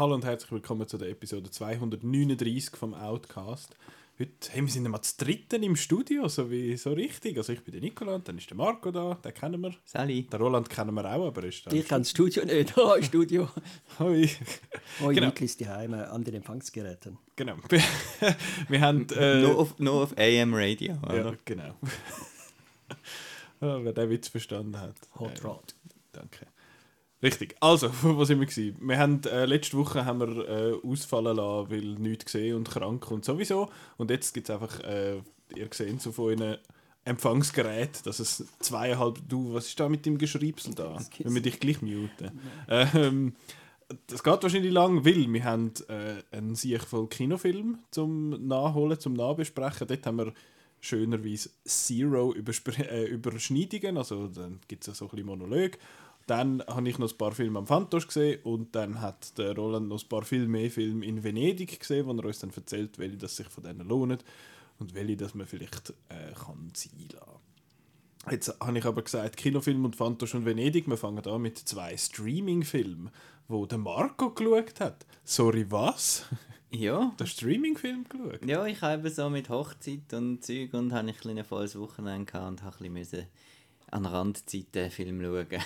Hallo und herzlich willkommen zu der Episode 239 vom Outcast. Heute haben wir sind wir zu dritten im Studio, so wie so richtig. Also ich bin der Nicola, dann ist der Marco da, den kennen wir. Sally. Der Roland kennen wir auch, aber ist da. Ich kenne das Studio nicht. Hallo, Studio. Hoi. Hoi, Genau. Niklas die Heime an den Empfangsgeräten. Genau. wir haben. Äh, Nur, auf, nur auf AM Radio, ja, oder? genau. ja, wer den Witz verstanden hat. Hot Äh, Rod. Danke. Richtig. Also, wo sind wir gewesen? Wir haben, äh, letzte Woche haben wir äh, ausfallen lassen, weil nichts gesehen und krank und sowieso. Und jetzt gibt es einfach, äh, ihr seht so von euren Empfangsgerät, dass es zweieinhalb, du, was ist da mit dem Geschriebsel da? Wenn wir dich gleich muten. Ähm, das geht wahrscheinlich lang, weil wir haben äh, einen sicher voll Kinofilm zum Nachholen, zum Nachbesprechen. Dort haben wir schönerweise Zero Überspr äh, Überschneidungen, also dann gibt es ja so ein bisschen Monolog. Dann habe ich noch ein paar Filme am Fantosch gesehen und dann hat der Roland noch ein paar viel mehr Filme in Venedig gesehen, wo er uns dann erzählt, welche das sich von denen lohnen und welche das man vielleicht äh, kann sein lassen. Jetzt habe ich aber gesagt, Kinofilm und Fantosch und Venedig, wir fangen an mit zwei Streaming-Filmen, wo der Marco geschaut hat. Sorry, was? Ja. Der Streaming-Film geschaut? Ja, ich habe so mit Hochzeit und Zeug und habe ich ein volles Wochenende gehabt und habe ein bisschen müssen an Randzeiten Film schauen.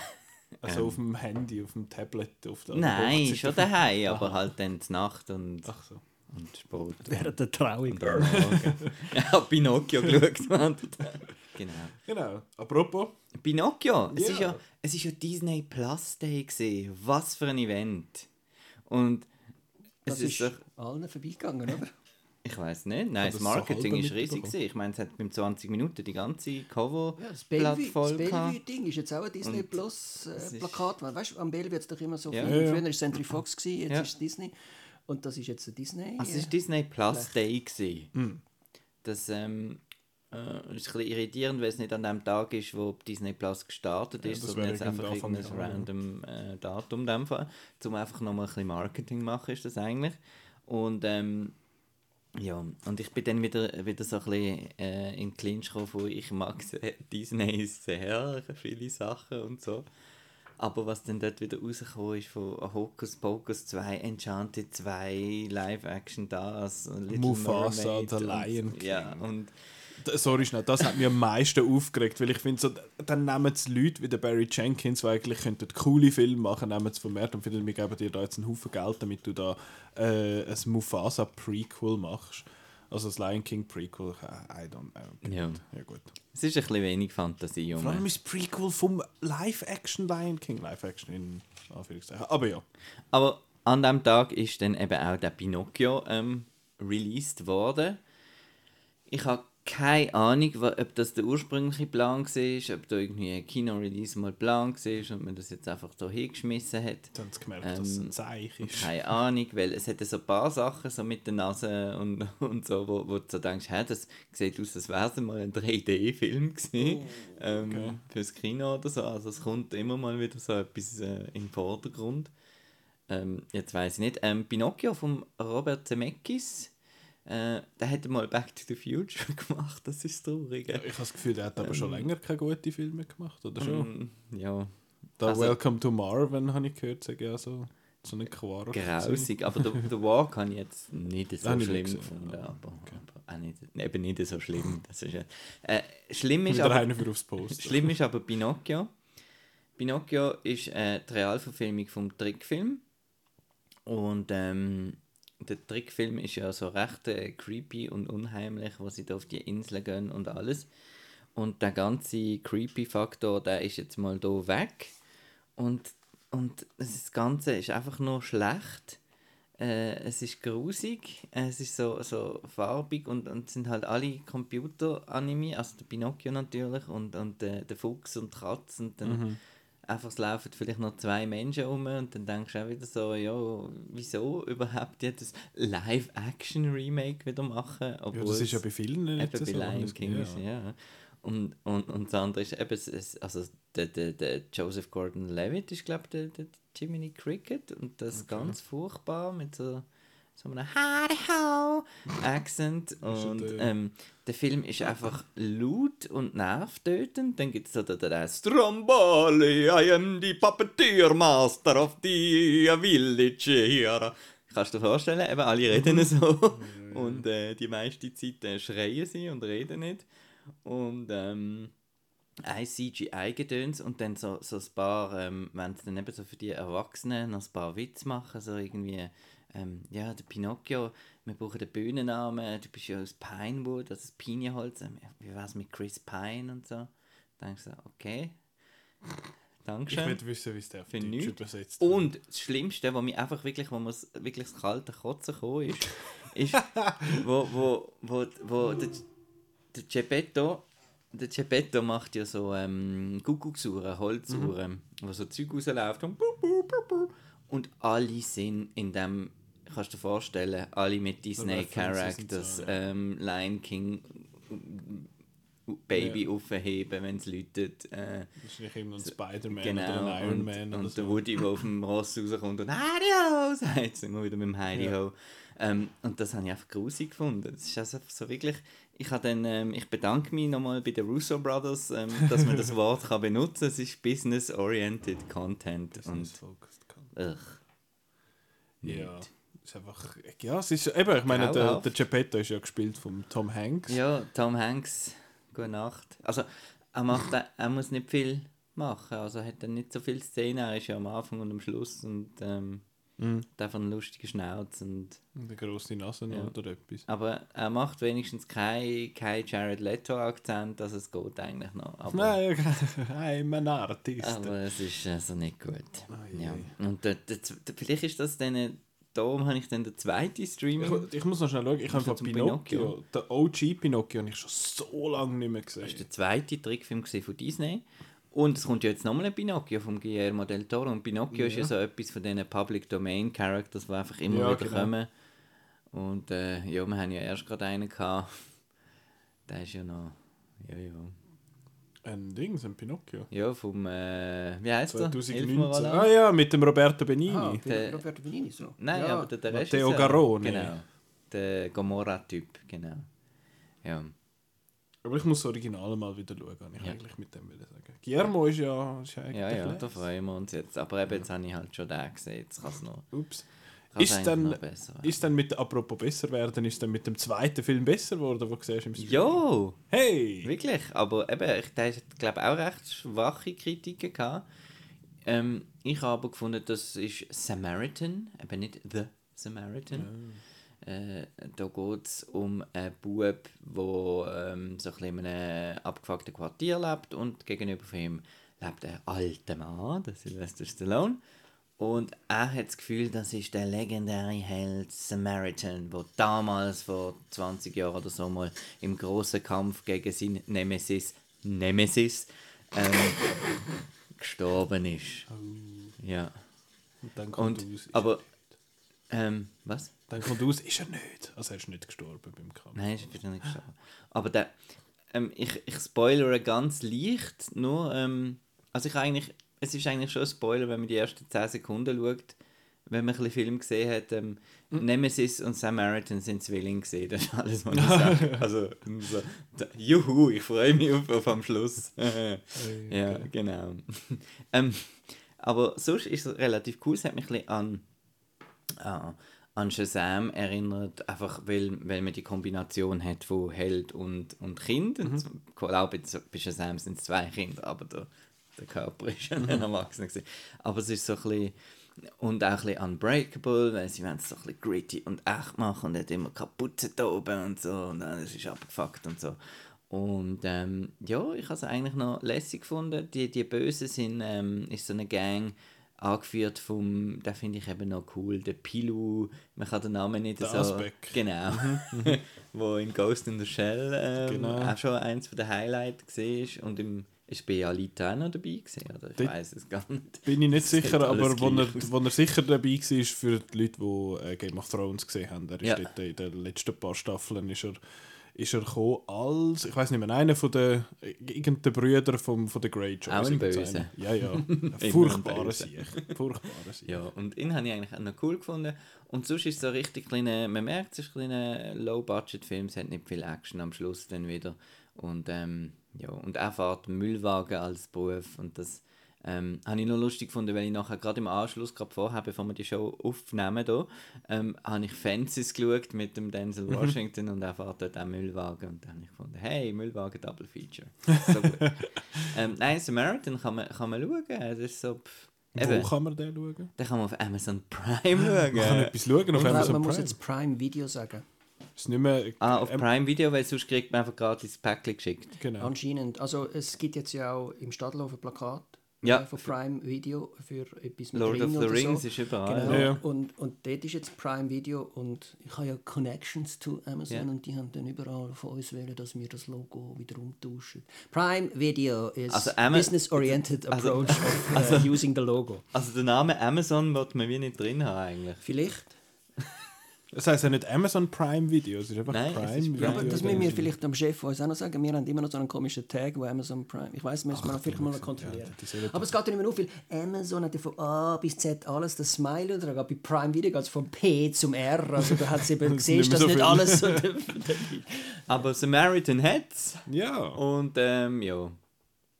Also auf dem Handy, auf dem Tablet, auf der Nein, Hochzeit, schon daheim, aber halt dann zur Nacht und, Ach so. und Sport. Während der Trauung. Habe Pinocchio geschaut. Mann. genau. Genau. Apropos, Pinocchio, es, Ja. ist ja, es ist ja Disney Plus Day gewesen. Was für ein Event. Und es Das ist, ist doch, allen vorbeigegangen, oder? Ich weiß nicht, nein, das das so Marketing halb ist riesig. Ich meine, es hat beim 20 Minuten die ganze Cover Ja, das voll. Bellevue-Ding ist jetzt auch ein Disney Und Plus es äh. Weißt du, am Bellevue wird es doch immer so Ja. viel. Ja, ja. Früher war es Century Fox, gewesen, jetzt Ja. ist es Disney. Und das ist jetzt ein Disney. Also äh, es war Disney Plus Vielleicht. Day. Gewesen. Das ähm, äh, ist ein bisschen irritierend, weil es nicht an dem Tag ist, wo Disney Plus gestartet ist, das sondern jetzt einfach irgendein random äh, Datum in dem Fall. Um einfach nochmal ein bisschen Marketing machen, ist das eigentlich. Und ähm, ja, und ich bin dann wieder, wieder so ein bisschen äh, in den Clinch gekommen, wo ich mag Disney sehr, viele Sachen und so. Aber was dann dort wieder rausgekommen ist von Hocus Pocus 2, Enchanted 2, Live-Action das, und Little Mufasa, Mermaid The Lion King. Ja, und Sorry schnell, das hat mich am meisten aufgeregt, weil ich finde, so, dann nehmen es Leute wie der Barry Jenkins, die eigentlich könnten coole Filme machen, nehmen es vermehrt und finden, wir geben dir da jetzt einen Haufen Geld, damit du da äh, ein Mufasa-Prequel machst. Also das Lion King Prequel, I I don't know. ja, Ja gut. es ist ein bisschen wenig Fantasie. Vor allem ist das Prequel vom Live-Action Lion King. Live-Action in Anführungszeichen. Aber ja. Aber an dem Tag ist dann eben auch der Pinocchio ähm, released worden. Ich habe keine Ahnung, ob das der ursprüngliche Plan war, ob da irgendwie ein Kino-Release mal Plan war und man das jetzt einfach da hingeschmissen hat. Dann haben gemerkt, dass es Ähm, ein Zeichen ist. Keine Ahnung, weil es hat so ein paar Sachen so mit der Nase und, und so, wo, wo du so denkst, hä, das sieht aus, als wäre es mal ein 3D-Film gewesen, ähm, okay. fürs Kino oder so. Also es kommt immer mal wieder so etwas äh, den Vordergrund. Ähm, jetzt weiß ich nicht. Ähm, Pinocchio von Robert Zemeckis, äh, der hat mal Back to the Future gemacht, das ist traurig. Ich habe das Gefühl, der hat aber schon länger keine guten Filme gemacht, oder schon? Ähm, ja, Da also- Welcome to Marvin habe ich gehört, sage ja so, so eine Quark. grausig. Aber der, der Walk habe ich jetzt nicht so ich schlimm nicht gefunden. ja. Aber, aber auch nicht, eben nicht so schlimm. Das ist, ja- äh, schlimm, ist aber, schlimm ist aber Pinocchio. Pinocchio ist äh, die Realverfilmung vom Trickfilm. Und ähm, der Trickfilm ist ja so recht äh, creepy und unheimlich, wo sie da auf die Insel gehen und alles. Und der ganze Creepy-Faktor, der ist jetzt mal da weg. Und, und das Ganze ist einfach nur schlecht. Äh, es ist grusig, es ist so, so farbig und, und sind halt alle Computer-Anime, also der Pinocchio natürlich und, und äh, der Fuchs und die Katze und dann einfach es laufen vielleicht noch zwei Menschen um und dann denkst du auch wieder so, ja, wieso überhaupt jetzt ein Live-Action-Remake wieder machen? ja, obwohl das ist ja bei vielen nicht Eben bei so. Lion King ist, ja. Und, und, und das andere ist eben, also der, der, der Joseph Gordon-Levitt ist, glaube ich, der, der Jiminy Cricket und das ganz furchtbar mit so, so einem Howdy Ho Accent. Und der- ähm, der Film ist einfach laut und nervtötend. Dann gibt es so den, den Stromboli, I am the puppeteer master of the village here. Kannst du dir vorstellen, eben alle reden so. Und äh, die meiste Zeit äh, schreien sie und reden nicht. Und ähm, ein CGI-Gedöns und dann so, so ein paar, ähm, wenn sie dann eben so für die Erwachsenen noch ein paar Witze machen, so irgendwie, ähm, ja, der Pinocchio, wir brauchen den Bühnennamen, du bist ja aus Pinewood, also das Pinienholz, ähm, wie wär's mit Chris Pine und so. Dann denkst du so, okay, Ich Dankeschön. will wissen, wie es der auf Für Deutsch übersetzt Und das Schlimmste, was mir einfach wirklich, wo mir's wirklich das kalte Kotzen gekommen ist, ist, wo, wo, wo, wo der, der Geppetto, der Geppetto macht ja so ähm, Kuckucksuhren, Holzuhren, wo so Zeug rausläuft und, und alle sind in dem, kannst du dir vorstellen, alle mit Disney References und Characters, so, ja. ähm, Lion King Baby aufheben, wenn es läutet. Äh, Das ist nicht immer ein Spider-Man Genau, oder ein Iron und, Man oder und so. der Woody, der auf dem Ross rauskommt und Heidi-Ho sagt, wir wieder mit dem Heidi-Ho. Ähm, und das habe ich einfach grusig gefunden. Das ist also so wirklich, ich, habe dann, ähm, ich bedanke mich nochmal bei den Russo Brothers, ähm, dass man das Wort kann benutzen kann. Es ist Business-Oriented Content. Business Und, focused Content. ugh, Ja, ist einfach. Ja, es ist. Eben, ich meine, der, der Geppetto ist ja gespielt von Tom Hanks. ja, Tom Hanks, gute Nacht. Also, er, macht, er muss nicht viel machen. Also, er hat dann nicht so viel Szenen. Er ist ja am Anfang und am Schluss und ähm, Mhm. hat einfach einen lustigen Schnauz und Und Eine grosse Nase Ja. oder etwas. Aber er macht wenigstens kein, kein Jared Leto-Akzent, also es geht eigentlich noch. Aber, Nein, I'm an artist. aber es ist also nicht gut. Ai, ja. Und der, der, der, vielleicht ist das dann, darum habe ich dann den zweiten Streaming. Ich, ich muss noch schnell schauen, ich habe Pinocchio, Pinocchio? den OG Pinocchio, habe ich schon so lange nicht mehr Das ist gesehen. der zweite Trickfilm gesehen von Disney. Und es kommt ja jetzt nochmal ein Pinocchio vom Guillermo del Toro. Und Pinocchio ist ja Ja. so etwas von diesen Public Domain Characters, die einfach immer Ja, wieder genau. kommen. Und äh, ja, wir haben ja erst gerade einen gehabt. Der ist ja noch. Ja, ja. Ein Ding, ein Pinocchio. Ja, vom, äh, wie heißt er? Mir, 2019. Roland. Ah ja, mit dem Roberto Benini. Ah, Der- der Roberto Benini so. Nein, ja. aber der, der Matteo Regisseur. Garrone. Genau. Der Gomorra-Typ, genau. Ja. Aber ich muss das Original mal wieder schauen, ich Ja. eigentlich mit dem will sagen. Guillermo ist ja, ist eigentlich Ja, ja, les. da freuen wir uns jetzt. Aber eben, jetzt habe ich halt schon den gesehen. Jetzt kann es noch, Ups. Ist dann-. Ist dann mit, apropos besser werden, ist dann mit dem zweiten Film besser geworden, den du siehst im Stream? Jo, Hey! wirklich. Aber eben, ich, glaube auch recht schwache Kritiken gehabt. Ähm, ich habe aber gefunden, das ist Samaritan, eben nicht The Samaritan. Äh, da geht es um einen Bub, der ähm, so ein bisschen in einem abgefuckten Quartier lebt und gegenüber von ihm lebt ein alter Mann, der Sylvester Stallone. Und er hat das Gefühl, das ist der legendäre Held Samaritan, der damals vor 20 Jahren oder so mal im großen Kampf gegen seinen Nemesis, Nemesis, ähm, gestorben ist. Ja. Und dann kommt Und, aus, ist aber, er nicht. ähm, was? Dann kommt aus, ist er nicht. Also er ist nicht gestorben beim Kampf. Nein, ist nicht gestorben. Aber der, ähm, ich, ich spoilere ganz leicht, nur, ähm, also ich eigentlich, es ist eigentlich schon ein Spoiler, wenn man die ersten 10 Sekunden schaut, wenn man ein bisschen Film gesehen hat, ähm, Nemesis und Samaritan sind Zwillinge gesehen, das ist alles, was ich sage. Also, so, da, juhu, ich freue mich auf, auf am Schluss. ja, genau. ähm, aber sonst ist es relativ cool, es hat mich ein bisschen an ah, an Shazam erinnert, einfach weil, weil man die Kombination hat von Held und, und Kind. Und Ich glaube, bei Shazam sind es zwei Kinder, aber der, der Körper ist schon ein Erwachsener. gewesen. Aber es ist so ein bisschen, und auch ein bisschen unbreakable, weil sie wollen es so ein bisschen gritty und echt machen und hat immer Kapuze da oben und so und dann ist es abgefuckt und so. Und ähm, ja, ich habe es eigentlich noch lässig gefunden. Die, die Bösen sind, ähm, ist so eine Gang, angeführt vom, da finde ich eben noch cool, der Pilu, man kann den Namen nicht Der so... Asbeck. Genau. wo in Ghost in the Shell ähm, Genau. auch schon eins der Highlights war und im ist auch noch dabei gewesen, oder? Ich weiß es gar nicht. Bin ich nicht sicher, aber wo er, wo er sicher dabei war, für die Leute, die äh, Game of Thrones gesehen haben. Er ist Ja. dort in den letzten paar Staffeln ist er, ist er gekommen als, ich weiß nicht mehr, einer von den, irgendeinen Brüder vom, von den Greyjoys. Auch ein. Böse. Ja, ja. Furchtbarer. Sieg. Furchtbarer Sieg. Ja, und ihn habe ich eigentlich auch noch cool gefunden. Und sonst ist es so richtig kleine, man merkt, es ist ein kleiner Low-Budget-Film, es hat nicht viel Action am Schluss dann wieder. Und ähm, ja, und er fährt Müllwagen als Beruf und das ähm, habe ich noch lustig gefunden, weil ich nachher gerade im Anschluss, gerade vorher, bevor wir die Show aufnehmen, da, ähm, habe ich Fences geschaut mit dem Denzel Washington und er fährt dort auch Müllwagen und dann habe ich gefunden, hey, Müllwagen Double Feature. So gut. ähm, nein, Samaritan kann man, kann man schauen, das ist so... pff, Wo kann man den schauen? dann kann man auf Amazon Prime schauen. Man kann etwas schauen auf Und man Amazon muss Prime. jetzt Prime Video sagen. Ist nicht mehr... Ah, auf ähm, Prime Video, weil sonst kriegt man einfach gratis Päckchen geschickt. Genau. Anscheinend. Also es gibt jetzt ja auch im Stadtlauf ein Plakat Ja. äh, von Prime Video für etwas mit Lord Ring of the Rings so. ist überall. Genau. Ja, ja. Und, und dort ist jetzt Prime Video und ich habe ja Connections zu Amazon Ja. und die haben dann überall von uns wollen, dass wir das Logo wieder umtauschen. Prime Video is Also business-oriented Also- approach of uh, using the logo. Also der Name Amazon wird man wie nicht drin haben eigentlich. Vielleicht. Das heisst ja nicht Amazon Prime Video, es ist einfach Nein, es Prime ist Video. Ja, aber das müssen wir vielleicht am Chef uns auch noch sagen. Wir haben immer noch so einen komischen Tag, wo Amazon Prime. Ich weiß, müssen wir vielleicht mal noch kontrollieren. die sollen aber es geht ja nicht mehr auf, weil Amazon hat ja von A bis Z alles das Smile. Aber bei Prime Video geht es von P zum R. Also da hat es eben gesehen, dass so nicht viel. alles so. Aber Samaritan hat's Ja, und ähm, ja,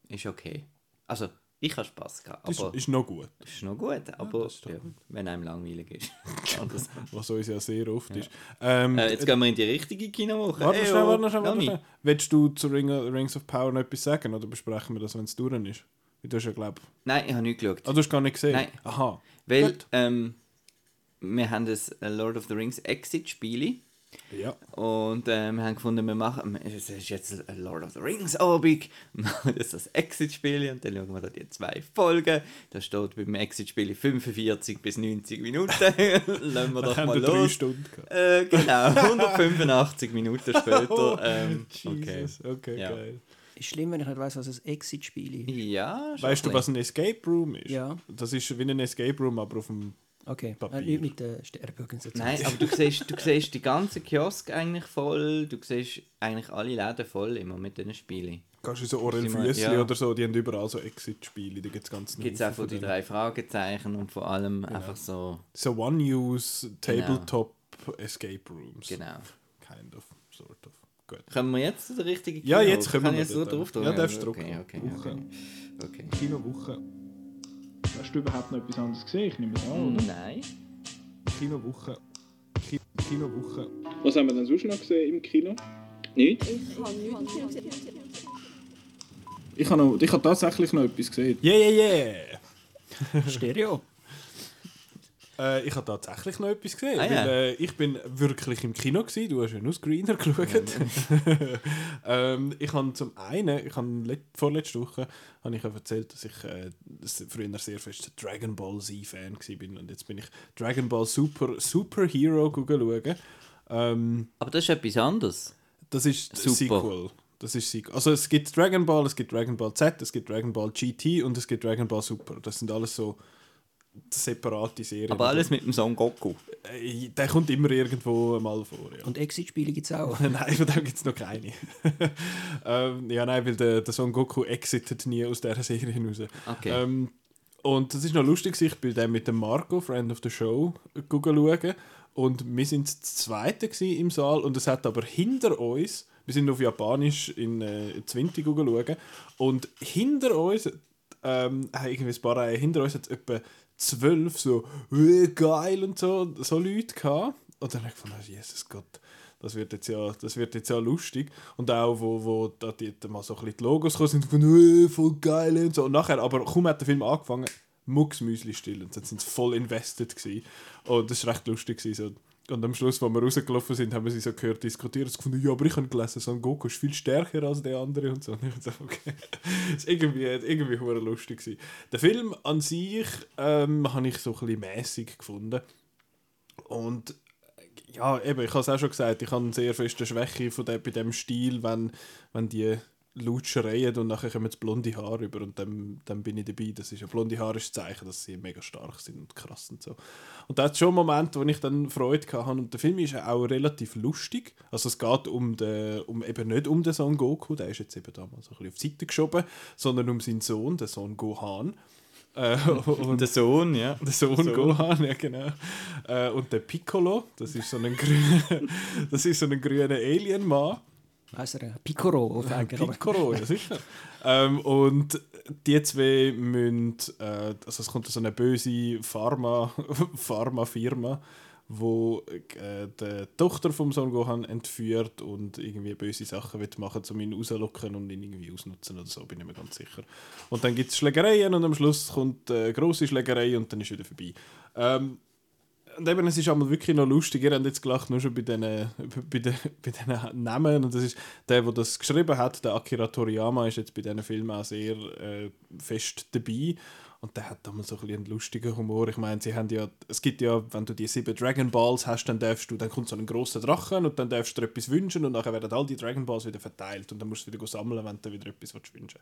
ist okay. Also ich habe Spaß gehabt, ist, aber ist noch gut. ist noch gut. Aber ist doch ja, wenn einem langweilig ist. Was uns ja sehr oft ist. Ähm, äh, jetzt gehen wir in die richtige Kinowoche. Warte Ey, schnell, oh, warte schnell, warte schnell. Willst du zu Ring, Rings of Power noch etwas sagen oder besprechen wir das, wenn es durch ist? Du hast ja, glaub... Nein, ich habe nicht geschaut. Ah, du hast gar nicht gesehen? Nein. Aha. Weil ähm, wir haben das äh, Lord of the Rings Exit-Spiele. Ja. Und äh, wir haben gefunden, wir machen, es ist jetzt ein Lord of the Rings Abend, wir machen das als Exit-Spiel und dann schauen wir da die zwei Folgen. Da steht beim Exit-Spiel 45 bis 90 Minuten. Lassen wir doch Dann mal haben wir drei los. Stunden. Äh, genau, 185 Minuten später. Ähm, okay. Jesus, okay, Ja. geil. ist schlimm, wenn ich nicht weiss, was ein Exit-Spiel ist. Ja, Weißt du, was ein Escape Room ist? Ja. Das ist wie ein Escape Room, aber auf dem... Okay, Papier. äh, nicht mit der Sterbeorganisation. Nein, aber du siehst, du siehst die ganze Kiosk eigentlich voll, du siehst eigentlich alle Läden voll immer mit diesen Spielen. Kannst du so Orel Füssli ja. oder so, die haben überall so Exit-Spiele, die gibt es ganz Gibt es auch von denen. drei Fragezeichen und vor allem einfach so, So One-Use Tabletop Escape Rooms. genau. Kind of, sort of. Gut. Kommen wir jetzt der richtigen Ja, Kino? jetzt kommen Kann wir ich jetzt so drauf Ja, drücken? darfst du okay, drücken. okay, Woche. okay, okay. Kinowoche. Hast du überhaupt noch etwas anderes gesehen? Ich nehme es an, Nein. Kinowoche. Ki Kinowoche. Was haben wir denn sonst noch gesehen im Kino? Nichts? Ich habe, noch, ich habe tatsächlich noch etwas gesehen. Yeah, yeah, yeah! Stereo. Äh, ich habe tatsächlich noch etwas gesehen. Ah, weil, ja. äh, ich bin wirklich im Kino gewesen. Du hast ja nur Screener geschaut. ähm, ich habe zum einen, ich habe let- vorletzte Woche habe ich erzählt, dass ich äh, früher sehr fest Dragon Ball Z Fan bin und jetzt bin ich Dragon Ball Super Superhero schauen. Ähm, Aber das ist etwas anderes. das ist das Super. Sequel. Das ist Sequel. Also es gibt Dragon Ball, es gibt Dragon Ball Z, es gibt Dragon Ball GT und es gibt Dragon Ball Super. Das sind alles so separate Serien. Aber alles mit dem Son Goku. Äh, Der kommt immer irgendwo mal vor. Ja. Und Exit-Spiele gibt es auch. nein, von dem gibt es noch keine. ähm, ja, nein, weil der, der Son Goku exitet nie aus dieser Serie raus. Okay. Ähm, und das ist noch lustig, ich bin dann mit dem Marco, Friend of the Show, schauen. Und wir sind das Zweite im Saal und es hat aber hinter uns, wir sind auf Japanisch in äh, Zwinti schauen, und hinter uns, ähm, haben irgendwie ein paar Reihen hinter uns hat es etwa zwölf so «Äh, geil und so, so Leute gehabt. Und dann habe ich gefunden, Jesus Gott, das wird jetzt ja, das wird jetzt ja lustig. Und auch, wo, wo da die, mal so ein bisschen die Logos gekommen sind, von «Äh, voll geil und so. Und nachher, aber kaum hat der Film angefangen, mucksmüsli still und dann sind sie voll invested gewesen. Und das war recht lustig gewesen, so. Und am Schluss, als wir rausgelaufen sind, haben wir sie so gehört diskutieren. und gefunden, ja, aber ich habe gelesen, Son Goku ist viel stärker als der andere und so. Und ich so, okay. Das ist irgendwie, irgendwie lustig gewesen. Der Film an sich ähm, habe ich so ein bisschen mäßig gefunden. Und äh, ja, eben, ich habe es auch schon gesagt, ich habe eine sehr feste Schwäche von dem, bei dem Stil, wenn, wenn die laut schreien und nachher kommen jetzt blonde Haare rüber und dann, dann bin ich dabei. Das ist ja blonde Haare ist ein Zeichen, dass sie mega stark sind und krass und so. Und da hat schon Momente, wo ich dann Freude hatte und der Film ist ja auch relativ lustig. Also es geht um, den, um eben nicht um den Son Goku, der ist jetzt eben damals so ein bisschen auf die Seite geschoben, sondern um seinen Sohn, den Son Gohan. Äh, und Der Sohn, ja. der Sohn Gohan, ja genau. Äh, und der Piccolo, das ist so ein grüner, das ist so ein grüner Alien-Mann. Weiss er, äh, Piccolo auf Englisch. aber- Piccolo, ja sicher. ähm, und die zwei müssen, äh, also es kommt so eine böse Pharma, Pharmafirma, wo äh, die Tochter vom Son Gohan entführt und irgendwie böse Sachen will machen, um ihn rauslocken und ihn irgendwie ausnutzen oder so, bin ich mir ganz sicher. Und dann gibt es Schlägereien und am Schluss kommt eine äh, grosse Schlägerei und dann ist wieder vorbei. Ähm, und eben, es ist einmal wirklich noch lustig. Ihr habt jetzt gelacht, nur schon bei diesen, bei den, bei diesen Namen. Und das ist der, der das geschrieben hat, der Akira Toriyama, ist jetzt bei diesen Filmen auch sehr äh, fest dabei. Und der hat damals so ein bisschen einen lustigen Humor. Ich meine, sie haben ja, es gibt ja, wenn du die sieben Dragon Balls hast, dann darfst du, dann kommt so ein großer Drachen und dann darfst du dir etwas wünschen und nachher werden all die Dragon Balls wieder verteilt und dann musst du wieder sammeln, wenn du wieder etwas willst wünschen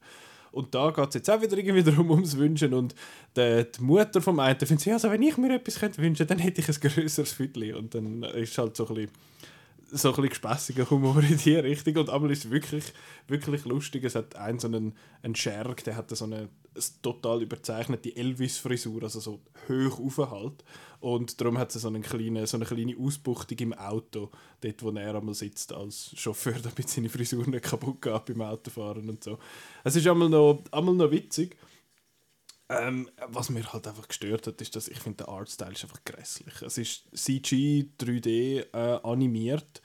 Und da geht es jetzt auch wieder irgendwie darum, ums Wünschen und die, die Mutter vom einen findet sich, also wenn ich mir etwas könnte wünschen, dann hätte ich ein größeres Viertel und dann ist halt so ein bisschen so ein bisschen gespässiger Humor in die Richtung und einmal ist es wirklich, wirklich lustig. Es hat einen so einen, einen Scherg, der hat so eine, eine total überzeichnete Elvis-Frisur, also so hoch aufhalt und darum hat es so, einen kleinen, so eine kleine Ausbuchtung im Auto, dort wo er einmal sitzt als Chauffeur, damit seine Frisur nicht kaputt geht beim Autofahren und so. Es ist einmal noch, einmal noch witzig. Ähm, was mir halt einfach gestört hat, ist, dass ich finde, der Artstyle ist einfach grässlich. Es ist CG 3D äh, animiert.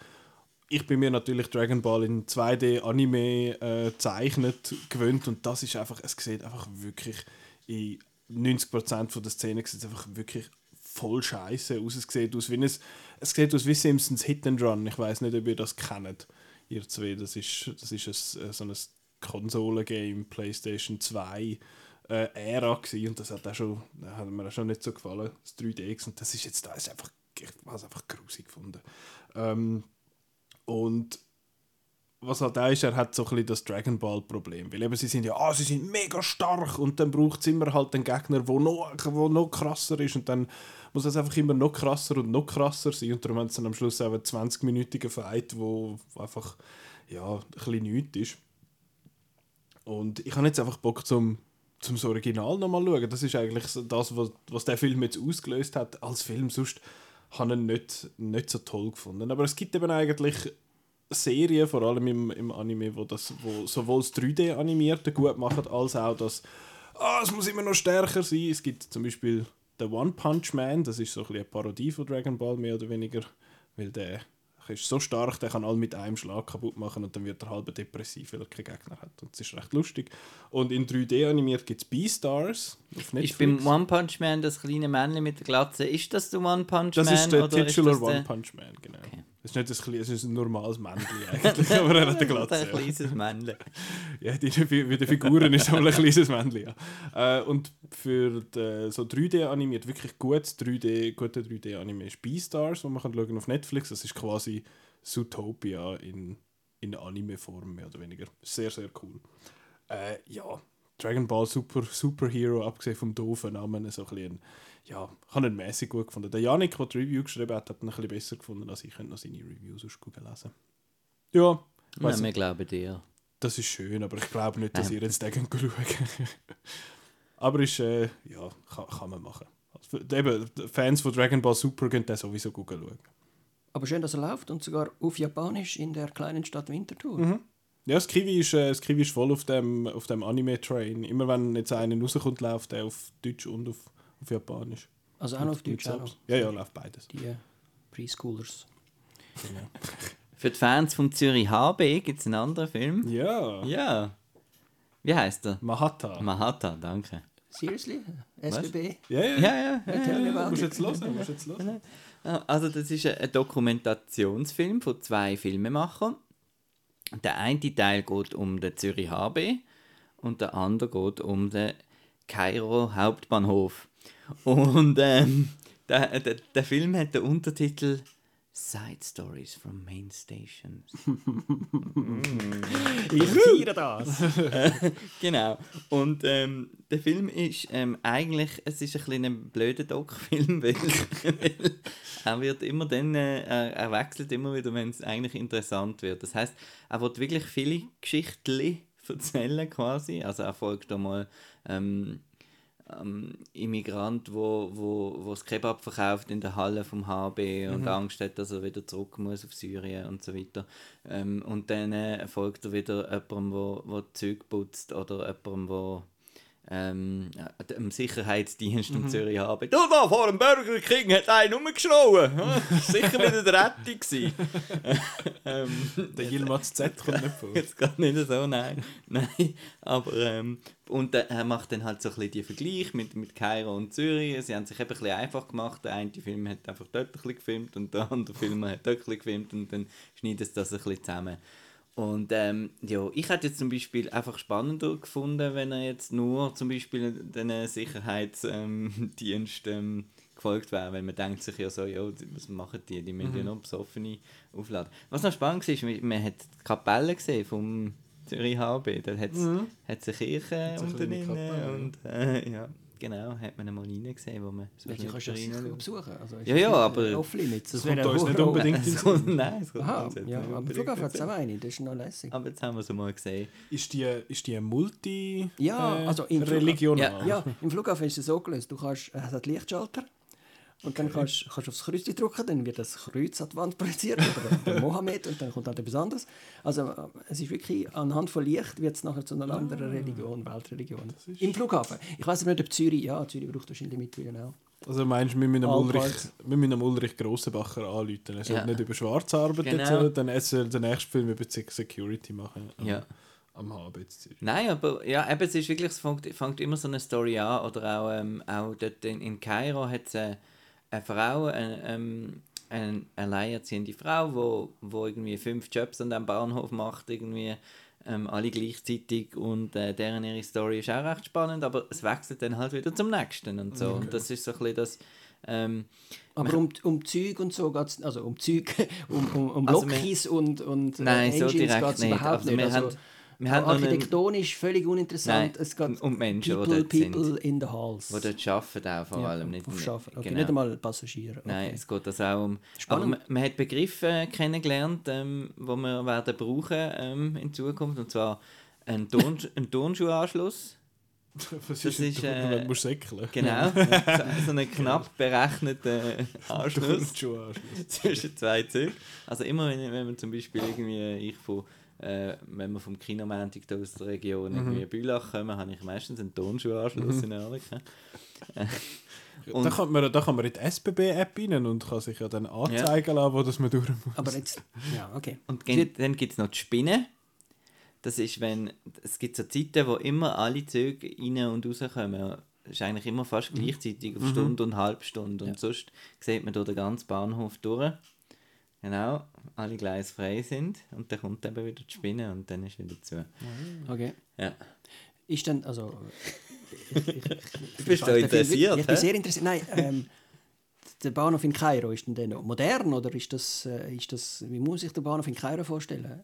Ich bin mir natürlich Dragon Ball in 2D Anime äh, zeichnet gewöhnt und das ist einfach, es sieht einfach wirklich in 90% der Szenen sieht einfach wirklich voll scheiße aus. Es sieht aus wie ein, es sieht aus wie Simpsons Hit and Run. Ich weiß nicht, ob ihr das kennt, ihr zwei. Das ist, das ist ein, so ein Konsolengame, PlayStation 2 äh, Ära gewesen, und das hat, auch schon, hat mir auch schon nicht so gefallen, das 3D und das ist jetzt da ist einfach, ich habe es einfach grusig gefunden. Ähm, und was halt auch ist, er hat so ein bisschen das Dragon Ball Problem, weil eben sie sind ja, ah, sie sind mega stark und dann braucht es immer halt einen Gegner, der noch, wo noch krasser ist und dann muss es einfach immer noch krasser und noch krasser sein und darum haben sie dann am Schluss auch einen 20-minütigen Fight, wo einfach, ja, ein bisschen nichts ist. Und ich habe jetzt einfach Bock zum zum Original nochmal schauen. Das ist eigentlich das, was, was der Film jetzt ausgelöst hat. Als Film sonst habe ihn nicht, nicht so toll gefunden. Aber es gibt eben eigentlich Serien, vor allem im, im Anime, wo, das, wo sowohl das 3D-Animierte gut machen, als auch das, ah, es muss immer noch stärker sein. Es gibt zum Beispiel den One Punch Man, das ist so ein eine Parodie von Dragon Ball, mehr oder weniger, weil der ist so stark, der kann alle mit einem Schlag kaputt machen und dann wird er halb depressiv, weil er keinen Gegner hat. Und das ist recht lustig. Und in 3D animiert gibt es Beastars auf Netflix. Ist beim One Punch Man das kleine Männchen mit der Glatze, ist das der One Punch das Man? ist der Titular das One Punch Man, genau. Das ist nicht das kleine, es ist ein normales Männchen eigentlich, aber er hat eine Glatze. Ein kleines Männchen. Ja, die, wie die Figuren ist aber ein kleines Männchen, ja. Äh, und für die, so 3D animiert, wirklich gutes 3D, gute 3D-Anime ist Beastars, wo man kann schauen auf Netflix. Das ist quasi Zootopia in, in Anime-Form, mehr oder weniger. Sehr, sehr cool. Äh, ja, Dragon Ball Super, Superhero, abgesehen vom doofen Namen, so ein bisschen, ja, ich habe ihn mäßig gut gefunden. Der Janik, der die Review geschrieben hat, hat ihn ein bisschen besser gefunden als ich. könnte noch seine Reviews aus Google lesen. Ja, Ja, weiss wir glauben dir. das ist schön, aber ich glaube nicht, dass ihr jetzt den schauen Aber ist, äh, ja, kann, kann man machen. Also, eben, Fans von Dragon Ball Super können den sowieso gut schauen. Aber schön, dass er läuft und sogar auf Japanisch in der kleinen Stadt Winterthur. Mhm. Ja, das Kiwi ist, äh, das Kiwi ist voll auf dem, auf dem Anime-Train. Immer wenn jetzt einer rauskommt, läuft er auf Deutsch und auf, auf Japanisch. Also auch noch auf Deutsch. Auch noch. Ja, ja, läuft beides. Die äh, Preschoolers. Für die Fans von Zürich HB gibt es einen anderen Film. Ja, Ja. Wie heißt er? Mahata. Mahata, danke. Seriously? SBB? ja, ja, Ja, ja. ja. Ja. about Musst jetzt hören, musst jetzt hören. Ah, Also das ist ein Dokumentationsfilm von zwei Filmemachern. Der eine Teil geht um den Zürich HB und der andere geht um den Kairo Hauptbahnhof. Und ähm, der, der, der Film hat den Untertitel Side Stories from Main Stations. Ich feiere das. genau. Und ähm, der Film ist ähm, eigentlich, es ist ein ein blöder Doc-Film, weil, weil er wird immer dann, äh, er wechselt immer wieder, wenn es eigentlich interessant wird. Das heißt, er wird wirklich viele Geschichten erzählen quasi. Also er folgt einmal ähm, ähm, Immigrant, wo, wo, wo das Kebab verkauft in der Halle vom HB und Angst hat, dass er wieder zurück muss auf Syrien und so weiter. Ähm, und dann äh, folgt er wieder jemandem, wo, wo Zeug putzt oder jemandem, wo ähm, ja, dem Sicherheitsdienst um Zürich HB. Du da vor dem Burger King hat einen das war sicher wieder die Rettung. ähm, Der Yilmaz Z kommt nicht vor. Jetzt gerade nicht so, nein. nein. Aber, ähm, und äh, er macht dann halt so ein bisschen die Vergleich mit, mit Kairo und Zürich. Sie haben sich eben ein bisschen einfach gemacht. Der eine Film hat einfach dort ein bisschen gefilmt und der andere Film hat dort ein bisschen gefilmt und dann schneidet es das ein bisschen zusammen. Und ähm, ja, ich hätte jetzt zum Beispiel einfach spannender gefunden, wenn er jetzt nur zum Beispiel den Sicherheitsdienst ähm, gefolgt wäre, weil man denkt sich ja so, ja, was machen die, die müssen ja noch besoffene aufladen. Was noch spannend war, ist, man hat die Kapelle gesehen vom Zürich HB, da hat es eine Kirche eine unten drin und äh, ja, genau, hat man einmal reingesehen, wo man so Welche kannst du rein- sicher besuchen? Also, Ja, das ja, nicht, aber- Off-Limits. Das wäre nicht unbedingt in Nein, es kommt Aha, uns ja, nicht am Flughafen hat es auch eine, das ist noch lässig. Aber jetzt haben wir es mal gesehen. Ist die, ist die Multi Ja, äh, also im Flughafen- regional? Ja, im Flughafen ist es so gelöst. Du kannst, es hat Lichtschalter und dann kannst kannst du aufs Kreuz drücken, dann wird das Kreuz an die Wand projiziert oder der Mohammed und dann kommt halt etwas anderes. Also äh, es ist wirklich, anhand von Licht wird es nachher zu einer anderen Religion, Weltreligion. Im Flughafen. Ich weiß nicht, ob Zürich, ja, Zürich braucht wahrscheinlich mittlerweile auch. Also meinst du, wir müssen. Ulrich, wir müssen am Ulrich Grossenbacher anrufen. Er soll Ja. nicht über Schwarz arbeiten, Genau. so, dann er soll den nächsten Film über die Security machen. Am, Ja. am Zürich. Nein, aber ja, eben, es ist wirklich, es fängt, fängt immer so eine Story an. Oder auch, ähm, auch dort in, in Kairo hat es eine, eine Frau, eine, ähm, eine alleinerziehende Frau, wo, wo irgendwie fünf Jobs an diesem Bahnhof macht, irgendwie ähm, alle gleichzeitig und äh, deren ihre Story ist auch recht spannend, aber es wechselt dann halt wieder zum nächsten und so. Und das ist so ein bisschen das... Ähm, Aber um, um Zeug und so geht es, also um Zeug, um, um, um Also wir- Lokis und, und äh, Nein, so Engines direkt geht's nicht. Also nicht. wir Also, haben- wir haben noch einen- architektonisch völlig uninteressant. Nein, es geht um Menschen, die people, dort sind. people in the halls. die dort arbeiten auch vor allem. Nicht, auf Schaffen. Okay, genau. Nicht einmal Passagiere. Okay. Nein, es geht das auch um. Spannend. Aber man, man hat Begriffe kennengelernt, ähm, die wir werden brauchen ähm, in Zukunft. Und zwar ein, Turn ein Turnschuhanschluss. Was Das ist, ist, äh, äh, musst säckeln. Genau. so, einen knapp berechneten Anschluss Turnschuhanschluss. zwischen zwei Zügen. Also immer wenn, wenn man zum Beispiel irgendwie, ich von, äh, wenn wir vom Kinomantik da aus der Region irgendwie Bülach kommen, habe ich meistens einen Turnschuhanschluss in Erliken. Und- Da kann man, da kann man in die SBB-App rein und kann sich ja dann anzeigen lassen, wo das man durch muss. Aber jetzt, ja, okay. Und gen- dann gibt es noch die Spinne. Das ist, wenn es gibt so Zeiten, wo immer alle Züge rein und rauskommen. Das ist eigentlich immer fast gleichzeitig, auf Stunde und Halbstunde. Und sonst sieht man durch den ganzen Bahnhof durch. Genau, alle Gleise frei sind. Und dann kommt eben wieder die Spinne und dann ist wieder zu. okay. Ja. Ist denn, also... Ich, ich, ich, ich, Bist du ich- interessiert, Ich bin sehr interessiert. Nein, ähm, der Bahnhof in Kairo, ist denn der noch modern oder ist das, äh, ist das... Wie muss ich den Bahnhof in Kairo vorstellen?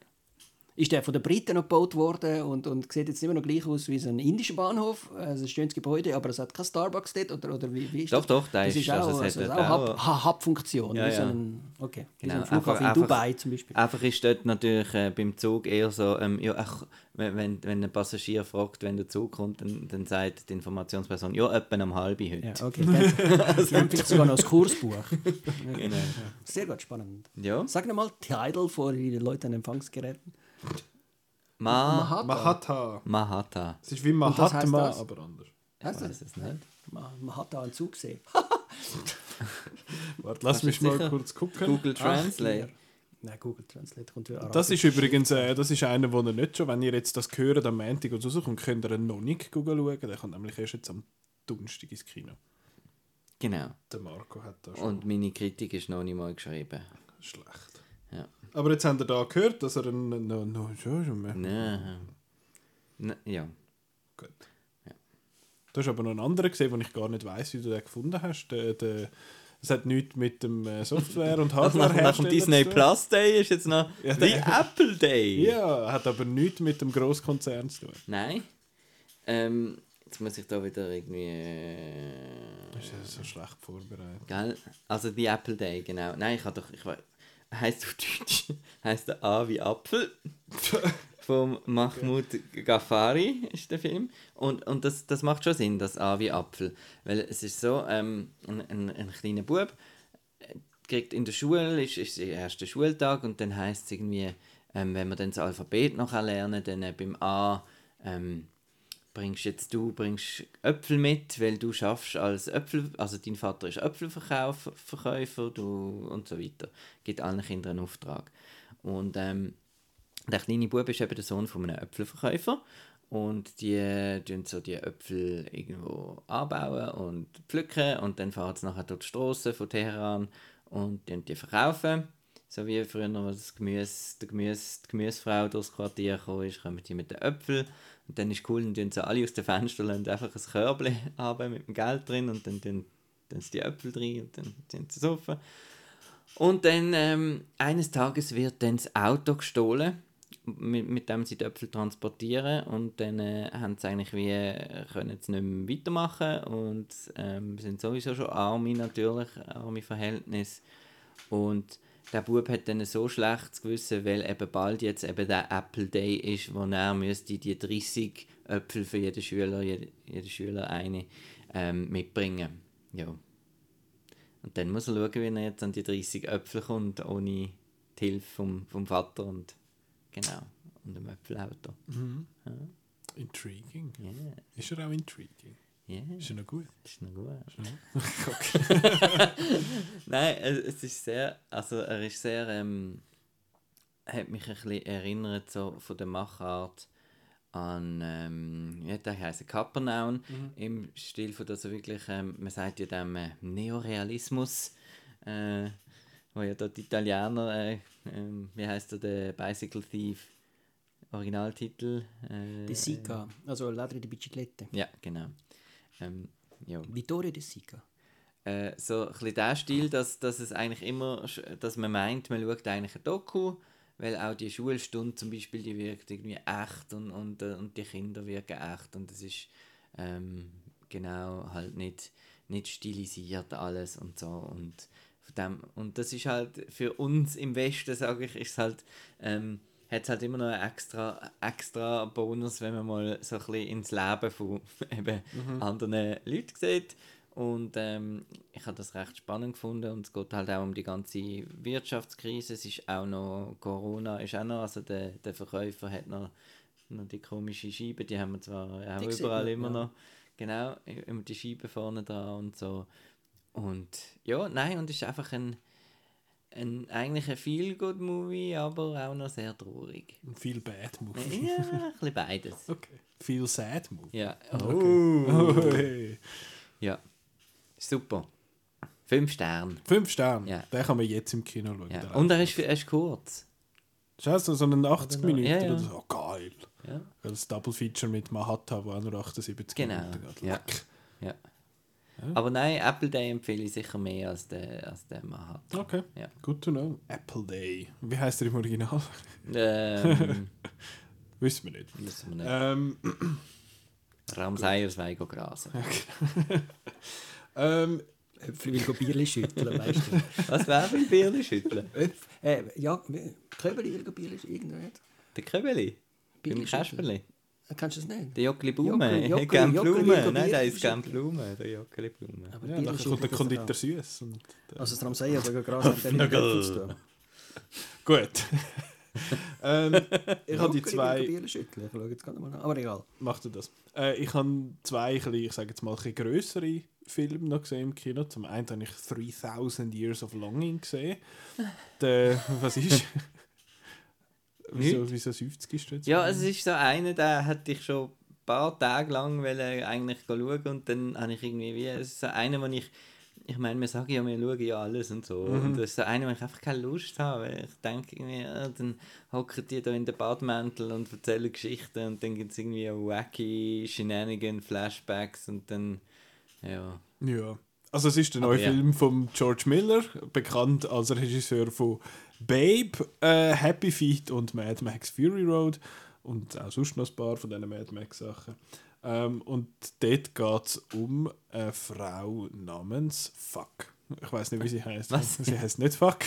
Ist der von den Briten noch gebaut worden und, und sieht jetzt immer noch gleich aus wie so ein indischer Bahnhof? Also ein schönes Gebäude, aber es hat kein Starbucks dort? Oder, oder wie, wie ist Doch, das? doch, der das ist- ist also auch, es also hat auch Hub- auch- Ha- Hub-Funktion. Ja, wie so ja. ein, okay, Genau, so ein Flughafen einfach- in Dubai zum Beispiel. Einfach ist dort natürlich äh, beim Zug eher so, ähm, ja, ach, wenn, wenn, ein Passagier fragt, wenn der Zug kommt, dann, dann sagt die Informationsperson, ja, etwa um halb heute. Ja, okay. Dann, Sie haben vielleicht sogar noch das Kursbuch. Genau. Sehr gut, spannend. Ja. Sag nochmal Title vor die Leute an Empfangsgeräten. Ma Mahata. Mahata. Mahata. Es ist wie das heißt Mahatma, das? aber anders. Du? weiß es nicht. Ma- Man hat da einen Zug gesehen. Warte, lass mich mal sicher? kurz gucken. Google Translate. Nein, Google Translate kommt wieder Das ist übrigens äh, das ist einer, wo ihr nicht schon, wenn ihr jetzt das hört, am Montag oder so kommt, könnt ihr noch nicht Google schauen. Der kommt nämlich erst jetzt am Donnerstag ins Kino. Genau. Der Marco hat da schon Und meine Kritik ist noch nicht mal geschrieben. schlecht. Aber jetzt habt ihr da gehört, dass er einen schon mehr. Nein. Ne, ja. Gut. Ja. Du hast aber noch einen anderen gesehen, den ich gar nicht weiß, wie du den gefunden hast. Der, der Das hat nichts mit dem äh, Software und Hardware nach, dem Disney Plus Day ist jetzt noch Ja, der- Apple Day. Ja, hat aber nichts mit dem Grosskonzern zu tun. Nein. Ähm, jetzt muss ich da wieder irgendwie. Äh, Das ist ja so schlecht vorbereitet. gell? Also The Apple Day, genau. Nein, ich habe doch. Ich heißt auf Deutsch. heißt der A wie Apfel. Vom Mahmoud Ghaffari ist der Film. Und, und das, das macht schon Sinn, das A wie Apfel. Weil es ist so, ähm, ein, ein, ein kleiner Bub äh, kriegt in der Schule, ist, ist der erste Schultag und dann heißt es irgendwie, ähm, wenn wir dann das Alphabet noch lernen, dann äh, beim A ähm, bringst jetzt du bringst Äpfel mit, weil du schaffst als Äpfel, also dein Vater ist Äpfelverkäufer, Verkäufer, du und so weiter. Gibt allen Kindern einen Auftrag. Und ähm, der kleine Bub ist eben der Sohn von einem Äpfelverkäufer und die äh, tun so die Äpfel irgendwo anbauen und pflücken und dann fahren sie nachher durch die Straße von Teheran und tun die verkaufen. So wie früher, das Gemüse, der Gemüse, die Gemüsefrau durchs Quartier kam, kommen die mit den Äpfeln und dann ist cool, dann tun sie alle aus den Fenstern und einfach ein Körbchen haben mit dem Geld drin und dann tun, sie die Äpfel drin und dann sind sie saufen. Und dann ähm, eines Tages wird dann das Auto gestohlen, mit, mit dem sie die Äpfel transportieren und dann äh, haben sie eigentlich wie, äh, können sie nicht mehr weitermachen und ähm, sind sowieso schon arme natürlich, arme Verhältnisse und der Bub hat dann so schlechtes Gewissen, weil eben bald jetzt eben der Apple Day ist, wo er müsste die 30 Äpfel für jeden Schüler, jede, jede Schüler eine ähm, mitbringen. Ja. Und dann muss er schauen, wie er jetzt an die 30 Äpfel kommt, ohne die Hilfe vom, vom Vater und genau, und dem Äpfelauto. Intriguing. Ja, Ist er auch intriguing? Ja, Ist er noch gut? ist noch gut. Nein, es es ist sehr, also er ist sehr, ähm, hat mich ein bisschen erinnert so von der Machart an, ähm, wie hat der heißen Kapernaun, im Stil von das wirklich, ähm, man sagt ja dem äh, Neorealismus, äh, wo ja dort die Italiener, äh, ähm, wie heißt der, der Bicycle Thief, Originaltitel? Äh, De Sica, also Ladri di Biciclette. Ja, genau. Ähm, ja. Vittorio De Sica. äh, so ein bisschen der Stil, dass, dass es eigentlich immer, dass man meint, man schaut eigentlich ein Doku, weil auch die Schulstunde zum Beispiel, die wirkt irgendwie echt und, und, äh, und die Kinder wirken echt und es ist ähm, genau halt nicht, nicht stilisiert alles und so und von dem, und das ist halt für uns im Westen, sage ich, ist halt, ähm, hat es halt immer noch einen extra, extra Bonus, wenn man mal so ein bisschen ins Leben von eben anderen Leuten sieht. Und ähm, ich habe das recht spannend gefunden und es geht halt auch um die ganze Wirtschaftskrise. Es ist auch noch, Corona ist auch noch, also der, der Verkäufer hat noch, noch die komische Scheibe, die haben wir zwar auch Die überall immer ja. noch. Genau, immer die Scheibe vorne dran und so. Und ja, nein, und es ist einfach ein, ein eigentlich ein Feel-Good-Movie, aber auch noch sehr traurig. Ein viel Bad Movie. Ja, ein bisschen beides. Okay. Viel Sad Movie. Ja, Oh, hey. ja. Super. Fünf Sterne. Fünf Sterne. Ja. Den kann man jetzt im Kino schauen. Ja. Und er ist, er ist kurz. Scheiße, so einen 80 Oder noch- Minuten ja, ja. oder so. Oh, geil. Ja. Das Double Feature mit Mahatta, wo auch nur 78 Genau, Minuten geht. ja. Ja. Aber nein, Apple Day empfehle ich sicher mehr als der, als der man hat. Okay, Ja. good to know. Apple Day. Wie heißt er im Original? Ähm, Wissen wir nicht. wissen wir nicht. Ähm, Ramseyers Weigo grasen. ähm, Äpfel will go Bierli schütteln, weißt du. Was wäre ein Bierli schütteln? Äpf- äh, ja, Köbeli will go Bierli schütteln. Der Köbeli? Bierli Beim Kasperli? Äh, Kennst du das nicht? Der Jockeli Blume? Jockeli- Jockeli- Blume? Nein, der ist gern schütteln. Blume, der Jockeli Blume. Aber ja, dann kommt der Konditor Süß. Und, auch. Also das Ramsey hat sogar Gras mit tun. gut. ähm, ich habe die zwei. Ich schaue jetzt gerade mal nach. Aber egal. Macht er das? Äh, ich habe zwei, ich sage jetzt mal, ein bisschen grössere Filme noch gesehen im Kino. Zum einen habe ich 3000 Years of Longing gesehen. Der, was ist? Wieso, wieso 50 du jetzt? Ja, es ist so einer, der hatte ich schon ein paar Tage lang eigentlich schauen und dann habe ich irgendwie wie, es ist so einer, wo ich, ich meine, wir sagen ja, wir schauen ja alles und so und das ist so einer, wo ich einfach keine Lust habe, weil ich denke irgendwie, ja, dann hocken die da in den Badmäntel und erzählen Geschichten und dann gibt es irgendwie wacky Shenanigan, Flashbacks und dann, ja, Ja. Also es ist der neue ja. Film von George Miller, bekannt als Regisseur von Babe, äh, Happy Feet und Mad Max Fury Road und auch sonst noch ein paar von diesen Mad Max Sachen. Ähm, und dort geht es um eine Frau namens Fuck. Ich weiß nicht, wie sie heißt. Was? Sie heißt nicht Fuck.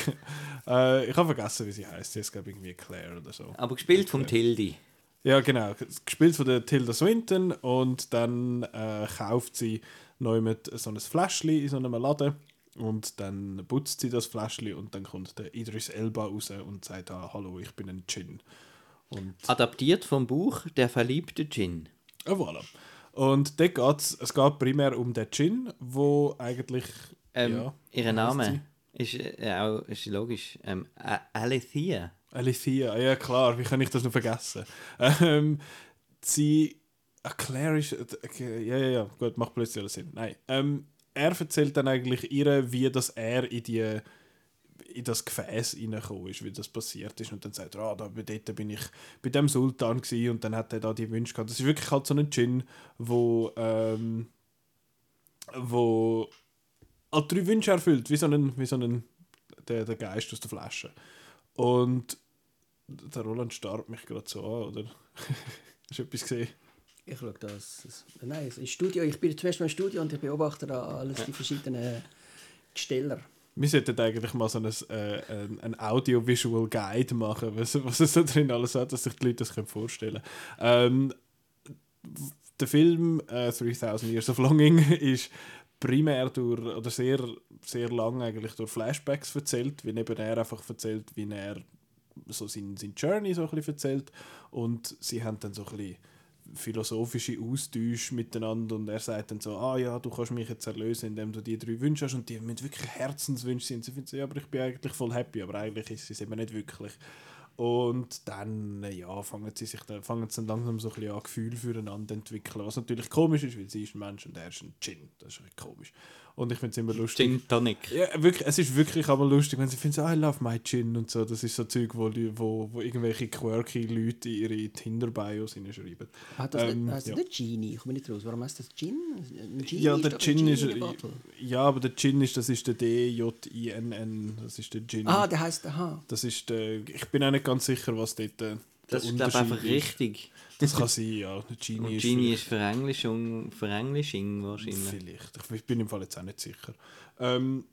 Äh, ich habe vergessen, wie sie heißt. Sie ist, glaube ich, irgendwie Claire oder so. Aber gespielt vom Tildi. Ja, genau. Gespielt von der Tilda Swinton und dann äh, kauft sie neu mit so ein Fläschchen in so einem Laden und dann putzt sie das Fläschchen und dann kommt der Idris Elba raus und sagt, ah, hallo, ich bin ein Djinn. Und Adaptiert vom Buch Der verliebte Djinn. ah, voilà. Und dort geht's, es geht primär um den Djinn, wo eigentlich Ähm, ja, ihr Name ist, äh, auch ist logisch. Ähm, Alethea. Alicia, ja klar, wie kann ich das noch vergessen? Ähm, sie, Claire ist, okay, ja, ja, ja, gut, macht plötzlich alles Sinn. Nein, ähm, er erzählt dann eigentlich ihr, wie das er in die in das Gefäß reingekommen ist, wie das passiert ist und dann sagt er, ah, da, dort bin ich bei dem Sultan gewesen und dann hat er da die Wünsche gehabt. Das ist wirklich halt so ein Djinn, wo ähm, wo halt drei Wünsche erfüllt, wie so ein, wie so ein der, der Geist aus der Flasche. Und der Roland starrt mich gerade so an, oder? Hast du etwas gesehen? Ich schaue das. das nein, im Studio. Ich bin zuerst mal im Studio und ich beobachte da alles die verschiedenen Gesteller. Wir sollten eigentlich mal so ein, äh, ein, Audio-Visual Guide machen, was, was es da drin alles hat, dass sich die Leute das können vorstellen können. Ähm, der Film äh, 3000 Years of Longing ist primär durch, oder sehr, sehr lang eigentlich durch Flashbacks erzählt, wie eben er einfach erzählt, wie er so sein, sein Journey so ein bisschen erzählt und sie haben dann so ein bisschen philosophische Austausche miteinander und er sagt dann so, ah ja, du kannst mich jetzt erlösen, indem du die drei Wünsche hast und die müssen wirklich Herzenswünsche sind. Sie finden so, ja, aber ich bin eigentlich voll happy, aber eigentlich ist es eben nicht wirklich. Und dann, ja, fangen sie sich dann, fangen sie dann langsam so ein bisschen an, Gefühl füreinander zu entwickeln. Was natürlich komisch ist, weil sie ist ein Mensch und er ist ein Djinn. Das ist komisch. Und ich finde es immer lustig. Gin Tonic. Ja, wirklich, es ist wirklich aber lustig, wenn sie finden, so, I love my Gin und so. Das ist so Zeug, wo, wo, wo irgendwelche quirky Leute in ihre Tinder-Bios hineinschreiben. Hat das, Ähm, nicht, heißt das ja. nicht Genie? Ich komme nicht raus. Warum heißt das Gin? Genie Ja, der Gin ist. der. Ja, aber der Gin ist, das ist der D-J-I-N-N. Das ist der Gin. Ah, der heißt aha. Das ist der. Ich bin auch nicht ganz sicher, was dort äh, Das der ist, glaube ich, einfach richtig. Das kann sein, ja. Genie Und ist. Genie ist vielleicht- Verenglischung, Verenglischung wahrscheinlich. Vielleicht. Ich bin im Fall jetzt auch nicht sicher. Ähm,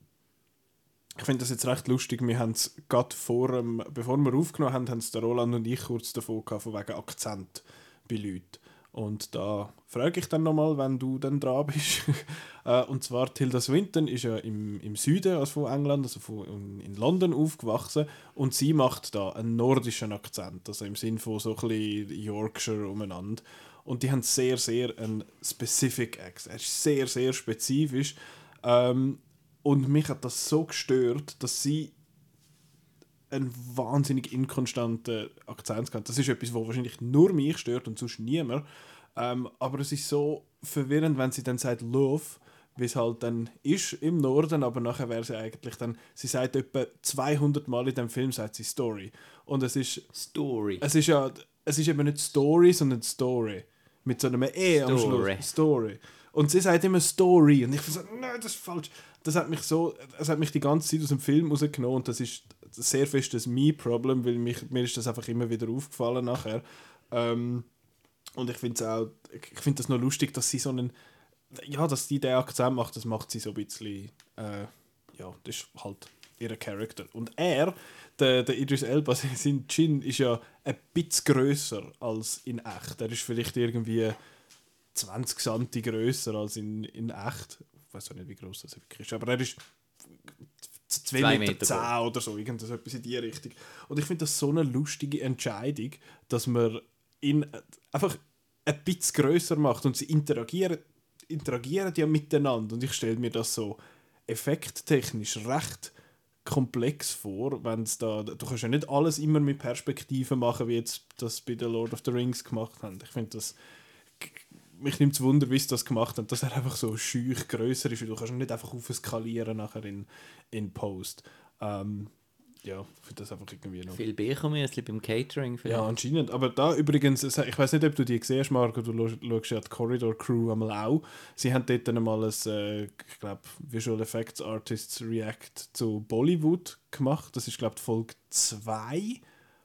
ich finde das jetzt recht lustig. Wir haben es gerade vor, dem- bevor wir aufgenommen haben, haben es der Roland und ich kurz davon gehabt, von wegen Akzent bei Leuten. Und da frage ich dann nochmal, wenn du dann dran bist. Äh, und zwar, Tilda Swinton ist ja im, im Süden also von England, also von, in, London aufgewachsen. Und sie macht da einen nordischen Akzent, also im Sinn von so ein bisschen Yorkshire umeinander. Und die haben sehr, sehr einen specific Accent. Er ist sehr, sehr spezifisch. Ähm, und mich hat das so gestört, dass sie einen wahnsinnig inkonstanten Akzent gehabt. Das ist etwas, was wahrscheinlich nur mich stört und sonst niemand. Ähm, aber es ist so verwirrend, wenn sie dann sagt Love, wie es halt dann ist im Norden, aber nachher wäre sie eigentlich dann, sie sagt etwa 200 Mal in dem Film sagt sie Story. Und es ist, Story. es ist ja, es ist eben nicht Story, sondern Story. Mit so einem E am Story. Schluss. Story. Und sie sagt immer Story. Und ich so, nein, das ist falsch. Das hat mich so, das hat mich die ganze Zeit aus dem Film rausgenommen und das ist sehr fest das Me-Problem, weil mich, mir ist das einfach immer wieder aufgefallen nachher. Ähm, und ich finde es auch, ich finde das noch lustig, dass sie so einen, ja, dass die den Akzent macht, das macht sie so ein bisschen, äh, ja, das ist halt ihr Charakter. Und er, der, der Idris Elba, sein Chin ist ja ein bisschen grösser als in echt. Er ist vielleicht irgendwie 20 cm grösser als in, in echt. Ich weiß auch nicht, wie groß das wirklich ist, aber er ist 2 Zwei Meter, Meter 10 groß. oder so, irgendwas etwas in die Richtung. Und ich finde das so eine lustige Entscheidung, dass man ihn einfach ein bisschen grösser macht und sie interagieren, interagieren ja miteinander. Und ich stelle mir das so effekttechnisch recht komplex vor, wenn es da, du kannst ja nicht alles immer mit Perspektiven machen, wie jetzt das bei The Lord of the Rings gemacht haben. Ich finde das, mich nimmt es Wunder, wie sie das gemacht haben, dass er einfach so schüch grösser ist, weil du kannst ihn nicht einfach aufskalieren nachher in, in Post. Ähm, ja, ich finde das einfach irgendwie noch... Viel Bechermüsli beim Catering vielleicht. Ja, anscheinend. Aber da übrigens, ich weiß nicht, ob du die siehst, Marco, du schaust ja die Corridor Crew einmal auch. Sie haben dort einmal ein, äh, ich glaube, Visual Effects Artists React zu Bollywood gemacht. Das ist, glaube ich, Folge 2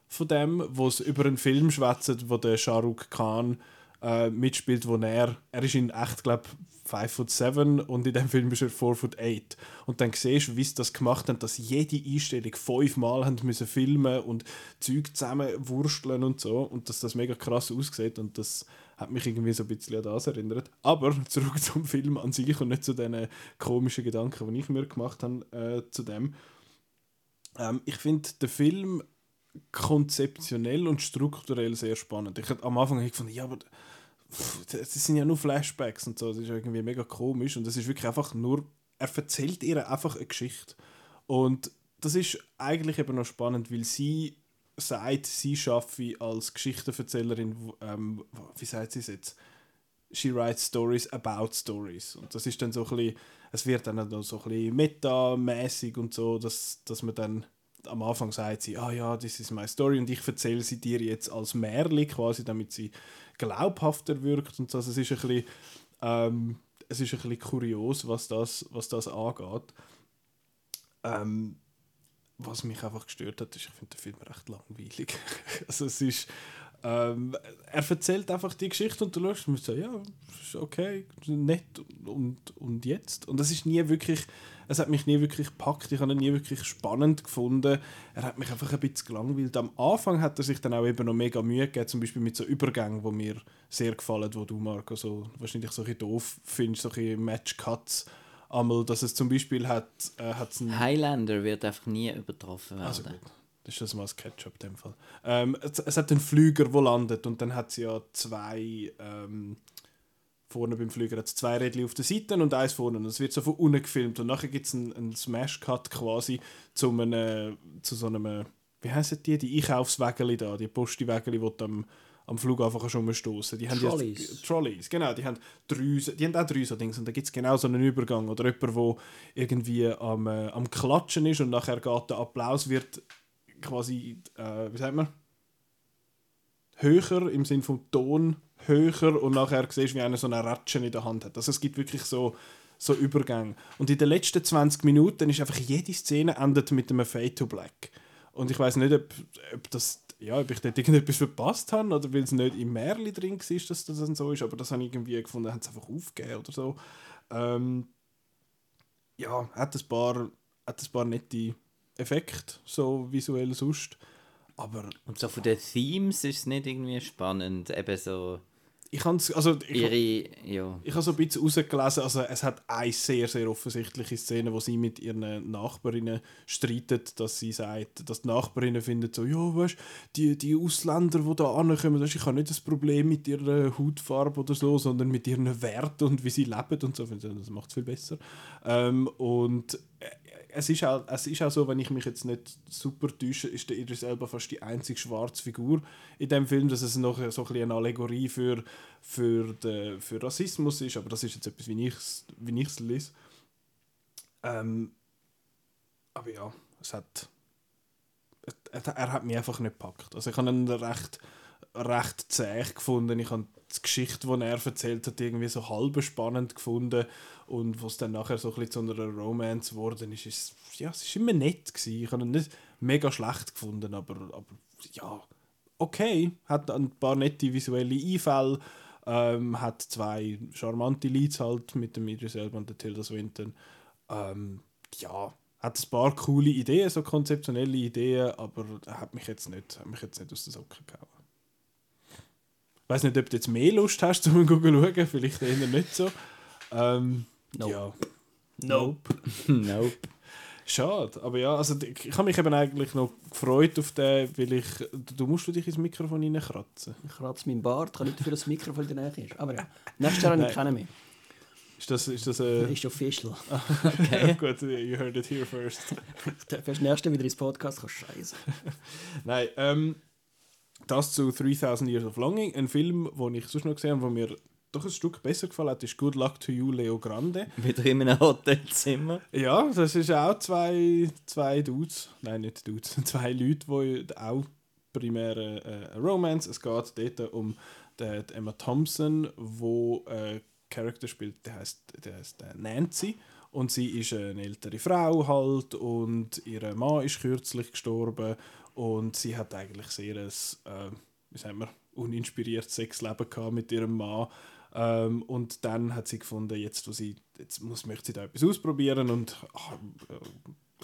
von dem, wo es über einen Film schwätzt, wo der Shah Rukh Khan äh, mitspielt, wo er, er ist in echt, glaube ich, 5 foot 7 und in dem Film ist er 4 foot 8. Und dann siehst du, wie sie das gemacht haben, dass jede Einstellung fünfmal haben müssen filmen und Zeug zusammenwursteln und so und dass das mega krass aussieht und das hat mich irgendwie so ein bisschen an das erinnert. Aber zurück zum Film an sich und nicht zu den komischen Gedanken, die ich mir gemacht habe äh, zu dem. Ähm, ich finde den Film konzeptionell und strukturell sehr spannend. Ich am Anfang habe ich gefunden, ja, aber das sind ja nur Flashbacks und so, das ist irgendwie mega komisch und das ist wirklich einfach nur, er erzählt ihr einfach eine Geschichte. Und das ist eigentlich eben noch spannend, weil sie sagt, sie schaffe als Geschichtenerzählerin, wo- ähm, wie sagt sie es jetzt? She writes stories about stories. Und das ist dann so ein bisschen, es wird dann noch so ein bisschen metamäßig und so, dass, dass man dann am Anfang sagt sie, ah ja, this is my story und ich erzähle sie dir jetzt als Märli quasi, damit sie glaubhafter wirkt und so. Also es ist ein bisschen, ähm, es ist ein bisschen kurios, was das, was das angeht. Ähm, was mich einfach gestört hat, ist, ich finde den Film recht langweilig. also es ist, ähm, er erzählt einfach die Geschichte und du schaust und so, ja, ist okay, nett und, und jetzt. Und das ist nie wirklich, es hat mich nie wirklich gepackt, ich habe ihn nie wirklich spannend gefunden. Er hat mich einfach ein bisschen gelangweilt. Am Anfang hat er sich dann auch eben noch mega Mühe gegeben, zum Beispiel mit so Übergängen, die mir sehr gefallen, wo du, Marco, so, wahrscheinlich so ein bisschen doof findest, so ein bisschen Match-Cuts. Einmal, dass es zum Beispiel hat, äh, hat's Highlander wird einfach nie übertroffen werden. also. Das ist das mal das Ketchup in dem Fall. Ähm, es, es hat einen Flüger, der landet und dann hat es ja zwei ähm, vorne beim Flüger hat's zwei Rädchen auf der Seite und eins vorne und es wird so von unten gefilmt und nachher gibt es einen, einen Smash-Cut quasi zu, einem, zu so einem, wie heissen die, die Einkaufswägeli da, die Postiwägeli, die du am, am Flughafen schon rumstoßen. Die haben Trolleys. Ja, Trolleys, genau, die haben drei, die haben auch drei so Dings und da gibt es genau so einen Übergang oder jemand, der irgendwie am, äh, am Klatschen ist und nachher geht der Applaus wird quasi, äh, wie sagt man, höher im Sinn vom Ton höher und nachher siehst wie einer so eine Ratschen in der Hand hat. Also es gibt wirklich so, so Übergänge. Und in den letzten 20 Minuten ist einfach jede Szene endet mit einem Fade to Black. Und ich weiß nicht, ob, ob das ja, ob ich dort irgendetwas verpasst habe oder weil es nicht im Märli drin war, dass das dann so ist, aber das habe ich irgendwie gefunden, haben sie einfach aufgegeben oder so. Ähm, ja, hat ein paar, hat ein paar nette Effekte, so visuell sonst. Aber Und so von den Themes ist es nicht irgendwie spannend. Eben so ich habe also ich, ihre. Ja. ich habe so ein bisschen rausgelesen, also es hat eine sehr, sehr offensichtliche Szene, wo sie mit ihren Nachbarinnen streitet, dass sie sagt, dass die Nachbarinnen finden so, ja, weißt die, die Ausländer, die da ankommen, weisst, ich habe nicht das Problem mit ihrer Hautfarbe oder so, sondern mit ihren Werten und wie sie leben und so. Das macht es viel besser. Ähm, und äh, es ist, auch, es ist auch so, wenn ich mich jetzt nicht super täusche, ist der Idris Elba fast die einzige schwarze Figur in dem Film, dass es noch so ein eine Allegorie für, für, den, für Rassismus ist, aber das ist jetzt etwas, wie ich es wie lese. Ähm, aber ja, es hat, er, er hat mich einfach nicht gepackt. Also ich habe ihn recht, recht zäh gefunden. Ich habe die Geschichte, die er erzählt hat, irgendwie so halb spannend gefunden und was dann nachher so ein bisschen zu einer Romance geworden ist, ist ja, es ist immer nett gewesen. Ich habe ihn nicht mega schlecht gefunden, aber, aber ja, okay. Hat ein paar nette visuelle Einfälle, ähm, hat zwei charmante Leads halt mit dem Idris Elba und der Tilda Swinton. Ähm, ja, hat ein paar coole Ideen, so konzeptionelle Ideen, aber hat mich jetzt nicht, hat mich jetzt nicht aus den Socken gehauen. Ich weiß nicht, ob du jetzt mehr Lust hast, um zu schauen, vielleicht eher nicht so. Ähm, Nope. Ja. Nope. nope. Schade, aber ja, also ich, ich habe mich eben eigentlich noch gefreut auf den, weil ich, du, du musst du dich ins Mikrofon reinkratzen. Ich kratze meinen Bart, kann nicht dafür, dass das Mikrofon in der Nähe ist. Aber ja, nächstes Jahr habe ich keinen mehr. Ist das, ist das äh, Ist official. okay. gut, you heard it here first. Fürs nächste wieder ins Podcast kannst scheiße. Nein, ähm, das zu 3000 Years of Longing, ein Film, den ich sonst noch gesehen habe, der mir doch ein Stück besser gefallen hat, ist Good Luck to You, Leo Grande. Wieder in einem Hotelzimmer. Ja, das ist auch zwei, zwei Dudes, nein, nicht Dudes, zwei Leute, die auch primär äh, eine Romance. Es geht dort um die, die Emma Thompson, wo äh, Charakter spielt, der heißt, der heißt äh, Nancy und sie ist eine ältere Frau halt und ihr Mann ist kürzlich gestorben und sie hat eigentlich sehr ein, äh, wie sagt man, uninspiriertes Sexleben gehabt mit ihrem Mann. Ähm, und dann hat sie gefunden, jetzt, wo sie, jetzt muss, möchte sie da etwas ausprobieren und ach,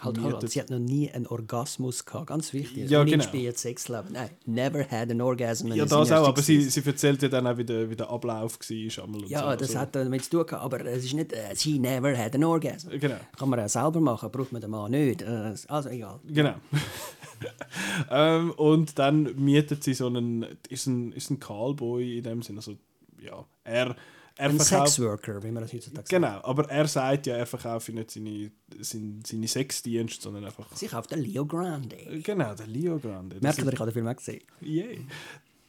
Halt, halt, sie hat noch nie einen Orgasmus gehabt, ganz wichtig. Ja, Ja, genau. Uninspiriert Sexleben. Nein, never had an orgasm. Ja, das auch, aber sie, sie erzählt ja dann auch, wie der, wie der Ablauf war. Einmal Ja, so. das also, hat damit zu tun gehabt, aber es ist nicht, äh, she never had an orgasm. Genau. Kann man auch selber machen, braucht man den Mann nicht. Äh, Also egal. Genau. ähm, und dann mietet sie so einen, ist ein, ist ein Callboy in dem Sinne, also ja, er, er Ein verkauft... Sexworker, wie man das heutzutage sagt. Genau, aber er sagt ja, er verkauft ja nicht seine, seine, seine Sexdienste, sondern einfach... Sie kauft den Leo Grande. Genau, der Leo Grande. Merkt ihr, ich habe den Film auch gesehen. Yay.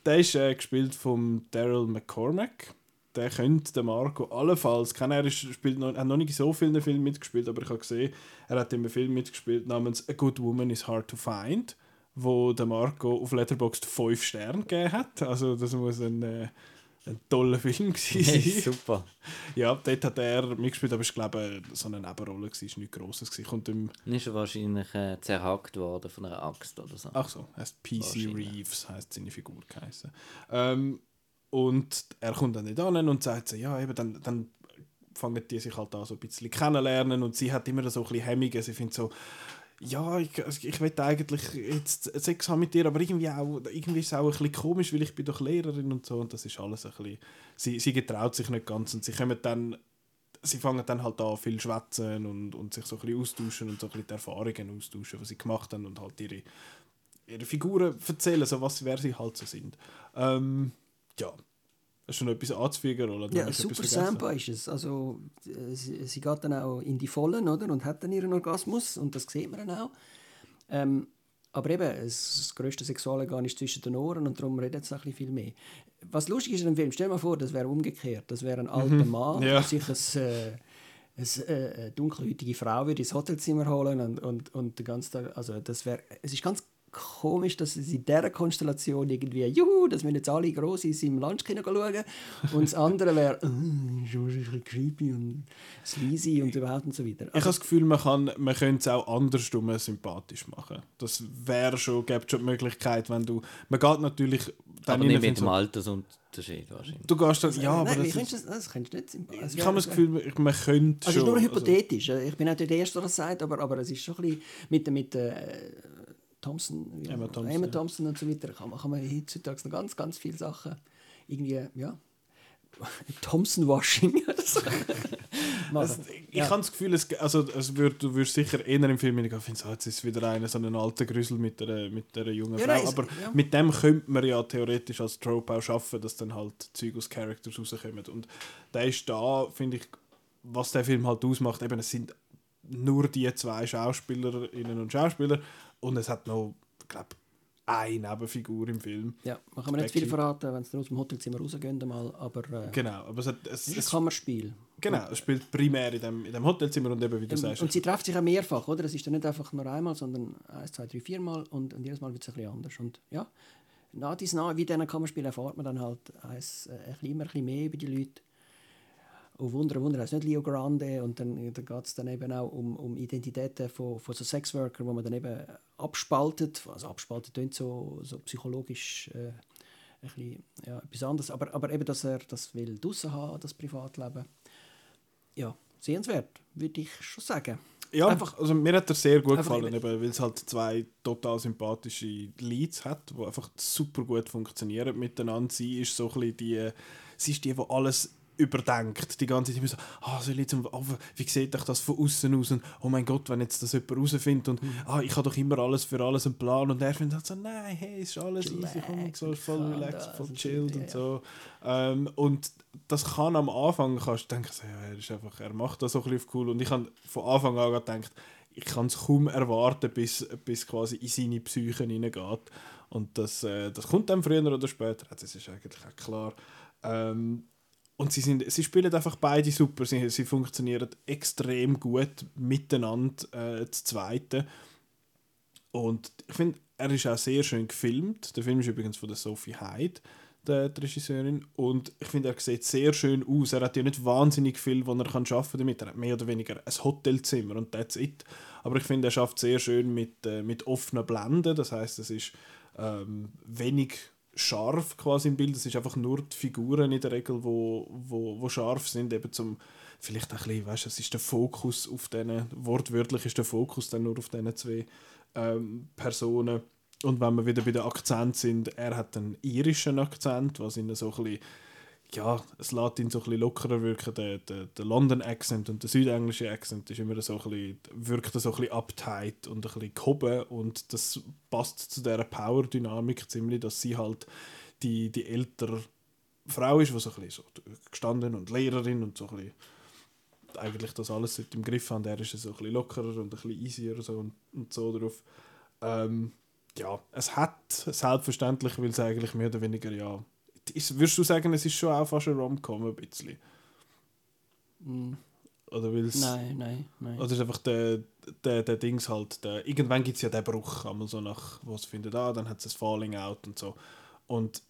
Der ist äh, gespielt von Daryl McCormack. Der könnte den Marco allenfalls kennen. Er ist, spielt noch, hat noch nicht so vielen Filmen mitgespielt, aber ich habe gesehen, er hat in einem Film mitgespielt namens A Good Woman is Hard to Find, wo der Marco auf Letterboxd 5 Sterne gegeben hat. Also das muss ein, äh, ein toller Film gewesen Hey, super. ja, dort hat er mitgespielt, aber ich glaube, so eine Nebenrolle war, ist nichts Grosses. gewesen. Kommt im, ist wahrscheinlich äh, zerhackt worden von einer Axt oder so. Ach so, heißt PC. Reeves, heißt seine Figur geheißen. Ähm, und er kommt dann nicht an und sagt so, ja, eben, dann, dann fangen die sich halt an so ein bisschen kennenlernen und sie hat immer so ein bisschen Hemmungen. Sie findet so, ja, ich, also ich will eigentlich jetzt Sex haben mit dir, aber irgendwie, auch, irgendwie ist es auch ein bisschen komisch, weil ich bin doch Lehrerin und so und das ist alles ein bisschen, sie, sie getraut sich nicht ganz und sie kommen dann sie fangen dann halt an viel schwätzen und, und sich so ein bisschen austauschen und so ein bisschen die Erfahrungen austauschen, was sie gemacht haben und halt ihre, ihre Figuren erzählen, so was wer sie halt so sind. Ähm, ja, noch etwas anzufügen? Oder Ja, super? Sampa ist es. Also, äh, sie, sie geht dann auch in die Vollen oder? und hat dann ihren Orgasmus und das sieht man dann auch. Ähm, aber eben, das grösste Sexualorgan ist zwischen den Ohren und darum redet es ein bisschen viel mehr. Was lustig ist in dem Film, stell dir mal vor, das wäre umgekehrt. Das wäre ein alter Mann, Ja. der sich ein, äh, ein, äh, eine dunkelhäutige Frau würde ins Hotelzimmer holen und, und, und den ganzen Tag, also das wäre, es ist ganz komisch, dass es in dieser Konstellation irgendwie, juhu, dass wir jetzt alle gross in seinem Lunchkino schauen und das andere wäre, äh, ist ein bisschen creepy und sleazy und überhaupt und so weiter. Ich habe das Gefühl, man, kann, man könnte es auch andersrum sympathisch machen. Das wäre schon, gibt schon die Möglichkeit, wenn du, man geht natürlich dann Aber nicht mit dem so, Altersunterschied wahrscheinlich. du gehst dann, ja, aber Nein, das, ist, du das, das könntest du nicht sympathisch. ich habe das Gefühl, man- man könnte Also es ist schon. nur hypothetisch. ich bin nicht der Erste, der das sagt, aber, aber es ist schon ein bisschen mit, mit äh, Thompson, wie- Emma Thompson, Emma ja. Thompson und so weiter, kann man, kann man heutzutage noch ganz, ganz viele Sachen irgendwie, ja, Thompson-Washing oder so. Also, ich habe das Gefühl, es, also, es würd, du würdest sicher eher im Film hineingehen, finden, so, jetzt ist wieder einer so ein alter Grüssel mit einer, mit einer jungen Ja, Frau. nein, aber ja. mit dem könnte man ja theoretisch als Trope auch schaffen, dass dann halt Zeug aus Characters rauskommen. Und der ist da, finde ich, was der Film halt ausmacht, eben, es sind nur die zwei Schauspielerinnen und Schauspieler und es hat noch, ich glaube, eine Nebenfigur im Film. Ja, man kann mir nicht viel verraten, wenn sie aus dem Hotelzimmer rausgehen, mal, aber äh, Genau, aber es, hat, es, es ist ein es, Kammerspiel. genau, es spielt primär in dem, in dem Hotelzimmer und eben, wie du sagst, Und sie treffen sich auch mehrfach, oder? Es ist dann nicht einfach nur einmal, sondern eins, zwei, drei, viermal und, und jedes Mal wird es ein bisschen anders. Und ja, nach dies nach, wie diesen Kammerspielen erfahrt man dann halt eins, äh, ein bisschen, immer ein bisschen mehr über die Leute. Und Wunder, Wunder heißt nicht Leo Grande und dann, dann geht es dann eben auch um, um Identitäten von, von so Sexworkern, wo man dann eben abspaltet, also abspaltet klingt so, so psychologisch äh, ein bisschen, ja, etwas anderes, aber, aber eben, dass er das will draussen haben, das Privatleben. Ja, sehenswert, würde ich schon sagen. Ja, Einfach- also mir hat er sehr gut gefallen, eben, weil es halt zwei total sympathische Leads hat, die einfach super gut funktionieren miteinander. Sie ist so ein bisschen die, sie ist die, die alles überdenkt. Die ganze Zeit immer so, ah, soll ich jetzt, oh, wie sieht euch das von außen aus? Und oh mein Gott, wenn jetzt das jemand rausfindet und Mhm. ah, ich habe doch immer alles für alles einen Plan und er findet halt so, nein, hey, ist alles easy, komm, so voll Relax, relaxed, voll chilled und so. Ähm, und das kann am Anfang, kannst du denken, so, ja, er, ist einfach, er macht das so ein bisschen cool und ich habe von Anfang an gedacht, ich kann es kaum erwarten, bis, bis quasi in seine Psyche hineingeht. Und das, äh, das kommt dann früher oder später, das ist eigentlich auch klar. Ähm, und sie, sind, sie spielen einfach beide super. Sie, sie funktionieren extrem gut miteinander, äh, das Zweite. Und ich finde, er ist auch sehr schön gefilmt. Der Film ist übrigens von der Sophie Hyde, der, die Regisseurin. Und ich finde, er sieht sehr schön aus. Er hat ja nicht wahnsinnig viel, was er kann schaffen damit. Er hat mehr oder weniger ein Hotelzimmer und that's it. Aber ich finde, er schafft sehr schön mit, äh, mit offenen Blenden. Das heißt, es ist ähm, wenig scharf quasi im Bild. Es ist einfach nur die Figuren in der Regel, wo, wo, wo scharf sind, eben zum vielleicht ein bisschen, weißt, es ist der Fokus auf denen, wortwörtlich ist der Fokus dann nur auf diesen zwei ähm, Personen. Und wenn wir wieder bei den Akzent sind, er hat einen irischen Akzent, was ihn so ein bisschen, ja, es lässt ihn so ein lockerer wirken. Der, der, der London-Accent und der südenglische Accent ist immer so ein bisschen, wirkt so ein bisschen uptight und ein bisschen gehoben und das passt zu dieser Power-Dynamik ziemlich, dass sie halt die, die ältere Frau ist, die so ein bisschen so gestanden und Lehrerin und so ein bisschen eigentlich das alles im Griff haben. Der ist so ein bisschen lockerer und ein bisschen easier so und, und so drauf. Ähm, ja, es hat selbstverständlich, weil es eigentlich mehr oder weniger, ja, ist, würdest du sagen, es ist schon auch fast ein Rom-Com ein bisschen? Mm. Oder weil's, Nein, nein, nein. Oder ist einfach der, der, der Dings halt, der, irgendwann gibt es ja den Bruch, einmal so nach, was findet ah, dann hat es ein Falling Out und so. Und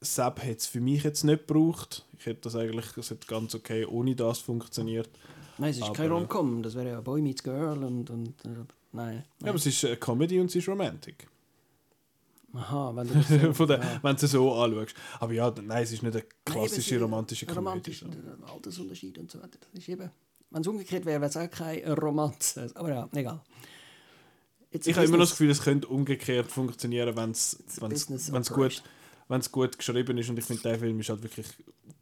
Sepp hat es für mich jetzt nicht gebraucht. Ich hätte das eigentlich, das hat ganz okay ohne das funktioniert. Nein, es ist aber- kein Rom-Com, das wäre ja Boy Meets Girl und, und äh, nein. nein. Ja, aber es ist eine Comedy und es ist Romantic. Aha, wenn du das so, Von der, ja. Wenn du so anschaust. Aber ja, nein, es ist nicht eine klassische Nein, romantische Komödie. romantisch, Altersunterschied und so weiter. Das ist eben, wenn es umgekehrt wäre, wäre es auch keine Romanze. Aber ja, egal. It's Ich habe immer noch das. Gefühl, es könnte umgekehrt funktionieren, wenn es gut, operation. wenn's gut geschrieben ist. Und ich finde, der Film ist halt wirklich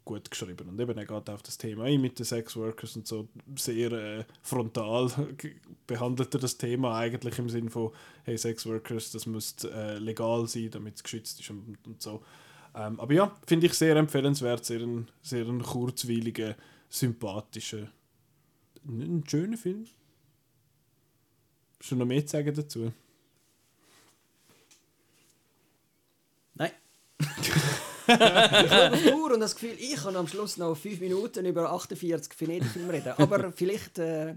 gut geschrieben. Und eben, er geht auf das Thema ein mit den Sexworkers und so sehr äh, frontal behandelt er das Thema eigentlich im Sinne von, hey, Sexworkers, das muss äh, legal sein, damit es geschützt ist und, und so. Ähm, aber ja, finde ich sehr empfehlenswert, sehr ein, sehr ein kurzweiliger, sympathischer, ein schöner Film. Schon noch mehr zu sagen dazu? Nein. Ich auf Uhr und das Gefühl, ich kann am Schluss noch fünf Minuten über 48 Venedig-Filme reden. Aber vielleicht. Äh,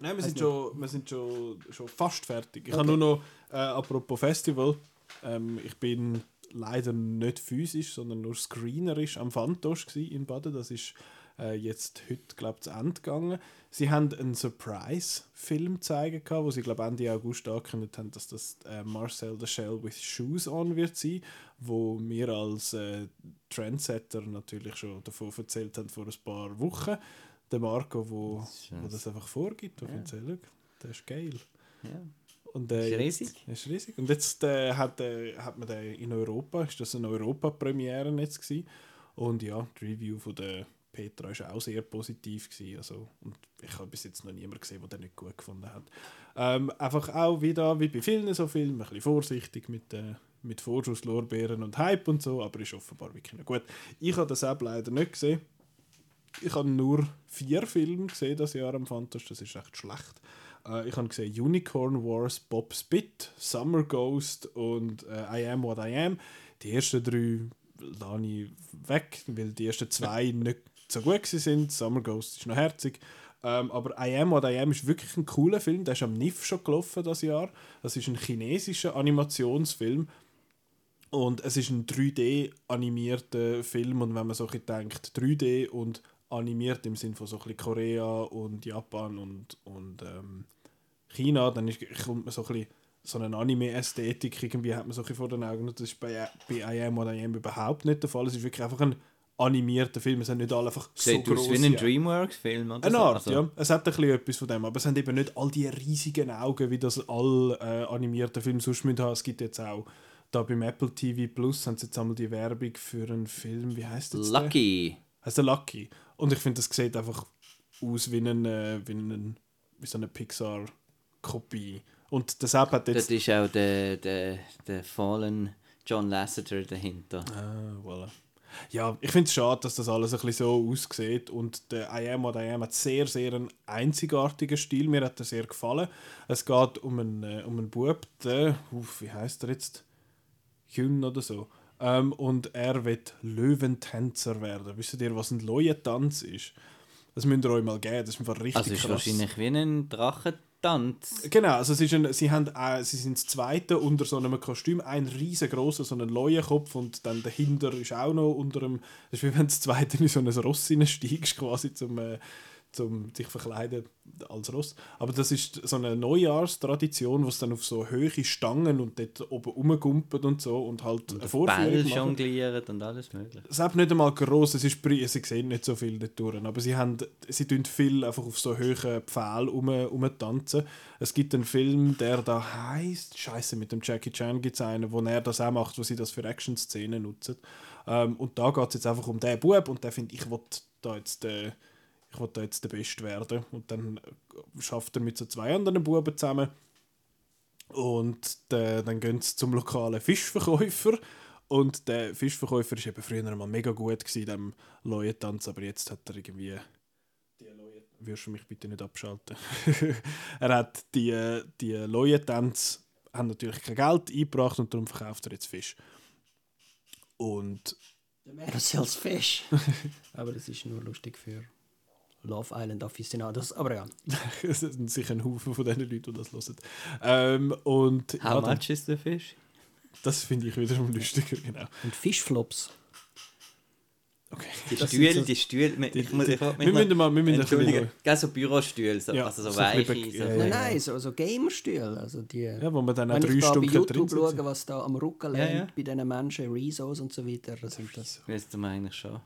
Nein, wir sind, schon, wir sind schon, schon fast fertig. Ich Okay. habe nur noch, äh, apropos Festival, ähm, ich bin leider nicht physisch, sondern nur screenerisch am Fantosch gsi in Baden. Das ist äh, jetzt heute, glaube ich, zu Ende gegangen. Sie haben einen Surprise-Film zeigen gehabt, wo sie, glaube Ende August angekündigt haben, dass das äh, Marcel the Shell with Shoes on wird sein, wo wir als äh, Trendsetter natürlich schon davon erzählt haben vor ein paar Wochen. Der Marco, wo, Das wo das einfach vorgibt, wo Ja. schau, der ist geil. Ja. Und, äh, Ist jetzt- riesig. Er ist riesig. Und jetzt äh, hat, äh, hat man den in Europa, ist das eine Europa-Premiere jetzt gewesen. Und ja, die Review von der Petra ist auch sehr positiv gewesen. Also, und ich habe bis jetzt noch niemanden gesehen, der den nicht gut gefunden hat. Ähm, einfach auch wieder, wie bei vielen so Filmen, ein bisschen vorsichtig mit, äh, mit Vorschusslorbeeren und Hype und so, aber ist offenbar wirklich noch gut. Ich habe das auch leider nicht gesehen. Ich habe nur vier Filme gesehen das Jahr am Fantas, das ist echt schlecht. Äh, ich habe gesehen Unicorn Wars, Bob Spit, Summer Ghost und äh, I Am What I Am. Die ersten drei lasse ich weg, weil die ersten zwei nicht so gut sind. Summer Ghost ist noch herzig. Ähm, aber I Am What I Am ist wirklich ein cooler Film. Der ist am NIF schon gelaufen das Jahr. Das ist ein chinesischer Animationsfilm. Und es ist ein 3D-animierter Film. Und wenn man so ein denkt, 3D und animiert im Sinne von so ein Korea und Japan und, und ähm, China, dann ist, kommt man so ein bisschen so eine Anime-Ästhetik irgendwie hat man so vor den Augen. Und das ist bei, bei I Am What I Am überhaupt nicht der Fall. Es ist wirklich einfach ein animierter Film. Es sind nicht alle einfach so Sieht aus groß. wie ein Dreamworks-Film oder Eine so. Art, Also, ja. Es hat ein bisschen etwas von dem, aber es haben eben nicht all die riesigen Augen, wie das alle äh, animierten Filme sonst haben. Es gibt jetzt auch, da beim Apple TV Plus haben sie jetzt einmal die Werbung für einen Film, wie heißt das? Lucky. Heißt der Lucky. Und ich finde, das sieht einfach aus wie, ein, äh, wie, ein, wie so eine Pixar-Kopie. Und das App hat Das jetzt... ist auch der, der, der Fallen John Lasseter dahinter. Ah, voilà. Ja, ich finde es schade, dass das alles ein bisschen so aussieht. Und der I Am What I Am hat sehr, sehr einen einzigartigen Stil. Mir hat er sehr gefallen. Es geht um einen, äh, um einen Bub, der, uff, wie heißt er jetzt? Hyun oder so. Äh, Ähm, und er wird Löwentänzer werden. Wisst ihr, was ein Löwentanz ist? Das müsst ihr euch mal geben. Das ist einfach richtig Also ist krass. wahrscheinlich wie ein Drachentanz. Genau, also ist ein, sie, haben, äh, sie sind das zweite unter so einem Kostüm, ein riesengroßer, so einen Leuenkopf und dann dahinter ist auch noch unter einem, das ist wie wenn das zweite in so ein Ross hineinsteigst quasi zum, äh, zum sich verkleiden als Ross. Aber das ist so eine Neujahrstradition, wo es dann auf so hohe Stangen und dort oben rumgumpelt und so und halt eine Ball Vorführung jonglieren und alles mögliche. Es ist nicht einmal gross, es ist sie sehen nicht so viel dort durch, aber sie, haben, sie tun viel einfach auf so hohen Pfählen rum, rumtanzen. Es gibt einen Film, der da heißt Scheiße mit dem Jackie Chan gibt es einen, wo er das auch macht, wo sie das für Action-Szenen nutzen. Ähm, und da geht es jetzt einfach um den Bub und der findet, ich will da jetzt der ich will da jetzt der Beste werden. Und dann äh, schafft er mit so zwei anderen Buben zusammen. Und äh, dann gehen sie zum lokalen Fischverkäufer. Und der Fischverkäufer war eben früher mal mega gut in diesem Leuentanz, aber jetzt hat er irgendwie. Die Leue, wirst du mich bitte nicht abschalten? er hat die, die Leuentanz haben natürlich kein Geld eingebracht und darum verkauft er jetzt Fisch. Und Mehr als Fisch. Aber das ist nur lustig für Love Island Aficionados. Aber ja, es sind sicher ein Haufen von diesen Leuten, die das hören. Ähm, und How ja, dann, much is the fish? das finde ich wiederum lustiger, genau. und Fischflops. Okay. Die Das Stühle, so- die Stühle. Ich, muss, ich wir müssen mal, wir müssen Entschuldigung, Gell, so Bürostühle, so, Ja, also so, so weiche. So, ja, Nein, ja. nein, so, so Gamerstühle. Also die, Ja, wo man dann auch drei Stunden drin YouTube schaue, was da am Rücken Ja, bei diesen Menschen, Rezos und so weiter, das sind das. Müsste man eigentlich schon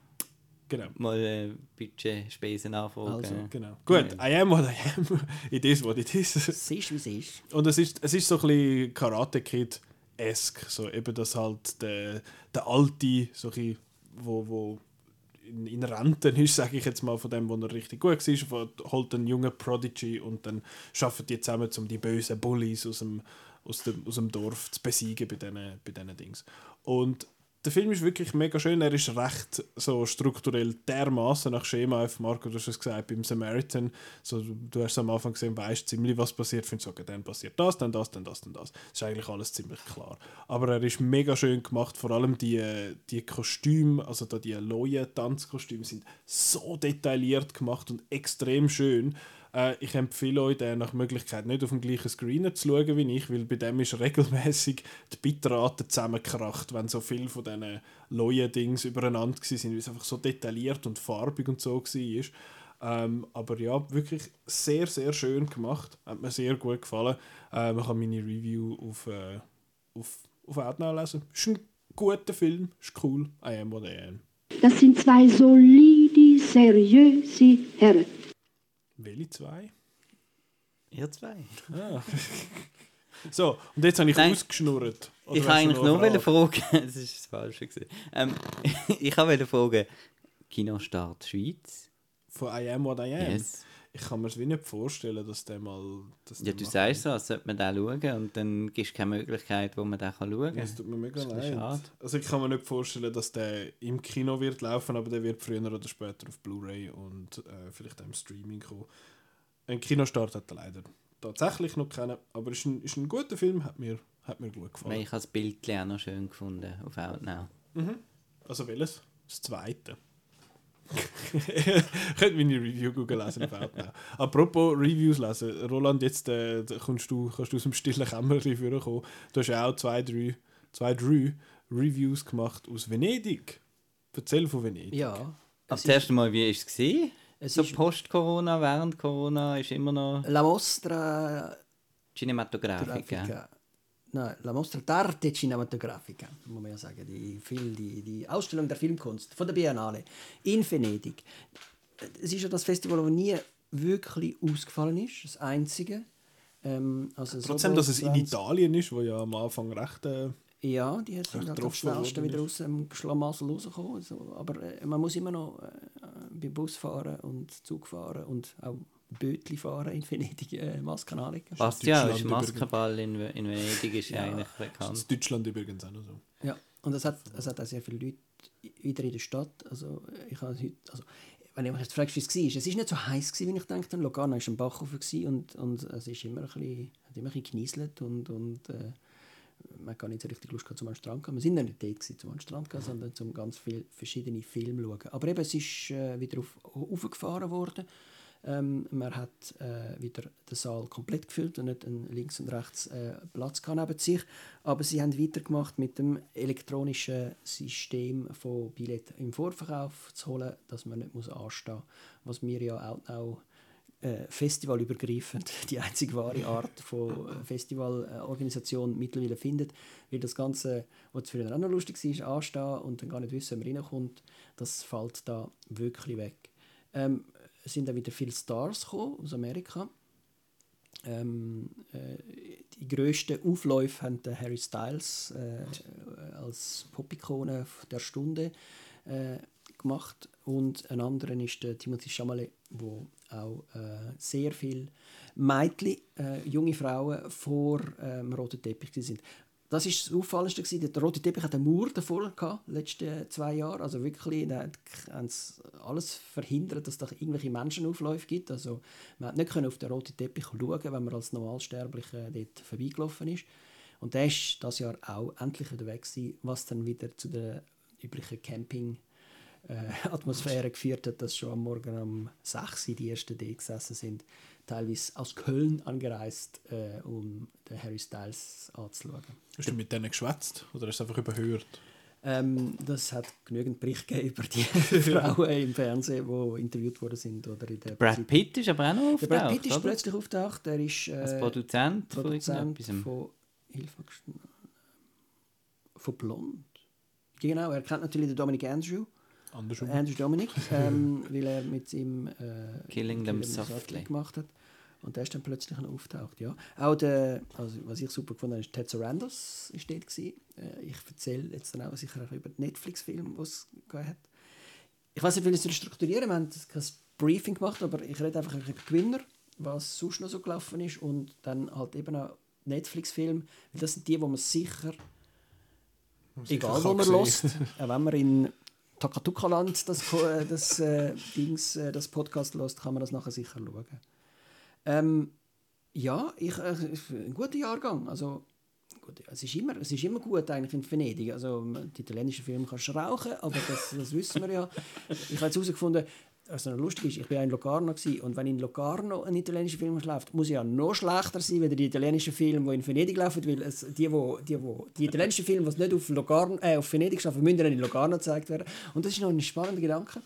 Genau. mal äh, Budgetspesen anfragen. Also. Genau. Gut, I am what I am. It is what it is. Es ist, wie es ist. Und es ist, es ist so ein bisschen Karate Kid-esque. So eben, dass halt der, der Alte, so ein bisschen, wo, wo in, in Renten ist, sage ich jetzt mal, von dem, wo er richtig gut war, wo- holt einen jungen Prodigy und dann schaffen die zusammen, um die bösen Bullies aus dem, aus dem, aus dem Dorf zu besiegen bei diesen, bei diesen Dings. Und der Film ist wirklich mega schön. Er ist recht so strukturell dermaßen nach Schema auf Marco, du hast es gesagt, beim Samaritan. So, du hast am Anfang gesehen, weißt ziemlich, was passiert. Findest du, okay, dann passiert das, dann das, dann das, dann das. Das ist eigentlich alles ziemlich klar. Aber er ist mega schön gemacht. Vor allem die, die Kostüme, also da die neuen Tanzkostüme sind so detailliert gemacht und extrem schön. Äh, ich empfehle euch, den nach Möglichkeit nicht auf dem gleichen Screen zu schauen wie ich, weil bei dem ist regelmäßig die Bitrate zusammengekracht, wenn so viel von diesen neuen Dings übereinander waren, weil es einfach so detailliert und farbig und so war. Ähm, aber ja, wirklich sehr, sehr schön gemacht. Hat mir sehr gut gefallen. Äh, man kann meine Review auf, äh, auf, auf Outnow lesen. Ist ein guter Film, ist cool. I am what I am. Das sind zwei solide, seriöse Herren. Welche zwei? Ihr zwei. Ah. so, und jetzt habe ich Nein. ausgeschnurrt. Oder Ich wollte eigentlich noch nur eine fragen, das ist das Falsche. gewesen. Ähm, ich wollte fragen, Kinostart Schweiz? Von I am what I am. Yes. Ich kann mir es wie nicht vorstellen, dass der mal. Dass Ja, du sagst so, als sollte man den schauen und dann gibt es keine Möglichkeit, wo man den kann schauen Das kann. tut mir mega leid. schade. Also ich kann mir nicht vorstellen, dass der im Kino wird laufen, aber der wird früher oder später auf Blu-ray und äh, vielleicht auch im Streaming kommen. Ein Kinostart hat er leider tatsächlich noch keinen, aber ist ein, ist ein guter Film, hat mir, hat mir gut gefallen. Ich habe das Bild auch noch schön gefunden auf Outnow. Also welches? Das zweite. Könnt meine Review googeln lesen auf Outnow. Apropos Reviews lesen. Roland, jetzt äh, kommst du, kannst du aus dem stillen Kämmerchen vorkommen. Du hast ja auch zwei, drei, zwei, drei Reviews gemacht aus Venedig. Erzähl von Venedig. Ja. Das erste Mal, wie war es? gewesen? Es So ist- Post-Corona, während Corona ist immer noch La Mostra Cinematografik. gell? Grafica. Nein, La Mostra d'Arte Cinematografica, muss man ja sagen. Die, Film, die, die Ausstellung der Filmkunst von der Biennale in Venedig. Es ist ja das Festival, das nie wirklich ausgefallen ist, das einzige. Ähm, also so Trotzdem, dass es in 20 Italien ist, wo ja am Anfang recht. Äh, Ja, die sind halt am schnellsten wieder aus dem Schlamassel rausgekommen. Also, aber äh, man muss immer noch äh, beim Bus fahren und Zug fahren und auch Bötli fahren in Venedig äh, Masken anlegen. Passt ja, ist Maskenball in, in Venedig ist ja eigentlich das bekannt. ist in Deutschland übrigens auch noch so. Ja, und es hat, es hat auch sehr viele Leute wieder in der Stadt. Also, ich habe heute, also, wenn ich mich jetzt fragst, wie es war, es war nicht so heiß, gewesen, wie ich dachte. Lugano war ein gewesen und, und es ist immer ein bisschen, hat immer ein bisschen genieselt und, und äh, man hat gar nicht so richtig Lust gehabt, zum Strand zu gehen. Wir sind ja nicht dort gewesen, zum Strand zu gehen, sondern zum ganz viele verschiedene Filme zu schauen. Aber eben, es ist äh, wieder auf, aufgefahren worden. Ähm, man hat äh, wieder den Saal komplett gefüllt und nicht einen links und rechts äh, Platz neben sich. Aber sie haben weitergemacht mit dem elektronischen System von Billett im Vorverkauf zu holen, dass man nicht muss anstehen muss, was wir ja auch, auch äh, festivalübergreifend die einzige wahre Art von äh, Festivalorganisation mittlerweile findet, weil das Ganze, was früher auch noch lustig war, anstehen und dann gar nicht wissen, wer reinkommt, das fällt da wirklich weg. Ähm, es sind dann wieder viele Stars gekommen aus Amerika. Ähm, äh, die grössten Aufläufe haben Harry Styles äh, als Popikone der Stunde äh, gemacht und ein anderer ist der Timothy Chalamet, wo auch äh, sehr viele Mädchen, äh, junge Frauen vor ähm, roten Teppich sind. Das ist das Auffallendste. Der rote Teppich hat einen Mauer davor gehabt, letzten zwei Jahre. Also wirklich, da haben sie alles verhindert, dass es da irgendwelche Menschenaufläufe gibt. Also man konnte nicht auf den roten Teppich schauen, wenn man als Normalsterblicher dort vorbeigelaufen ist. Und der ist das Jahr auch endlich wieder weg gewesen, was dann wieder zu der üblichen Camping äh, Atmosphäre geführt hat, dass schon am Morgen um 6 Uhr die ersten D gesessen sind, teilweise aus Köln angereist, äh, um den Harry Styles anzuschauen. Hast du mit denen geschwätzt oder hast du einfach überhört? Ähm, das hat genügend Berichte gegeben über die Frauen im Fernsehen, die interviewt worden sind. Oder in der Brad Pitt ist aber auch noch Der auftaucht, Brad Pitt ist oder? plötzlich auftaucht. Er ist äh, Als Produzent, Produzent von von Hilfe von Blond. Genau, er kennt natürlich den Dominic Andrew. Andersrum. Andrew Dominic, ähm, weil er mit ihm äh, Killing Them Softly. gemacht hat. Und der ist dann plötzlich auftaucht, ja. Auch der, also was ich super gefunden habe, ist Ted Sarandos ist dort gewesen. Äh, ich erzähle jetzt dann auch sicher auch über den Netflix-Film, den es gegeben hat. Ich weiß nicht, wie ich es strukturieren, wir haben kein Briefing gemacht, aber ich rede einfach über die Gewinner, was sonst noch so gelaufen ist und dann halt eben auch Netflix-Film, weil das sind die, wo man sicher, egal wo kann man lost, auch wenn man in Takatuka-Land das, äh, das, äh, Dings, äh, das Podcast lost, kann man das nachher sicher schauen. Ähm, ja, ich, äh, ein guter Jahrgang. Also, gut, es, ist immer, es ist immer gut eigentlich in Venedig. Also, die italienischen Filme kannst du rauchen, aber das, das wissen wir ja. Ich habe herausgefunden, was noch lustig ist, ich war in Locarno und wenn in Locarno ein italienischer Film läuft, muss ja noch schlechter sein, als die italienischen Filme, die in Venedig laufen, weil es, die, wo, die, wo, die italienischen Filme, die nicht auf, Locarno, äh, auf Venedig schaffen, müssen dann in Locarno gezeigt werden. Und das ist noch ein spannender Gedanke.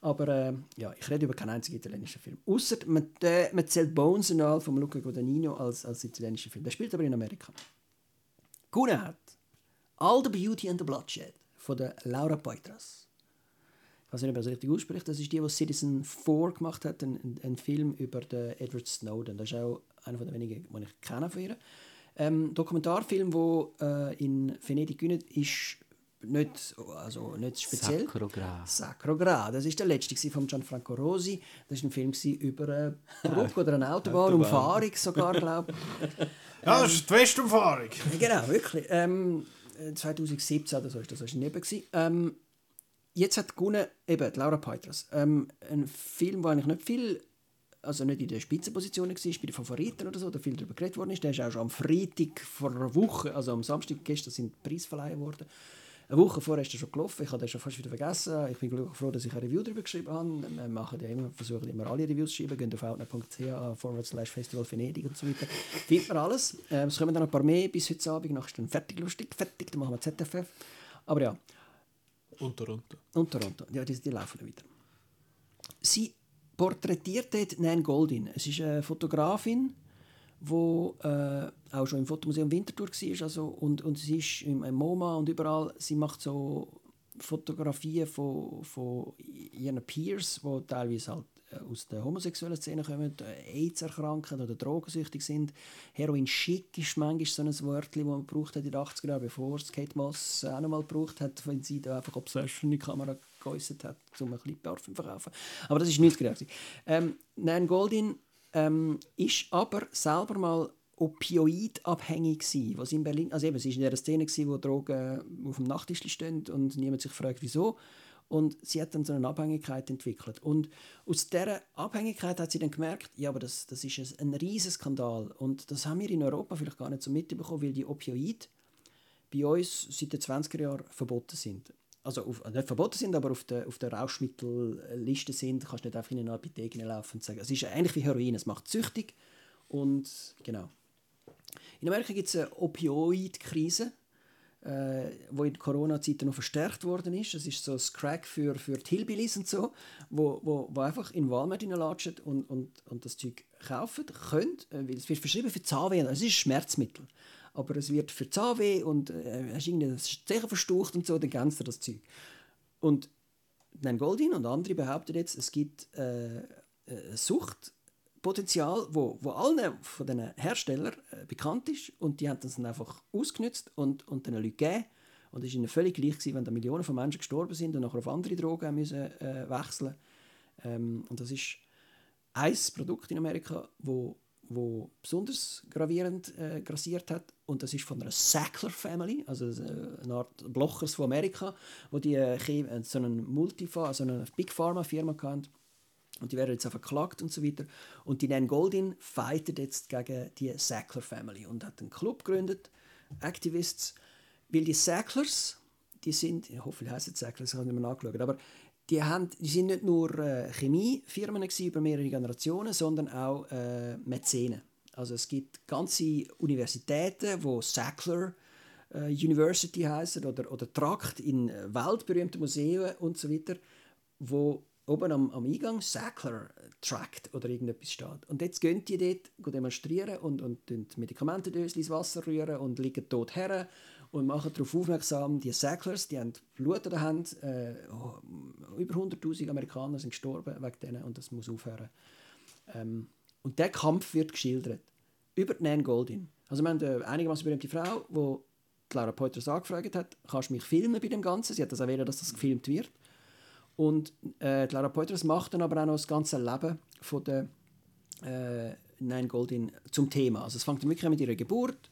Aber äh, ja, ich rede über keinen einzigen italienischen Film. Außer man, äh, man zählt Bones and All von Luca Guadagnino als, als italienischen Film. Der spielt aber in Amerika. Gewonnen hat All the Beauty and the Bloodshed von der Laura Poitras. Ich weiß nicht, ob er das richtig ausspricht. Das ist die, die Citizen 4 gemacht hat, ein, ein, Film über den Edward Snowden. Das ist auch einer der wenigen, die ich kenne von ihr. Ähm, Dokumentarfilm, der äh, in Venedig gewinnt, ist nicht, also nicht speziell. Sacro Gra. Sacro Gra. Das ist der letzte von Gianfranco Rosi. Das war ein Film über eine Brücke oder eine Autobahnumfahrung sogar, glaube ich. Ja, das ist die Westumfahrung. Genau, wirklich. Ähm, äh, 2017 oder so ist das wahrscheinlich eben. gewesen. Ähm, jetzt hat gewonnen eben die Laura Peitras. Ähm, ein Film, der eigentlich nicht viel, also nicht in der Spitzenposition war, bei den Favoriten oder so, da viel darüber geredet worden ist. Der ist auch schon am Freitag vor einer Woche, also am Samstag gestern sind die Preise verleihen worden. Eine Woche vorher ist er schon gelaufen, ich habe den schon fast wieder vergessen. Ich bin glücklich froh, dass ich ein Review darüber geschrieben habe. Wir machen ja immer, versuchen immer alle Reviews zu schreiben, gehen auf outnet.ch, forward slash Festival Venedig und so weiter. Findet man alles. Ähm, es kommen dann noch ein paar mehr bis heute Abend, nachher ist dann fertig lustig, fertig, dann machen wir ZFF. Aber ja, Und Toronto. und Toronto. Ja, die, die laufen wieder. Sie porträtiert dort Nan Goldin. Es ist eine Fotografin, die äh, auch schon im Fotomuseum Winterthur war. Also, und, und sie ist im, im MoMA und überall. Sie macht so Fotografien von, von ihren Peers, die teilweise halt äh, aus der homosexuellen Szene kommen, AIDS erkranken oder drogensüchtig sind. Heroin schick ist manchmal so ein Wort, das man gebraucht hat in den 80er Jahren, bevor es Kate Moss auch noch mal gebraucht hat, wenn sie da einfach Obsession in die Kamera geäußert hat, um ein bisschen Parfüm zu verkaufen. Aber das ist 90er Jahre. gewesen. Ähm, Nan Goldin ähm, ist aber selber mal opioidabhängig gsi, was in Berlin, also eben, sie war in der Szene gsi, wo Drogen auf dem Nachttisch stehen und niemand sich fragt, wieso. Und sie hat dann so eine Abhängigkeit entwickelt. Und aus dieser Abhängigkeit hat sie dann gemerkt, ja, aber das, das ist ein, riesen Skandal. Und das haben wir in Europa vielleicht gar nicht so mitbekommen, weil die Opioid bei uns seit den 20er Jahren verboten sind. Also auf, äh, nicht verboten sind, aber auf der, auf der Rauschmittelliste sind, kannst du nicht einfach in eine Apotheke laufen und sagen. Es ist eigentlich wie Heroin, es macht süchtig und genau. In Amerika gibt es eine Opioid-Krise, äh, wo in Corona-Zeiten noch verstärkt worden ist. Das ist so das Crack für, für die Hillbillies und so, wo, wo, wo einfach in Walmart reinlatschen und, und, und das Zeug kaufen können, äh, weil es wird verschrieben für Zahnweh. Es ist Schmerzmittel. Aber es wird für Zahnweh und äh, hast irgendwie das Zeichen verstucht und so, dann kennst du das Zeug. Und Nan Goldin und andere behaupten jetzt, es gibt äh, äh, Suchtpotenzial, wo, wo allen von den Herstellern äh, bekannt ist und die haben das dann einfach ausgenutzt und, und den Leuten gegeben. Und es war ihnen völlig gleich, gewesen, wenn da Millionen von Menschen gestorben sind und nachher auf andere Drogen müssen äh, wechseln. Ähm, und das ist ein Produkt in Amerika, wo wo besonders gravierend äh, grassiert hat. Und das ist von einer Sackler Family, also äh, eine Art Blochers von Amerika, wo die äh, Chem- so einen Multifa, so eine Big Pharma Firma kennt und die werden jetzt auch verklagt und so weiter. Und die Nan Goldin fightet jetzt gegen die Sackler Family und hat einen Club gegründet, Activists, weil die Sacklers, die sind, ich hoffe, die heißen Sacklers, ich habe nicht mehr nachgeschaut, aber die, haben, die sind nicht nur äh, Chemiefirmen über mehrere Generationen, sondern auch äh, Mäzene. Also es gibt ganze Universitäten, wo Sackler äh, University heißen oder, oder Trakt in äh, weltberühmten Museen und so weiter, wo oben am, am Eingang Sackler Tract oder irgendetwas steht. Und jetzt gehen die dort demonstrieren und, und Medikamentendöschen ins Wasser rühren und liegen tot her und machen darauf aufmerksam, die Sacklers, die haben Blut in der Hand, äh, über 100'000 Amerikaner sind gestorben wegen denen und das muss aufhören. Ähm, und der Kampf wird geschildert über Nan Goldin. Also wir haben eine einigermaßen berühmte Frau, die Clara Poitras angefragt hat, kannst du mich filmen bei dem Ganzen? Sie hat das wollen, dass das gefilmt wird. Und äh, Clara Poitras macht dann aber auch noch das ganze Leben von der äh, Nan Goldin zum Thema. Also es fängt dann wirklich an mit ihrer Geburt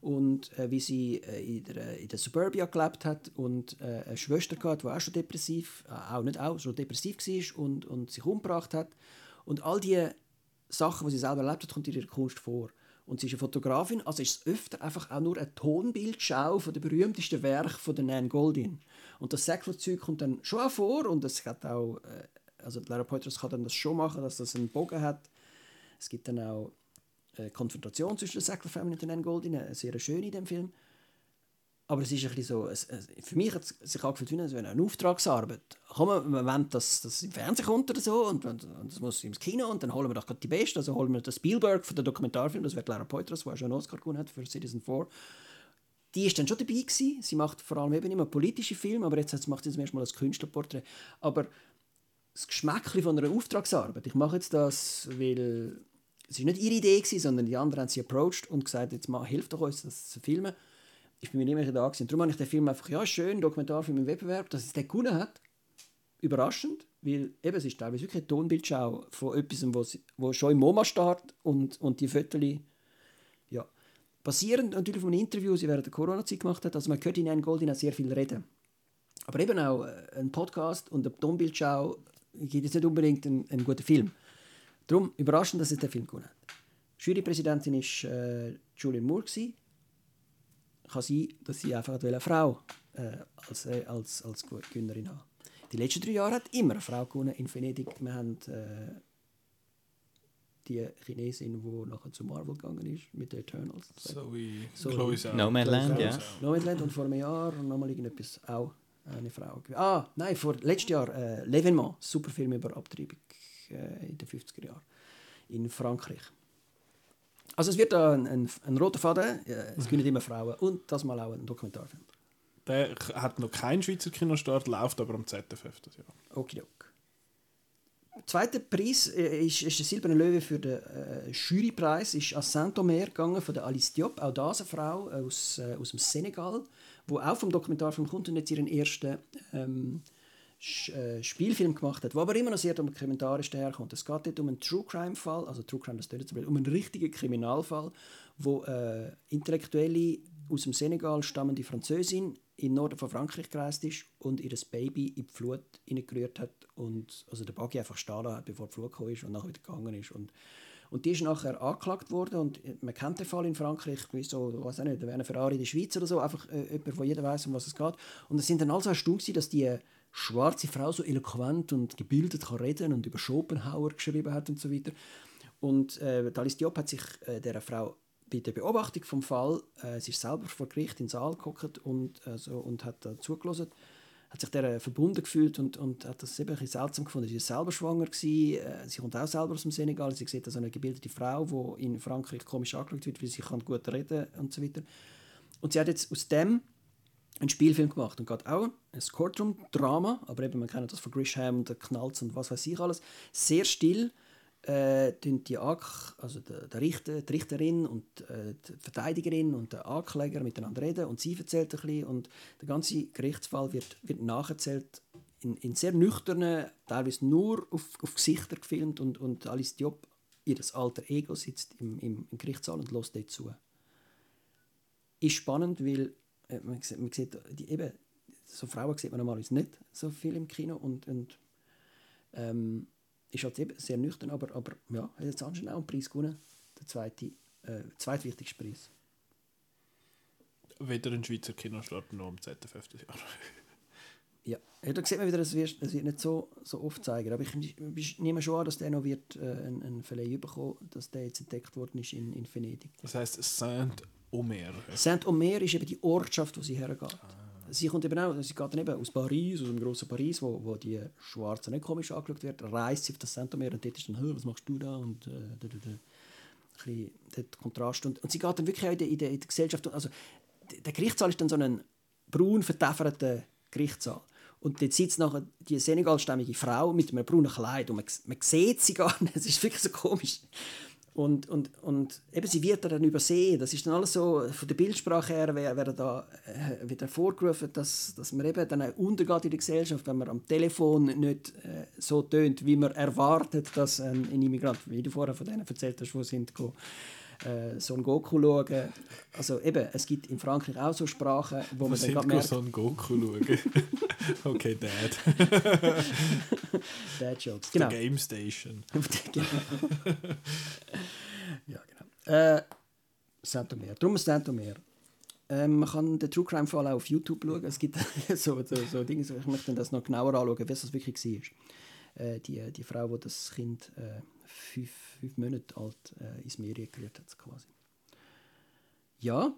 und äh, wie sie äh, in, der, in der Suburbia gelebt hat und äh, eine Schwester hatte, die auch schon depressiv, äh, auch nicht auch, schon depressiv war und, und sich umgebracht hat. Und all diese Sachen, die sie selber erlebt hat, kommt in ihrer Kunst vor. Und sie ist eine Fotografin, also ist es öfter einfach auch nur eine Tonbildschau von den berühmtesten Werken von der Nan Goldin. Und das Säcklerzeug kommt dann schon auch vor und es hat auch, äh, also Lara Poitras kann dann das schon machen, dass das einen Bogen hat. Es gibt dann auch eine Konfrontation zwischen Sackler Family und Nan Goldin, eine sehr schöne in dem Film. Aber es ist ein bisschen so, es, es, für mich hat es sich angefühlt wie eine, Auftragsarbeit. Komm, man wollen, dass das im Fernsehen kommt oder so und, und, und das muss ins Kino und dann holen wir doch gerade die Besten. Also holen wir den Spielberg von der Dokumentarfilm, das wäre Clara Poitras, die schon einen Oscar gewonnen hat für Citizen 4. Die ist dann schon dabei gewesen. Sie macht vor allem eben immer politische Filme, aber jetzt macht sie zum ersten Mal das Künstlerporträt. Aber das Geschmäckchen von einer Auftragsarbeit, ich mache jetzt das, weil es war nicht ihre Idee, gewesen, sondern die anderen haben sie approached und gesagt, jetzt mal, hilf doch uns, das zu filmen. Ich bin mir mehr da gewesen. Darum habe ich den Film einfach, ja, schön, Dokumentarfilm im Wettbewerb, dass es den gewonnen hat. Überraschend, weil eben, es ist teilweise wirklich eine Tonbildschau von etwas, wo, wo schon im MoMA steht und, und die Fotos, ja. Basierend natürlich von einem Interview, sie während der Corona-Zeit gemacht hat, also man hört in Anne Goldin auch sehr viel reden. Aber eben auch äh, ein Podcast und eine Tonbildschau gibt jetzt nicht unbedingt einen, einen guten Film. Darum überraschend, dass es den Film gewonnen hat. Jurypräsidentin war äh, Julian Moore. Gewesen. Kann sein, dass sie einfach eine Frau äh, als, äh, als, als Gewinnerin haben. Die letzten drei Jahre hat immer eine Frau gewonnen in Venedig. Wir haben äh, die Chinesin, die nachher zu Marvel gegangen ist mit den Eternals. So wie So-. No Land, ja. Zhao. Nomadland und vor einem Jahr nochmal irgendetwas auch eine Frau. Ah, nein, vor letztes Jahr äh, L'Evénement, super Film über Abtreibung äh, in den 50er Jahren in Frankreich. Also es wird da ein, ein, ein roter Faden, äh, es gewinnen immer Frauen und das mal auch ein Dokumentarfilm. Der hat noch keinen Schweizer Kinostart, läuft aber am ZFF das Jahr. Okidok. Zweiter Preis äh, ist, ist der Silberne Löwe für den äh, Jurypreis ist an Saint-Omer gegangen von der Alice Diop, auch das eine Frau aus, äh, aus dem Senegal, wo auch vom Dokumentarfilm kommt und jetzt ihren ersten ähm, äh, Spielfilm gemacht hat, wo aber immer noch sehr dokumentarisch daherkommt. Es geht dort um einen True Crime Fall, also True Crime das tötet um einen richtigen Kriminalfall, wo äh, Intellektuelle aus dem Senegal stammende Französin in den Norden von Frankreich gereist ist und ihr Baby in die Flut hineingerührt hat und also der Buggy einfach stehen lassen hat, bevor die Flut gekommen ist und nachher wieder gegangen ist. Und, Und die ist nachher angeklagt worden und äh, man kennt den Fall in Frankreich, wie so, weiß auch nicht, da wäre eine Ferrari in der Schweiz oder so, einfach äh, jemand, wo jeder weiß, um was es geht. Und es sind dann also erstaunt dass die schwarze Frau so eloquent und gebildet kann reden und über Schopenhauer geschrieben hat und so weiter. Und äh, Alice Diop hat sich äh, der Frau bei der Beobachtung vom Fall, äh, sie ist selber vor Gericht in den Saal geguckt und, äh, so, und hat da zugelassen, hat sich der verbunden gefühlt und, und hat das eben ein seltsam gefunden. Sie ist selber schwanger gewesen, äh, sie kommt auch selber aus dem Senegal, sie sieht also eine gebildete Frau, die in Frankreich komisch angeschaut wird, weil sie kann gut reden und so weiter. Und sie hat jetzt aus dem einen Spielfilm gemacht und geht auch ein Courtroom-Drama, aber eben, man kennt das von Grisham, der Knalz und was weiß ich alles, sehr still, äh, die, Ak also der, der Richter, die Richterin und äh, die Verteidigerin und der Ankläger miteinander reden und sie erzählt ein bisschen und der ganze Gerichtsfall wird, wird nacherzählt in, in sehr nüchternen, teilweise nur auf, auf Gesichter gefilmt und, und Alice Diop, ihr alter Ego, sitzt im, im, im Gerichtssaal und lässt dort zu. Ist spannend, weil man, sieht, man sieht die, eben, so Frauen sieht man normalerweise nicht so viel im Kino und, und ähm, ist halt eben sehr nüchtern, aber, aber ja, hat jetzt anscheinend auch einen Preis gewonnen. Der zweite, äh, zweitwichtigste Preis. Weder ein Schweizer Kinostart noch am ZFF das Jahr. Ja, ja da sieht man wieder, es wird, es wird nicht so, so oft zeigen. Aber ich, ich nehme schon an, dass der noch wird, äh, einen, einen Verleih bekommen dass der jetzt entdeckt worden ist in, in Venedig. Das heisst Saint-Omer. Saint-Omer ist eben die Ortschaft, wo sie hergeht. Ah. Sie kommt eben auch, sie geht dann eben aus Paris, aus dem grossen Paris, wo, wo die Schwarzen nicht komisch angeschaut wird, reist sie auf das Saint-Omer und dort ist dann, was machst du da? Und äh, da, da, da. ein bisschen Kontrast. Und, und sie geht dann wirklich auch in der, in der, in der Gesellschaft, also der Gerichtssaal ist dann so ein braun vertäferter Gerichtssaal. Und dort sitzt nachher die senegalstämmige Frau mit einem braunen Kleid und man, man sieht sie gar nicht. Es ist wirklich so komisch. Und, und, und eben, sie wird dann übersehen. Das ist dann alles so, von der Bildsprache her wäre da äh, wieder vorgerufen, dass, dass man eben dann untergeht in der Gesellschaft, wenn man am Telefon nicht äh, so tönt, wie man erwartet, dass ein, ein Immigrant, wie du vorher von denen erzählt hast, wo sind, go, äh, Son Goku schauen. Also eben, es gibt in Frankreich auch so Sprachen, wo man dann merkt... Son Goku schauen? okay, Dad. Dad Jokes, genau. Der Game Station. genau. ja, genau. Äh, Saint-Omer. Darum Saint-Omer. Ähm, man kann den True Crime Fall auch auf YouTube schauen. Es gibt so, so, so Dinge, ich möchte das noch genauer anschauen, wie es das wirklich war. Äh, die, die Frau, die das Kind äh, fünf, fünf Monate alt äh, ins Meer gerührt hat. Quasi. Ja.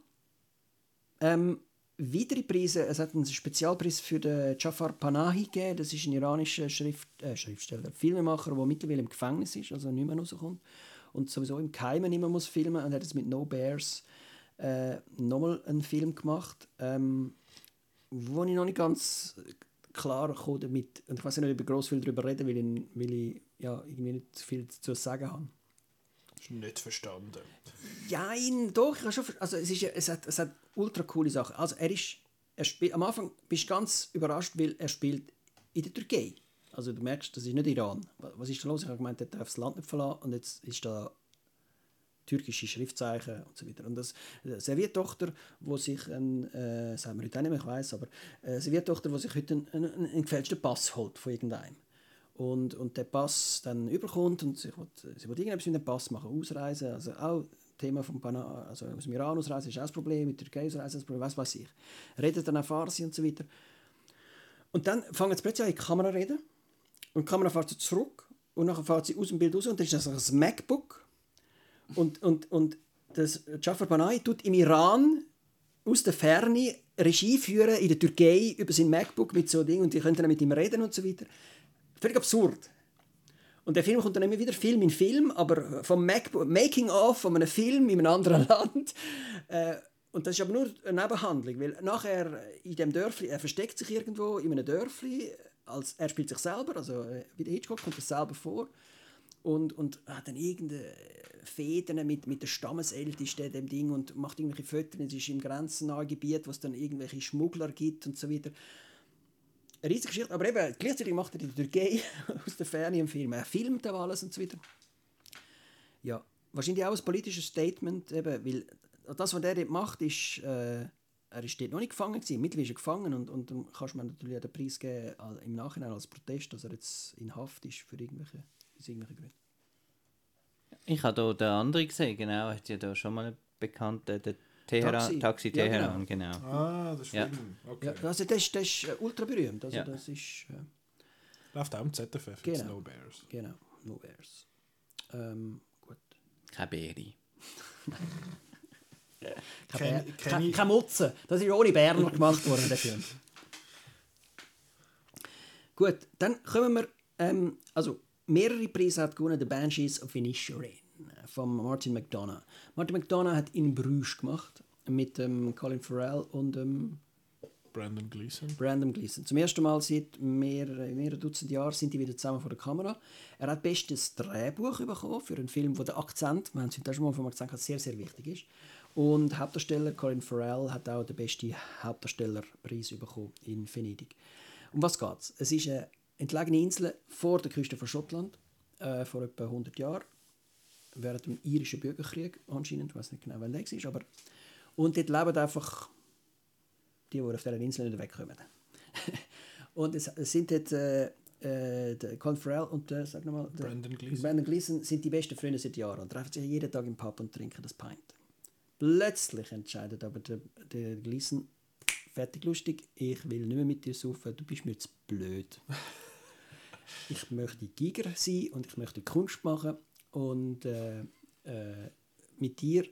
Ähm, weitere Preise, es hat einen Spezialpreis für den Jafar Panahi gegeben. Das ist ein iranischer Schrift, äh, Schriftsteller, Filmemacher, der mittlerweile im Gefängnis ist, also nicht mehr rauskommt. Und sowieso im Geheimen nicht mehr muss filmen. Und hat jetzt mit No Bears äh, nochmal einen Film gemacht, ähm, wo ich noch nicht ganz klar komme damit. Und ich weiß nicht, ob ich gross viel darüber reden will, weil ich ja, irgendwie nicht viel zu sagen habe. Ist nicht verstanden. Ja, doch. Ich habe schon, also es, ist, es, hat, es hat ultra coole Sachen. Also er ist, er spielt, am Anfang bist du ganz überrascht, weil er spielt in der Türkei. Also du merkst, das ist nicht Iran. Was ist da los? Ich habe gemeint, er darf das Land nicht verlassen und jetzt ist da türkische Schriftzeichen und so weiter. Und das eine Serviertochter, wo sich ein, äh, sagen wir heute nicht mehr, ich weiß, aber eine Serviertochter, die sich heute einen, einen, einen gefälschten Pass holt von irgendeinem und, und der Pass dann überkommt und sie will, sie will irgendetwas mit dem Pass machen, ausreisen, also auch Thema vom Pana, also aus dem Iran ausreisen ist auch das Problem, mit der Türkei ausreisen ist das Problem, was weiß ich. Redet dann auch Farsi und so weiter. Und dann fangen sie plötzlich an, in die Kamera reden und die Kamera fährt sie zurück und dann fährt sie aus dem Bild raus und dann ist das ein MacBook und, und, und das Jafar Banai tut im Iran aus der Ferne Regie führen in der Türkei über sein MacBook mit so Dingen und die können dann mit ihm reden und so weiter. Völlig absurd. Und der Film kommt dann immer wieder Film in Film, aber vom Making-of von einem Film in einem anderen Land. Äh, und das ist aber nur eine Nebenhandlung, weil nachher in dem Dörfli, er versteckt sich irgendwo in einem Dörfli, als, er spielt sich selber, also äh, wie der Hitchcock kommt das selber vor und, und hat dann irgendeine Fäden mit, mit der Stammesältesten dem Ding und macht irgendwelche Fotos, es ist im grenznahen Gebiet, wo es dann irgendwelche Schmuggler gibt und so weiter eine riesige Geschichte, aber eben, gleichzeitig macht er die Türkei aus der Ferne im Film. Er filmt auch alles und so weiter. Ja, wahrscheinlich auch ein politisches Statement, eben, weil das, was er dort macht, ist, äh, er ist dort noch nicht gefangen gewesen. Mittlerweile ist er gefangen und, und dann kannst mir natürlich den Preis geben im Nachhinein als Protest, dass er jetzt in Haft ist für irgendwelche, aus irgendwelchen Gründen. Ich habe hier den anderen gesehen, genau. Hat ja da schon mal einen bekannten, den Teheran, Taxi. Taxi, Ja, Teheran, genau. Ah, das ist Ja. Film. Okay. Ja, also das, das ist äh, ultra berühmt. Also Ja. das ist... Äh, Läuft auch im ZFF, Genau. genau. No Bears. genau, no bears. Ähm, gut. Keine ich- keine Mutze. Das ist ohne Berner gemacht worden, der Film. Gut, dann kommen wir. Ähm, also, mehrere Preise hat gewonnen: The Banshees of Inisherin von Martin McDonough. Martin McDonough hat in Bruges gemacht mit ähm, Colin Farrell und ähm, Brandon Gleeson. Brandon Gleeson. Zum ersten Mal seit mehreren, mehreren Dutzend Jahren sind die wieder zusammen vor der Kamera. Er hat bestes Drehbuch bekommen für einen Film, wo der Akzent, wir haben es heute schon mal vom Akzent gehabt, sehr, sehr wichtig ist. Und Hauptdarsteller Colin Farrell hat auch den besten Hauptdarstellerpreis bekommen in Venedig. Um was geht's? Es ist eine entlegene Insel vor der Küste von Schottland, äh, vor etwa 100 Jahren, während dem irischen Bürgerkrieg anscheinend, ich weiß nicht genau, wann der war, aber und dort leben einfach die, die auf dieser Insel nicht wegkommen. und es, sind dort äh, äh, der Colin Farrell und der, sag nochmal, der Brandon Gleeson. Brandon Gleeson sind die besten Freunde seit Jahren und treffen sich jeden Tag im Pub und trinken das Pint. Plötzlich entscheidet aber der, der Gleeson, fertig lustig, ich will nicht mehr mit dir saufen, du bist mir zu blöd. ich möchte Giger sein und ich möchte Kunst machen und äh, äh, mit dir äh,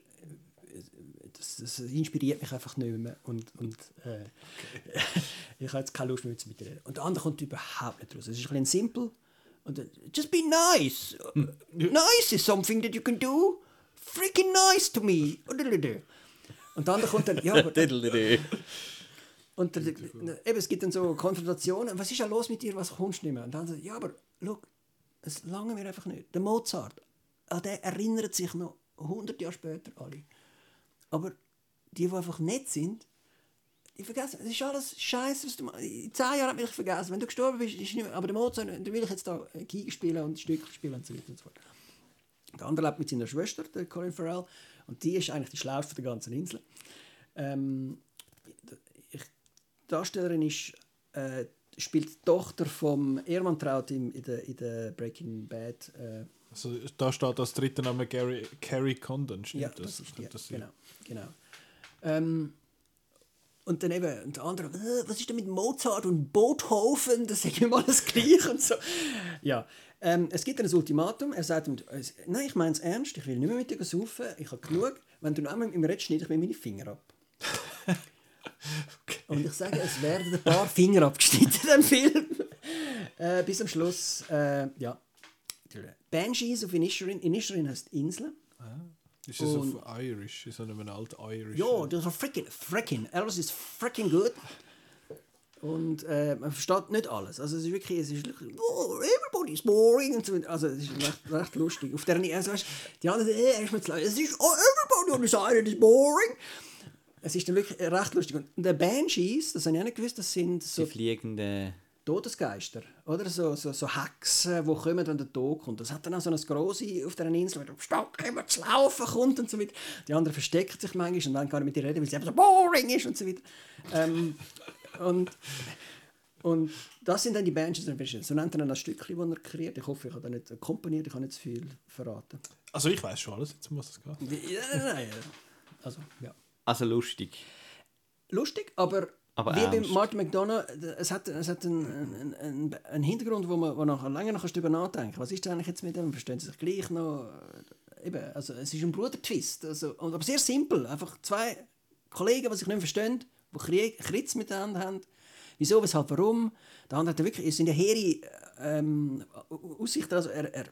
das, das inspiriert mich einfach nicht mehr und, und äh, ich habe jetzt keine Lust mehr mit dir. Und der andere kommt überhaupt nicht raus. Es ist ein bisschen simpel und dann, just be nice. nice is something that you can do. Freaking nice to me. Und der andere kommt dann, ja, aber, und der, eben, es gibt dann so Konfrontationen. Was ist ja los mit dir? Was kommst du nicht mehr? Und dann sagt, ja, aber look, es lange mir einfach nicht. Der Mozart, an den erinnert sich noch 100 Jahre später alle. Aber die, die einfach nett sind, die vergessen. Es ist alles Scheiße, was du machst. In 10 Jahren habe ich vergessen. Wenn du gestorben bist, ist nicht mehr. Aber der Mozart, da will ich jetzt da Geige spielen und Stücke spielen und so weiter und so fort. Der andere lebt mit seiner Schwester, der Colin Farrell, und die ist eigentlich die schlauste der ganzen Insel. Ähm, ich, die Darstellerin ist, äh, spielt die Tochter vom Ehrmantraut in, in, der, in Breaking Bad. Äh, Also, da steht als dritter Name Gary, Carrie Condon, stimmt ja, das? das ist das? Genau, genau. Ähm, und dann eben, und der andere, äh, was ist denn mit Mozart und Beethoven? Das ist immer alles gleich und so. Ja, ähm, es gibt dann ein Ultimatum. Er sagt nein, ich meine es ernst, ich will nicht mehr mit dir saufen, ich habe genug. Wenn du noch mit mir redest, schneide ich mir meine Finger ab. Und ich sage, es werden ein paar Finger abgeschnitten dem Film. äh, bis am Schluss, äh, ja. Banshees of Inisherin. Inisherin heißt Insel. Ist das auf Irish? Ist das ein alt Irish? Ja, das ist freaking, freaking. Alles ist freaking gut. Und äh, man versteht nicht alles. Also es ist wirklich, es ist wirklich, oh, everybody's boring und so. Also es ist recht, recht lustig. Auf der also, weißt, die anderen, äh, zu laut. Es ist, oh, everybody on the side is boring. Es ist dann wirklich recht lustig. Und der Banshees, das habe ich auch nicht gewusst, das sind so Die fliegenden. Todesgeister, oder? So, so, so Hexen, die kommen, wenn der Tod kommt. Das hat dann auch so eine Grosse auf dieser Insel, am Stock immer zu laufen kommt und so weiter. Die anderen verstecken sich manchmal und dann kann ich mit ihr reden, weil sie einfach so boring ist und so weiter. Ähm, und, und das sind dann die Bands, so nennt er dann das Stückchen, das er kreiert. Ich hoffe, ich habe da nicht komponiert, ich habe nicht zu viel verraten. Also ich weiß schon alles, jetzt um was es geht. Ja, nein, nein. Also, ja. Also lustig. lustig, aber, Aber wie. Martin McDonough, es hat, es hat einen, einen, einen, Hintergrund, wo man wo nachher länger noch darüber nachdenken Was ist denn eigentlich jetzt mit dem? Verstehen sie sich gleich noch? Eben, also, es ist ein Bruder-Twist, also, und- aber sehr simpel. Einfach zwei Kollegen, die sich nicht verstehen, die Krieg, Kritz miteinander haben. Wieso, weshalb, warum? Der andere hat wirklich, es sind ja hehre ähm, Aussichten. Also er, er,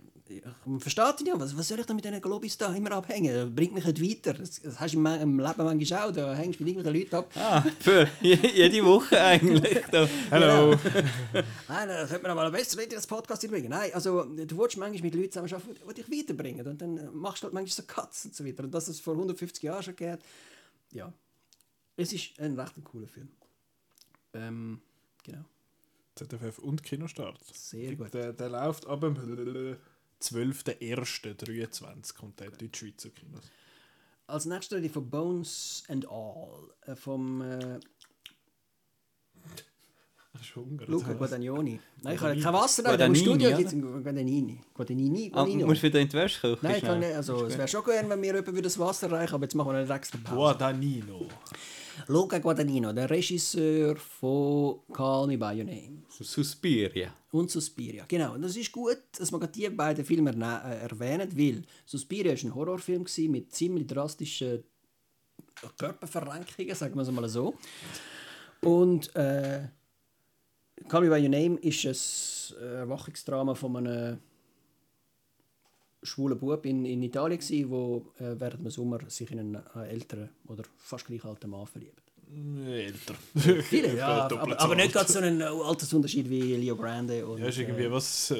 versteht ihn ja, was, was soll ich da mit diesen Globis da immer abhängen? Das bringt mich nicht weiter. Das, das hast du im, im Leben manchmal auch, da hängst du mit irgendwelchen Leuten ab. Ah, für je- jede Woche eigentlich. Da. Hallo! Nein, dann könnte man aber besser in das Podcast bringen. Nein, also du willst manchmal mit Leuten zusammenarbeiten, die dich weiterbringen. Und dann machst du halt manchmal so Cuts und so weiter. Und dass es vor 150 Jahren schon geht, ja. Es ist ein recht cooler Film. Ähm, genau. ZFF und Kinostart. Sehr gut. Der, der läuft ab dem 12.01.23 kommt der in die Schweizer Kinos. Als nächstes ich von Bones and All. Äh, vom. Äh, Hast du Hunger? Luca? Guadagnoni. Nein, ich habe kein Wasser, da im Studio gibt es Guadagnini. Guadagnini, Ah, musst du wieder in die Wäsche kochen? Nein, ich kann nicht, also, es wäre schon gerne, wenn wir jemand das Wasser reichen, aber jetzt machen wir eine extra Pause. Guadagnino. Luca Guadagnino, der Regisseur von Call Me By Your Name Suspiria. und Suspiria. Genau, und das ist gut, dass gerade die beiden Filme äh, erwähnen, weil Suspiria war ein Horrorfilm mit ziemlich drastischen Körperverrenkungen, sagen wir es mal so. Und äh, Call Me By Your Name ist ein Erwachungsdrama von einem schwulen Bub in, in Italien gsi, wo äh, während dem Sommer sich in einen äh, älteren oder fast gleich alten Mann verliebt. Älter. Viele, ja, aber, aber nicht gerade so einen äh, Altersunterschied wie Leo Grande und Ja, ist irgendwie, äh, was,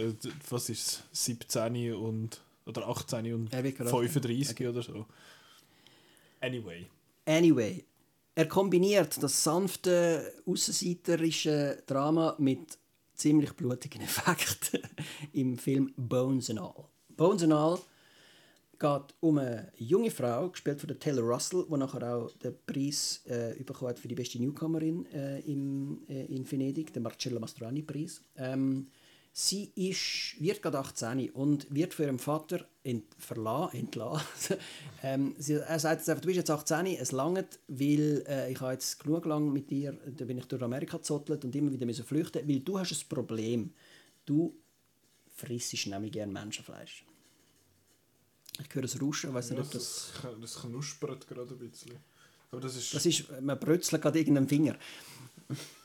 was ist es? 17 und, oder 18 und Ja, wirklich, 35 oder so. Anyway. Anyway, er kombiniert das sanfte, aussenseiterische Drama mit ziemlich blutigen Effekten im Film Bones and All. Bones and All geht um eine junge Frau, gespielt von Taylor Russell, die nachher auch den Preis äh, bekommen für die beste Newcomerin äh, im, äh, in Venedig, den Marcello Mastroianni-Preis. Ähm, sie ist, wird gerade 18 und wird von ihrem Vater verlassen, entlassen. ähm, sie, er sagt jetzt einfach, du bist jetzt 18, es langt, weil äh, ich habe jetzt genug lang mit dir, da bin ich durch Amerika gezottelt und immer wieder müssen flüchten, weil du hast ein Problem. Du frissest nämlich gerne Menschenfleisch. Ich höre es rauschen, ich weiß nicht, ob das... Das, das knuspert gerade ein bisschen. Aber das ist... Das ist, man brötzelt gerade irgendeinen Finger.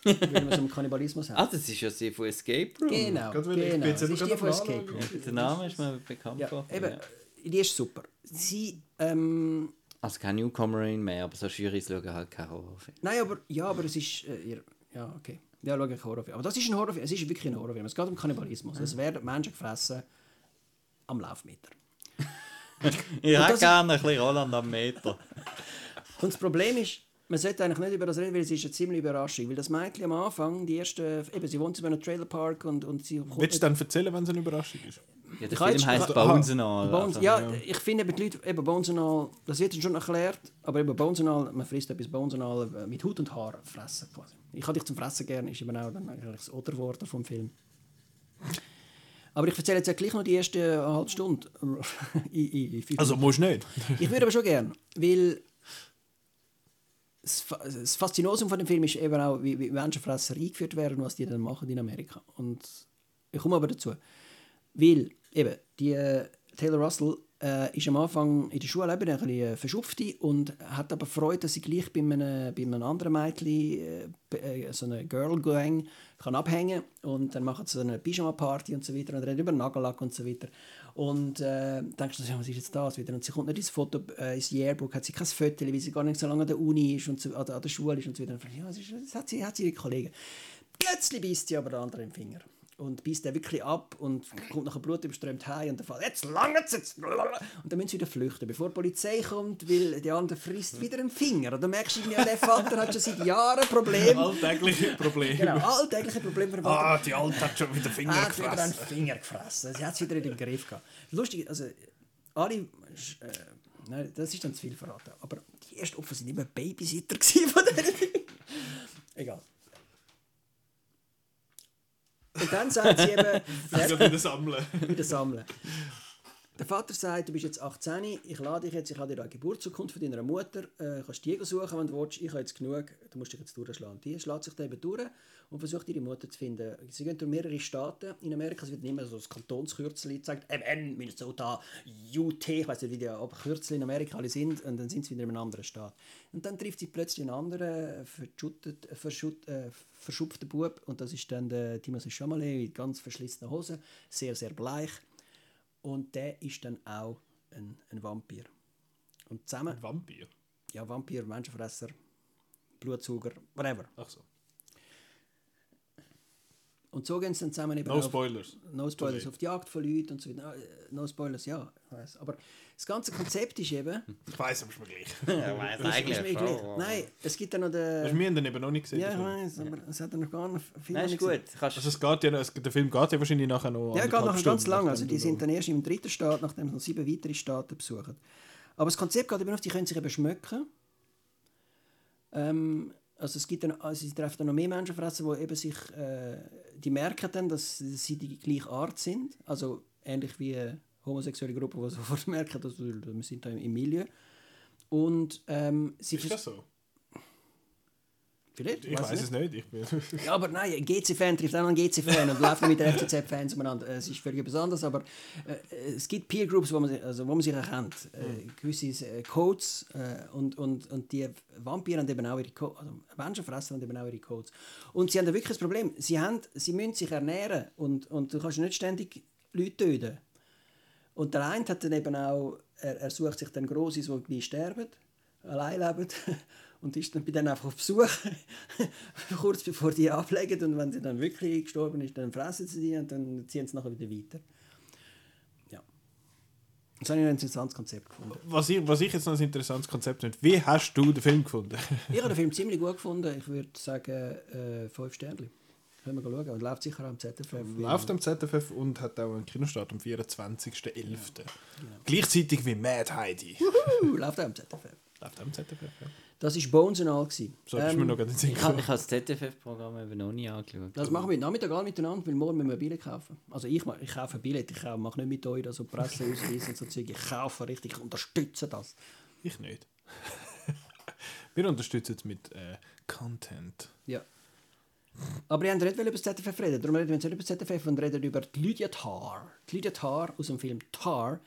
Weil wir so einen Kannibalismus Ah, haben. das ist ja sie von Escape Room. Genau, genau. bin jetzt Das ist die von Escape. Room. Der Name ist mir bekannt Ja, eben, ja. die ist super. Sie, ähm, Also kein Newcomerin mehr, aber so Juries schauen halt keine Horrorfilme. nein, aber, ja, aber es ist, äh, ihr, ja, okay. Ja, schau ich Horrorfilm. Aber das ist ein Horrorfilm, es ist wirklich ein Horrorfilm. Es geht um Kannibalismus. Es werden Menschen gefressen am Laufmeter. Ich das hätte gerne ein bisschen Roland am Meter. Und das Problem ist, man sollte eigentlich nicht über das reden, weil es ist eine ziemliche Überraschung. Weil das Mädchen am Anfang, die erste, eben, sie wohnt in einem Trailerpark und, und sie kommt Willst du dann erzählen, wenn es eine Überraschung ist? Ja, der Film heisst. Bones and All. Bones, also- ja, ich finde eben die Leute, eben Bones and All, das wird schon erklärt, aber eben Bones and All, man frisst etwas Bones and All äh, mit Haut und Haar fressen quasi. Ich habe dich zum Fressen gerne, ist eben auch dann eigentlich das Oder-Wort vom Film. Aber ich erzähle jetzt ja gleich noch die erste halbe Stunde. in, in fünf Also musst du nicht. Ich würde aber schon gern, weil das Faszinosum von dem Film ist eben auch, wie, wie Menschenfresser eingeführt werden und was die dann machen in Amerika. Und ich komme aber dazu. Weil eben, die äh, Taylor Russell äh, ist am Anfang in der Schule eben ein bisschen äh, verschupfte und hat aber Freude, dass sie gleich bei einem, bei einem anderen Mädchen, äh, äh, so einer Girl Gang, kann abhängen und dann machen sie eine Pyjama-Party und so weiter und reden über Nagellack und so weiter. Und äh, denkst du, was ist jetzt das wieder? Und sie kommt nicht ins Foto, äh, ins Yearbook, hat sie kein Foto, weil sie gar nicht so lange an der Uni ist und so, an, der, an der Schule ist und so weiter. Und dann fragt sie, ja, was ist, das hat sie, hat sie ihre Kollegen. Plötzlich beißt sie aber der andere im Finger. Und beißt er wirklich ab und kommt nachher blutüberströmt heim und der Fall, jetzt lange jetzt! Und dann müssen sie wieder flüchten, bevor die Polizei kommt, weil der andere frisst wieder einen Finger. Und dann merkst du, ja, der Vater hat schon seit Jahren Probleme. Alltägliche Probleme. Genau, alltägliche Probleme den. Ah, die Alte hat schon wieder Finger hat wieder einen gefressen. Finger gefressen. Sie hat es wieder in den Griff gehabt. Lustig, also alle. Äh, nein, das ist dann zu viel verraten. Aber die ersten Opfer sind immer Babysitter gewesen von denen. Egal. Und dann sagt sie eben, wieder sammeln. wieder sammeln. Der Vater sagt, du bist jetzt 18, ich lade dich jetzt, ich habe dir eine Geburtsurkunde von deiner Mutter, äh, kannst die suchen, wenn du willst, ich habe jetzt genug, du musst dich jetzt durchschlagen. Die schlägt sich dann eben durch und versucht ihre Mutter zu finden. Sie gehen durch mehrere Staaten in Amerika, es wird nicht mehr so das Kantonskürzel gezeigt, MN, Minnesota, UT, ich weiß nicht, wie die Kürzel in Amerika alle sind, und dann sind sie wieder in einem anderen Staat. Und dann trifft sie plötzlich einen anderen, verschuttet, verschut, äh, verschupften Bub und das ist dann der Timothée Chalamet mit ganz verschlissenen Hosen, sehr, sehr bleich. Und der ist dann auch ein, ein Vampir. Und zusammen, Ein Vampir. ja, Vampir, Menschenfresser, Blutsauger, whatever. Ach so. Und so gehen sie dann zusammen eben No auf, Spoilers. No Spoilers, auf die Jagd von Leuten und so weiter. Ah, äh, No Spoilers, ja, ich weiss. Aber das ganze Konzept ist eben, Ich weiß, aber ist mir gleich. Ja, weiss ist mir eigentlich gleich, schon. nein, es gibt dann noch Hast du den... mir den eben noch nicht gesehen? Ja, ich den weiß, aber es hat dann noch gar nicht viel Nein, ist gut. Kannst, Also es geht ja, es, der Film geht ja wahrscheinlich nachher noch Ja, geht nachher ganz lang. Also die sind dann erst im dritten Staat, nachdem sie noch sieben weitere Staaten besuchen. Aber das Konzept geht eben auf, die können sich eben schmücken. Ähm, Also es gibt dann, also sie treffen dann noch mehr Menschen fressen, die eben sich, äh, die merken dann, dass sie die gleiche Art sind. Also ähnlich wie äh, homosexuelle Gruppen, die sofort merken, dass wir, wir sind da im, im Milieu. Und ähm, sie Ist das so? Vielleicht, Ich weiß es nicht. Ich bin Ja, aber nein, ein GC-Fan trifft auch einen GC-Fan und läuft mit den FCZ-Fans umeinander. Es ist völlig etwas anderes, aber äh, es gibt Peer-Groups, wo, man sich- also, wo man sich erkennt. Äh, gewisse äh, Codes äh, und, und, und die Vampire haben eben auch ihre Codes, also Menschenfresser haben eben auch ihre Codes. Und sie haben da wirklich das Problem, sie, haben, sie müssen sich ernähren und, und du kannst nicht ständig Leute töten. Und der eine hat dann eben auch, er, er sucht sich dann Grosses, die gleich sterben, allein leben und ist dann bei denen einfach auf Besuch, kurz bevor die ablegen und wenn sie dann wirklich gestorben ist, dann fressen sie die und dann ziehen sie nachher wieder weiter. Ja. Das habe ich ein interessantes Konzept gefunden. was, ich, was ich jetzt noch ein interessantes Konzept finde, wie hast du den Film gefunden? Ich habe den Film ziemlich gut gefunden. Ich würde sagen, äh, fünf Sterne. Können wir schauen. Und läuft sicher am ZFF. Läuft am ZFF und hat auch einen Kinostart am 24.11. Gleichzeitig wie Mad Heidi. Uh, läuft auch am ZFF. Läuft auch am ZFF, ja. Das war Bones and All. gewesen. So, das ist mir noch Sinn Ich habe ich das ZDF-Programm eben noch nie angeschaut. Das machen wir heute Nachmittag alle miteinander, weil morgen müssen wir Billett kaufen. Also ich, ich kaufe ein Billett, ich mache nicht mit euch so Presseausweis und so Zeug. Ich kaufe richtig, ich unterstütze das. Ich nicht. Wir unterstützen es mit äh, Content. Ja. Aber ich wollte nicht über das ZFF reden, darum reden wir jetzt nicht über das ZFF und reden über die Lydia Tarr. Die Lydia Tarr aus dem Film Tar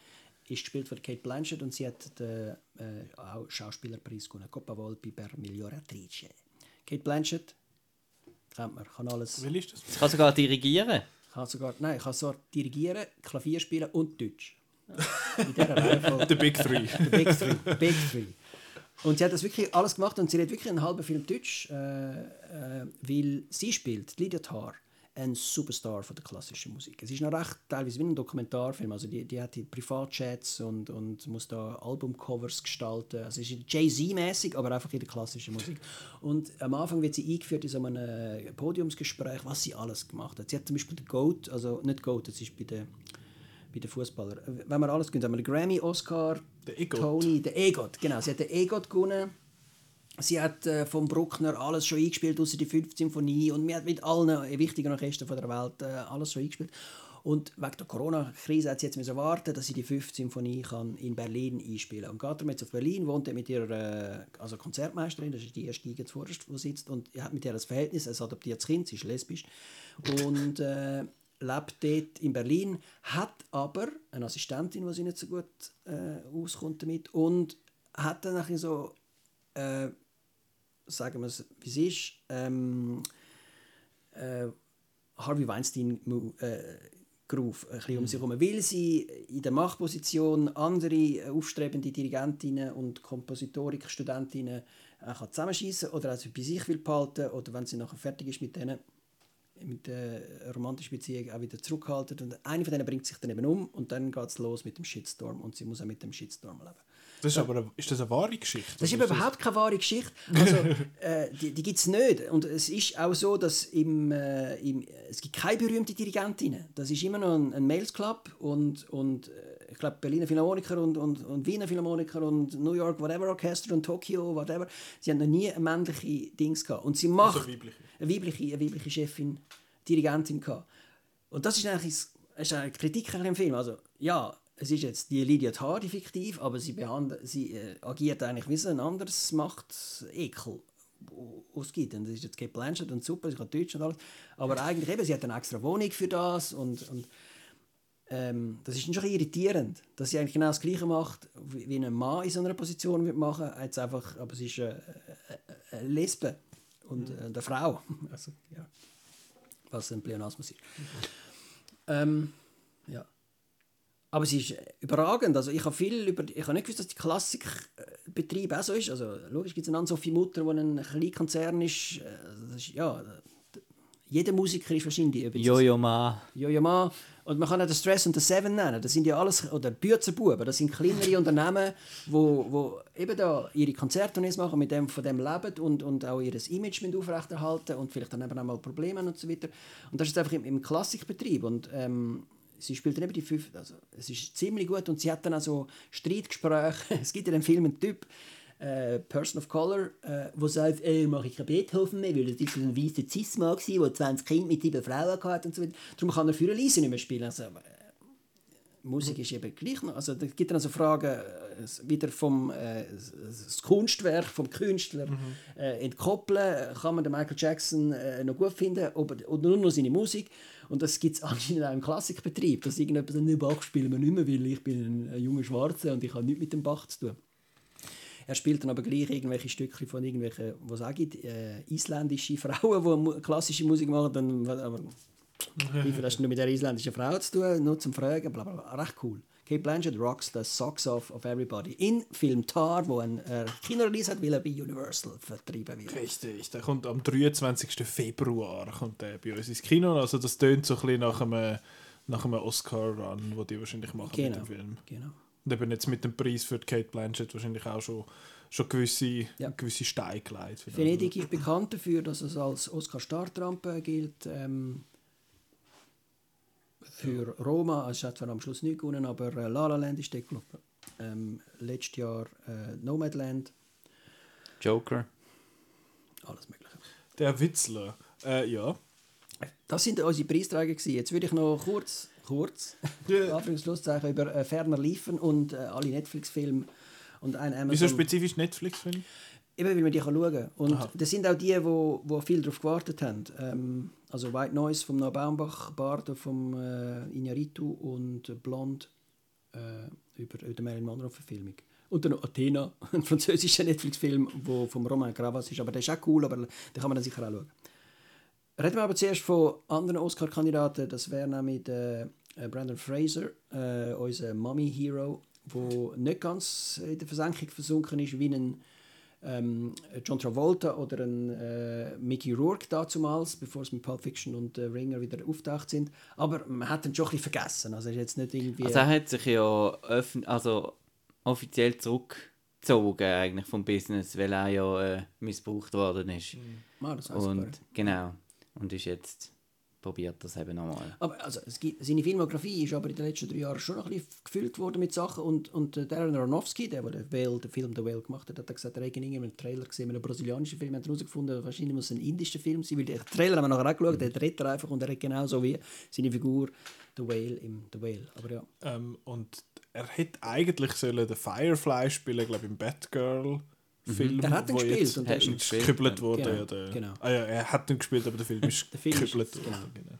ist gespielt von Kate Blanchett und sie hat den äh, auch Schauspielerpreis gewonnen, Coppa Volpi per Migliore Attrice. Kate Blanchett, kennt man, kann alles, Wie ist das? Kann sogar dirigieren. kann sogar, nein, kann sogar dirigieren, Klavier spielen und Deutsch. In dieser Reihenfolge. The Big Three. The Big Three. Big Three. Und sie hat das wirklich alles gemacht und sie redet wirklich einen halben Film Deutsch, äh, äh, weil sie spielt, Lydia Tarr, ein Superstar von der klassischen Musik. Es ist noch recht teilweise wie ein Dokumentarfilm, also die, die hat die Privatchats und, und muss da Albumcovers gestalten. Also es ist Jay-Z-mäßig, aber einfach in der klassischen Musik. Und am Anfang wird sie eingeführt in so einem äh, Podiumsgespräch, was sie alles gemacht hat. Sie hat zum Beispiel den GOAT, also nicht GOAT, das ist bei den bei den Fußballern. Wenn wir alles gönnt, haben wir den Grammy, Oscar, Der EGOT. Tony, der EGOT, genau. Sie hat den EGOT gewonnen. Sie hat äh, vom Bruckner alles schon eingespielt, außer die 5. Symphonie. Und wir hat mit allen wichtigen Orchestern von der Welt äh, alles schon eingespielt. Und wegen der Corona-Krise hat sie jetzt müssen warten, dass sie die 5. Symphonie kann in Berlin einspielen kann. Und geht darum jetzt auf Berlin, wohnt mit ihrer äh, also Konzertmeisterin, das ist die erste Geige zuvorderst, die sitzt, und hat mit ihr ein Verhältnis, ein adoptiertes Kind, sie ist lesbisch. Und äh, lebt dort in Berlin, hat aber eine Assistentin, die sie nicht so gut äh, auskommt damit und hat dann nachher so, äh, sagen wir es, wie es ist, ähm, äh, Harvey Weinstein äh, Groove ein bisschen um sich herum, weil sie in der Machtposition andere äh, aufstrebende Dirigentinnen und Kompositorikstudentinnen äh, kann zusammenschießen oder also bei sich will behalten oder wenn sie nachher fertig ist mit denen mit der romantischen Beziehung auch wieder zurückhalten und eine von denen bringt sich dann eben um und dann geht es los mit dem Shitstorm und sie muss auch mit dem Shitstorm leben. Das ist aber ist das eine wahre Geschichte? Das ist eben überhaupt keine wahre Geschichte. Also, äh, die die gibt es nicht. Und es ist auch so, dass im, äh, im, es gibt keine berühmten Dirigentinnen. Das ist immer noch ein, ein Males Club und, und äh, ich glaube Berliner Philharmoniker und, und, und Wiener Philharmoniker und New York whatever Orchester und Tokyo whatever. Sie haben noch nie eine männliche Dings gehabt. Und sie macht Also weibliche. eine weibliche, eine weibliche Chefin, Dirigentin gehabt. Und das ist eigentlich das ist eine Kritik an dem Film. Also ja, es ist jetzt die Lydia Tardy fiktiv, aber sie, sie äh, agiert eigentlich wie so ein anderes Machtekel, wo wo es gibt. Und das ist jetzt Kate Blanchett und super, sie kann Deutsch und alles. Aber eigentlich eben, sie hat eine extra Wohnung für das und, und ähm, das ist schon ein irritierend, dass sie eigentlich genau das Gleiche macht, wie, ein Mann in so einer Position wird machen. Jetzt einfach, aber sie ist eine, eine, Lesbe und äh, eine Frau. Also, ja. Was ein Pleonasmus ist. Ähm, ja. Aber sie ist überragend. Also ich habe viel über, ich habe nicht gewusst, dass die Klassikbetrieb auch so ist. Also logisch gibt es einen Sophie Mutter, der ein Kleinkonzern ist. Äh, Das ist ja, jeder Musiker ist wahrscheinlich über Jojo Ma. Jojo Ma. Und man kann auch den Stress und den Seven nennen. Das sind ja alles, oder Büzerbuben, das sind kleinere Unternehmen, wo, wo eben da ihre Konzerttournees machen, mit dem, von dem leben und, und auch ihr Image aufrechterhalten und vielleicht dann eben auch mal Probleme und so weiter. Und das ist einfach im, im Klassikbetrieb. Und ähm, sie spielt dann eben die fünf, also es ist ziemlich gut und sie hat dann auch so Streitgespräche. es gibt in dem Film einen Typ, äh, Person of Color, äh, wo sagt, ey, mache ich keinen Beethoven mehr, weil das ist so ein weißer Cis-Mann gewesen, der 20 Kinder mit sieben Frauen hatte und so weiter. Darum kann er für Elise nicht mehr spielen. Also, äh, Musik ist eben gleich noch. Also, da gibt dann also Fragen äh, wieder vom äh, das Kunstwerk, vom Künstler äh, entkoppeln. Kann man den Michael Jackson äh, noch gut finden oder nur noch seine Musik? Und das gibt es anscheinend auch im Klassikbetrieb, dass irgendjemand sagt, «Nee, Bach spielen wir nicht mehr, weil ich bin ein, junger Schwarzer und ich habe nichts mit dem Bach zu tun. Er spielt dann aber gleich irgendwelche Stücke von irgendwelchen, was sage ich, äh, isländische Frauen, die klassische Musik machen. Dann, aber wie viel hast du mit der isländischen Frau zu tun? Nur zum Fragen, bla bla bla. Recht cool. Kate Blanchett rocks the socks off of everybody. In Film Tar, wo ein äh, Kinorelease hat, weil er bei Universal vertrieben wird. Richtig, der kommt am 23. Februar kommt der bei uns ins Kino. Also das tönt so ein bisschen nach einem, nach einem Oscar-Run, den die wahrscheinlich machen mit Genau. dem Film. genau. Und eben jetzt mit dem Preis für Kate Blanchett wahrscheinlich auch schon, schon gewisse, Ja. gewisse Steine gelegt. Venedig ist bekannt dafür, dass es als Oscar-Startrampe gilt. Ähm, für Roma, es hat zwar am Schluss nicht gewonnen, aber äh, La La Land ist dort gelaufen. Ähm, letztes Jahr äh, Nomadland, Joker. alles Mögliche. Der Witzler, äh, ja. Das sind unsere Preisträger gewesen. Jetzt würde ich noch kurz, kurz. Anführungszeichen, über äh, Ferner liefen und äh, alle Netflix-Filme und einen Amazon... Wieso spezifisch Netflix-Film? Eben, weil wir die kann schauen kann. Und Aha. das sind auch die, wo, wo viel darauf gewartet haben. Ähm, also White Noise vom Baumbach, Bardo vom äh, Iñárritu und Blond äh, über, über die Marilyn Monroe-Verfilmung. Und dann noch Athena, ein französischer Netflix-Film, wo vom Roman Gravas ist. Aber der ist auch cool, aber den kann man dann sicher auch schauen. Reden wir aber zuerst von anderen Oscar-Kandidaten. Das wäre nämlich der, äh, Brandon Fraser, äh, unser Mommy-Hero, der nicht ganz in der Versenkung versunken ist wie ein ähm, John Travolta oder ein äh, Mickey Rourke damals, bevor es mit Pulp Fiction und äh, Ringer wieder auftaucht sind. Aber man hat ihn schon ein bisschen vergessen. Also er ist jetzt nicht irgendwie... Also er hat sich ja öffn also offiziell zurückgezogen eigentlich vom Business, weil er ja äh, missbraucht worden ist. Ah, das heisst Und genau. Und ist jetzt probiert das eben nochmal. Aber also, es gibt, seine Filmografie ist aber in den letzten drei Jahren schon noch ein bisschen gefüllt worden mit Sachen und, und äh, Darren Aronofsky, der, der den, Whale, den Film «The Whale» gemacht hat, hat gesagt, er hätte einen Trailer gesehen, einen brasilianischen Film, hat herausgefunden, wahrscheinlich muss es ein indischer Film sein, weil den Trailer haben wir nachher auch geschaut, der dreht er einfach und er hat genauso wie seine Figur «The Whale» im «The Whale». Aber ja, Ähm, und er hätte eigentlich sollen den Firefly spielen, glaube ich, im Batgirl. Film, Der hat ihn wo gespielt und der ist gekübelt worden. Genau, ja, der, genau. Ah, ja, er hat ihn gespielt, aber der Film ist Der gekübelt genau. worden. Genau.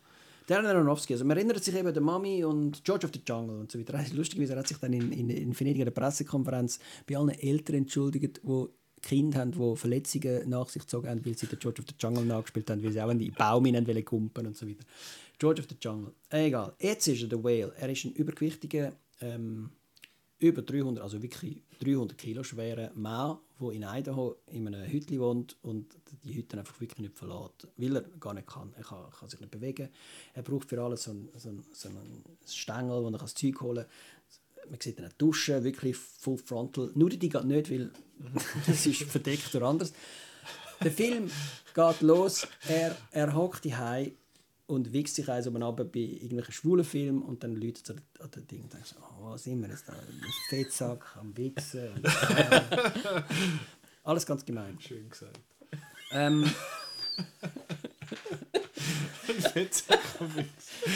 Darren Aronofsky, also man erinnert sich eben an Mami und George of the Jungle und so weiter. Lustigerweise er hat sich dann in, in, in Venedig an der Pressekonferenz bei allen Eltern entschuldigt, die Kinder haben, die Verletzungen nach sich gezogen haben, weil sie den George of the Jungle nachgespielt haben, weil sie auch in die Baum hinein wollen kumpen und so weiter. George of the Jungle. Egal. Jetzt ist er der Whale. Er ist ein übergewichtiger, ähm, über 300, also wirklich 300 Kilo schwerer Mann, der in Idaho in einem Hütli wohnt und die Hütte einfach wirklich nicht verlässt, weil er gar nicht kann. Er kann, kann sich nicht bewegen. Er braucht für alles so einen, so einen, so einen Stängel, wo er das Zeug holen kann. Man sieht ihn duschen, wirklich full frontal. Nur die geht nicht, weil das ist verdeckt oder anders. Der Film geht los, er, er hockt die und wichst sich eins oben runter bei irgendwelchen schwulen Filmen und dann läutet er an das Ding und denkt so, oh, was sind wir jetzt da? Ein Fettsack am Wichsen. Und, äh, alles ganz gemein. Schön gesagt. Ähm,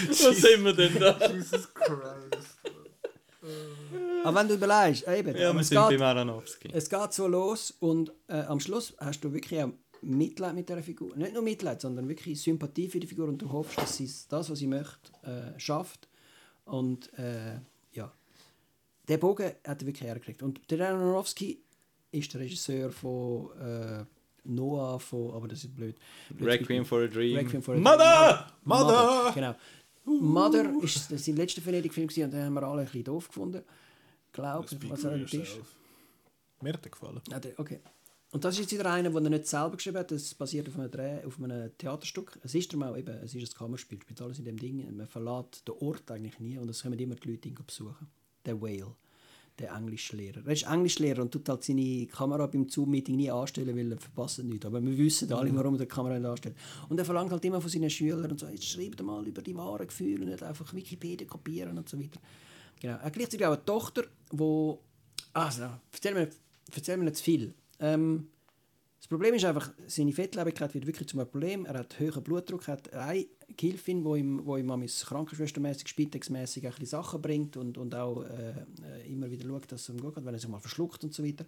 Was sind wir denn da? Jesus Christ. aber wenn du überlegst, eben, Ja, wir es, sind geht, bei Aronofsky. es geht so los und äh, am Schluss hast du wirklich auch Mitleid mit der Figur. Nicht nur Mitleid, sondern wirklich Sympathie für die Figur und du hoffst, dass sie das, was sie möchte, äh, schafft. Und äh, ja, der Bogen hat er wirklich hergekriegt. Und der Aronofsky ist der Regisseur von äh, Noah, von, aber das ist blöd. blöd Requiem for a Dream. Requiem for a Mother! Mother! Mother! Genau. Mother ist sein letzter Venedig-Film gewesen und den haben wir alle ein bisschen doof gefunden. Glaube Speak was er ist. Mir hat er gefallen. Ah, Okay. Und das ist jetzt wieder einer, den nicht selber geschrieben hat. Das basiert auf einem, Dreh, auf einem Theaterstück. Es ist mal eben, es ist ein Kammerspiel, spielt alles in dem Ding. Man verlässt den Ort eigentlich nie und es kommen immer die Leute besuchen. Der Whale, der Englischlehrer. Er ist Englischlehrer und tut halt seine Kamera beim Zoom-Meeting nie anstellen, weil er verpasst nichts. Aber wir wissen alle, warum er die Kamera nicht anstellt. Und er verlangt halt immer von seinen Schülern und so, jetzt schreibt mal über die wahren Gefühle, nicht einfach Wikipedia kopieren und so weiter. Genau. Er gleichzeitig auch eine Tochter, wo... Also, erzähl mir erzähl mir nicht zu viel. Ähm, das Problem ist einfach, seine Fettlebigkeit wird wirklich zum Problem. Er hat höheren Blutdruck, hat eine Gehilfin, die ihm, wo ihm manchmal krankenschwestermäßig, spitexmäßig ein bisschen Sachen bringt und, und auch äh, immer wieder schaut, dass es ihm gut geht, wenn er sich mal verschluckt und so weiter.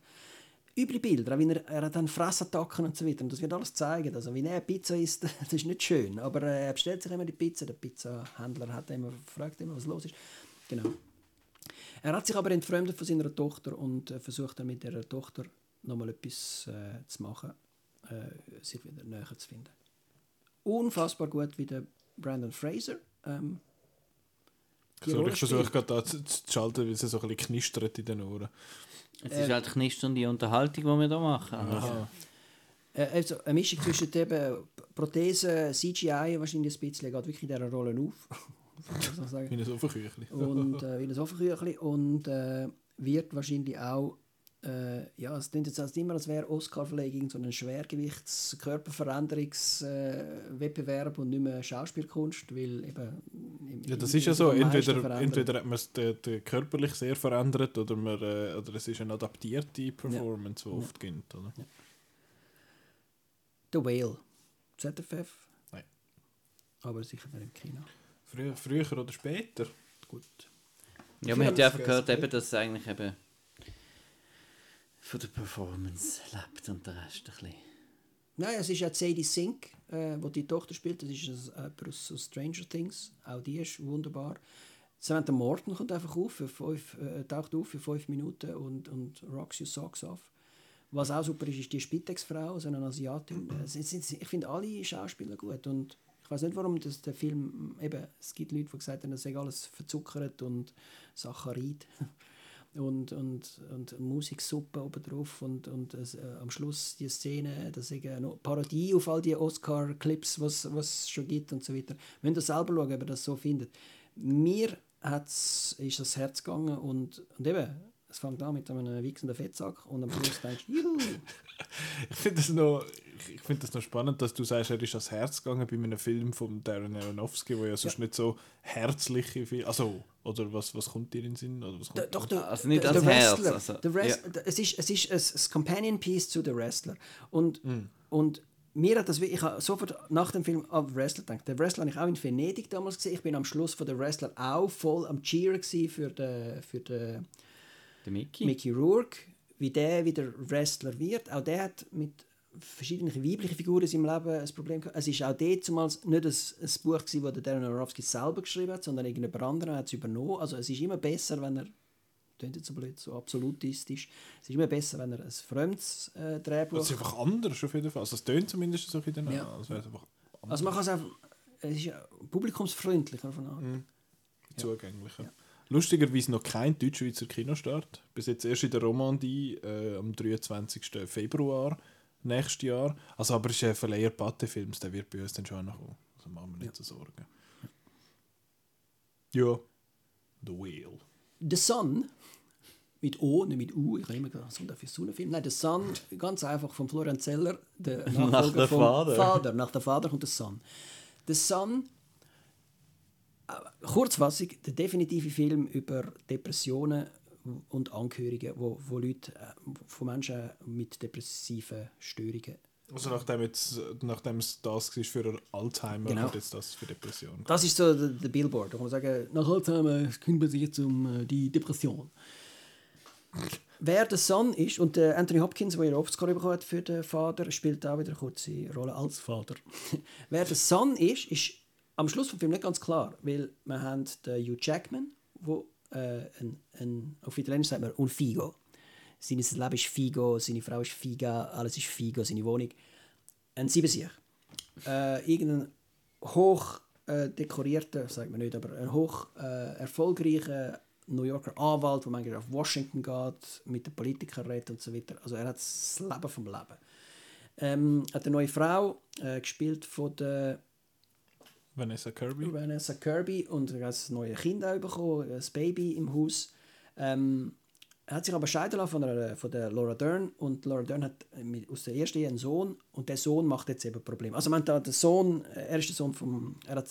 Üble Bilder, auch wie er, er hat dann Fressattacken und so weiter. Und das wird alles zeigen. Also, wie er Pizza isst, das ist nicht schön. Aber äh, er bestellt sich immer die Pizza. Der Pizzahändler hat immer, fragt immer, was los ist. Genau. Er hat sich aber entfremdet von seiner Tochter und äh, versucht dann mit ihrer Tochter nochmal etwas äh, zu machen, äh, sich wieder näher zu finden. Unfassbar gut wie der Brandon Fraser. Ähm, So, ich versuche gerade da zu, zu schalten, weil es so ein bisschen knistert in den Ohren. Es Äh, ist halt knisternde Unterhaltung, die wir hier machen. Aha. Äh, also eine Mischung zwischen eben Prothesen, CGI wahrscheinlich ein bisschen, geht wirklich in dieser Rolle auf. Wie ein Ofenküchli. und äh, wie ein Ofenküchli und äh, wird wahrscheinlich auch äh, ja, es klingt jetzt als immer, als wäre Oscar-Verleihung so ein Schwergewichts-Körperveränderungswettbewerb und nicht mehr Schauspielkunst, weil eben im- Ja, das im- ist ja so. Entweder, entweder hat man es de, de körperlich sehr verändert oder, man, äh, oder es ist eine adaptierte Performance, die oft gibt. Oder? The Whale. ZFF? Nein. Aber sicher nicht im Kino. Früher, früher oder später. Gut. Ja, man hat ja einfach gehört, eben, dass es eigentlich eben von der Performance lebt und der Rest ein bisschen. Nein, es ist ja Sadie Sink, äh, wo die Tochter spielt. Das ist ein- aus aus Stranger Things. Auch die ist wunderbar. Samantha Morton kommt einfach auf, für fünf, äh, taucht auf für fünf Minuten und, und rocks your socks off. Was auch super ist, ist die Spitex-Frau, so eine Asiatin. Äh, Ich finde alle Schauspieler gut und ich weiß nicht, warum das der Film eben, es gibt Leute, die gesagt haben, das sei alles verzuckert und Saccharid und, und, und Musiksuppe obendrauf und, und äh, am Schluss die Szene, das ist eine Parodie auf all die Oscar-Clips, was es schon gibt und so weiter. Müssen das selber schauen, ob ihr das so findet. Mir hat's, ist das Herz gegangen und, und eben, es fängt an mit einem wichsenden Fettsack und am Schluss denkst du, juhu, Ich finde das, noch- ich- find das noch spannend, dass du sagst, er ist ans Herz gegangen bei einem Film von Darren Aronofsky, wo ja sonst nicht so herzliche Filme. Also, oder was, was kommt dir in den Sinn? Oder was kommt Da- Doch, der, Also nicht der, als der Herz, Wrestler. also, Es ist, es ist ein, ein Companion Piece zu The Wrestler. Und, und mir hat das, wirklich- ich habe sofort nach dem Film an Wrestler gedacht. Der Wrestler habe ich auch in Venedig damals gesehen. Ich bin am Schluss von der Wrestler auch voll am Cheeren gewesen für den, für den Der Mickey. Mickey Rourke, wie der wieder Wrestler wird. Auch der hat mit verschiedenen weiblichen Figuren in seinem Leben ein Problem gehabt. Es ist auch dort zumals nicht ein, ein Buch gewesen, das der Darren Aronofsky selber geschrieben hat, sondern irgendjemand anderer hat es übernommen. Also es ist immer besser, wenn er klingt jetzt so blöd, so absolutistisch. Es ist immer besser, wenn er ein fremdes äh, Drehbuch... Das ist einfach anders auf jeden Fall. Also, es tönt zumindest so in den Ja. Also, es einfach Also man kann es einfach... Es ist ja publikumsfreundlicher von Art. zugänglicher. Lustigerweise noch kein Deutschschweizer Kinostart. Bis jetzt erst in der Romandie äh, am 23. Februar nächstes Jahr. Also, aber es ist ein Verleiher Pate-Films, der wird bei uns dann schon noch kommen. Also machen wir nicht so Sorgen. Ja. The Whale. The Sun, mit O, nicht mit U, ich habe immer gedacht, so ein Sonnenfilm. Nein, The Sun, ganz einfach von Florian Zeller, der Nachfolger der Vater. Vater. Nach der Vater kommt The Sun. The Sun, Kurzfassung, der definitive Film über Depressionen und Angehörige, wo, wo Leute, äh, von Menschen mit depressiven Störungen Also nachdem, jetzt, nachdem es das war für Alzheimer, Genau. wird jetzt das für Depressionen. Das ist so der, Billboard. Da kann man sagen, nach Alzheimer kümmert sich jetzt um äh, die Depression. Wer der Son ist, und der Anthony Hopkins, der ja Oscar bekommen hat für den Vater, spielt auch wieder eine kurze Rolle als Vater. Wer der Son ist, ist am Schluss vom Film nicht ganz klar, weil wir haben den Hugh Jackman, wo äh, ein, ein, auf Italienisch sagt man un figo. Sein Leben ist Figo, seine Frau ist Figa, alles ist Figo, seine Wohnung. Ein Siebensieg. Äh, irgendein hoch äh, dekorierter, sagt man nicht, aber ein hoch äh, erfolgreicher New Yorker Anwalt, der manchmal auf Washington geht, mit den Politikern redet und so weiter. Also er hat das Leben vom Leben. Ähm, hat eine neue Frau, äh, gespielt von der Vanessa Kirby. Vanessa Kirby und er hat ein neues Kind auch bekommen, ein Baby im Haus. Ähm, er hat sich aber scheiden lassen von der, von der Laura Dern und Laura Dern hat mit, aus der ersten Ehe einen Sohn und der Sohn macht jetzt eben Probleme. Also man hat da den Sohn, äh, er ist der Sohn vom, er hat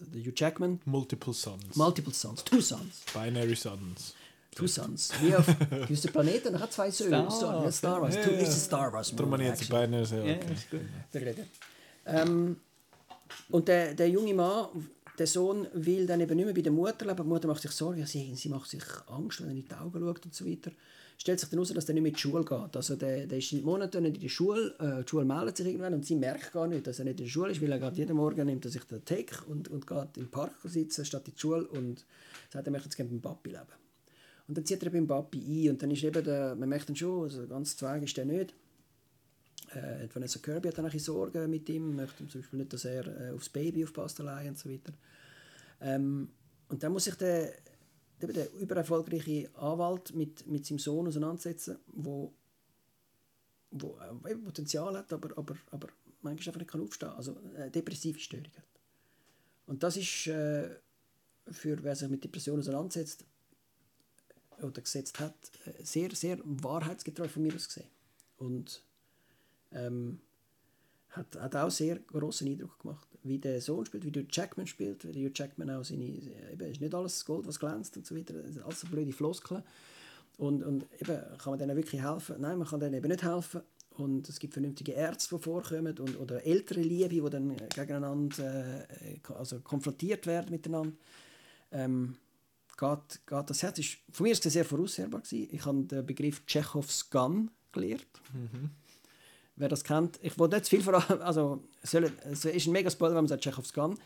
den Hugh Jackman, Multiple Sons. multiple sons, two sons. Binary Sons. Two Suns. Wie auf gewissen Planeten hat zwei Söhne. Star Star, Wars, Star Wars. ja. Two Ja, ist ja. Star Wars. Darum habe ich jetzt beiden sehr Ja, okay. ist gut. Ähm, und der, der junge Mann, der Sohn, will dann eben nicht mehr bei der Mutter leben. Die Mutter macht sich Sorgen, sie, sie macht sich Angst, wenn er in die Augen schaut und so weiter. Stellt sich dann heraus, dass er nicht mehr in die Schule geht. Also der, der ist Monate nicht in der Schule, äh, die Schule meldet sich irgendwann und sie merkt gar nicht, dass er nicht in der Schule ist, weil er geht jeden Morgen nimmt er sich den Take und, und geht im Park sitzen statt in die Schule und sagt, er möchte jetzt gerne beim Papi leben. Und dann zieht er beim Papi ein und dann ist eben der, man merkt dann schon, also ganz zweig ist der nicht. Äh, Vanessa Kirby hat dann ein Sorgen mit ihm, möchte zum Beispiel nicht, dass er äh, aufs Baby aufpasst allein und so weiter. Ähm, und dann muss sich der, eben der übererfolgreiche Anwalt mit, mit seinem Sohn auseinandersetzen, wo, wo äh, Potenzial hat, aber, aber, aber manchmal einfach nicht kann aufstehen kann, also eine depressive Störung hat. Und das ist, äh, für wer sich mit Depressionen auseinandersetzt oder gesetzt hat, äh, sehr, sehr wahrheitsgetreu von mir aus gesehen. Und ähm, hat, hat auch sehr großen Eindruck gemacht, wie der Sohn spielt, wie der Jackman spielt, wie der Jackman auch seine, eben, ist nicht alles Gold, was glänzt und so weiter, sind alles so blöde Floskeln. Und, und eben, kann man denen wirklich helfen? Nein, man kann denen eben nicht helfen. Und es gibt vernünftige Ärzte, die vorkommen und, oder ältere Liebe, die dann gegeneinander äh, also konfrontiert werden miteinander. Ähm, geht, geht das Herz ist von mir ist es sehr voraussehbar gewesen. Ich habe den Begriff Tschechows Gun gelernt. Wer das kennt, ich wollte nicht zu viel voran, also es soll- es ist ein mega Spoiler, wenn man sagt Tschechows Gun,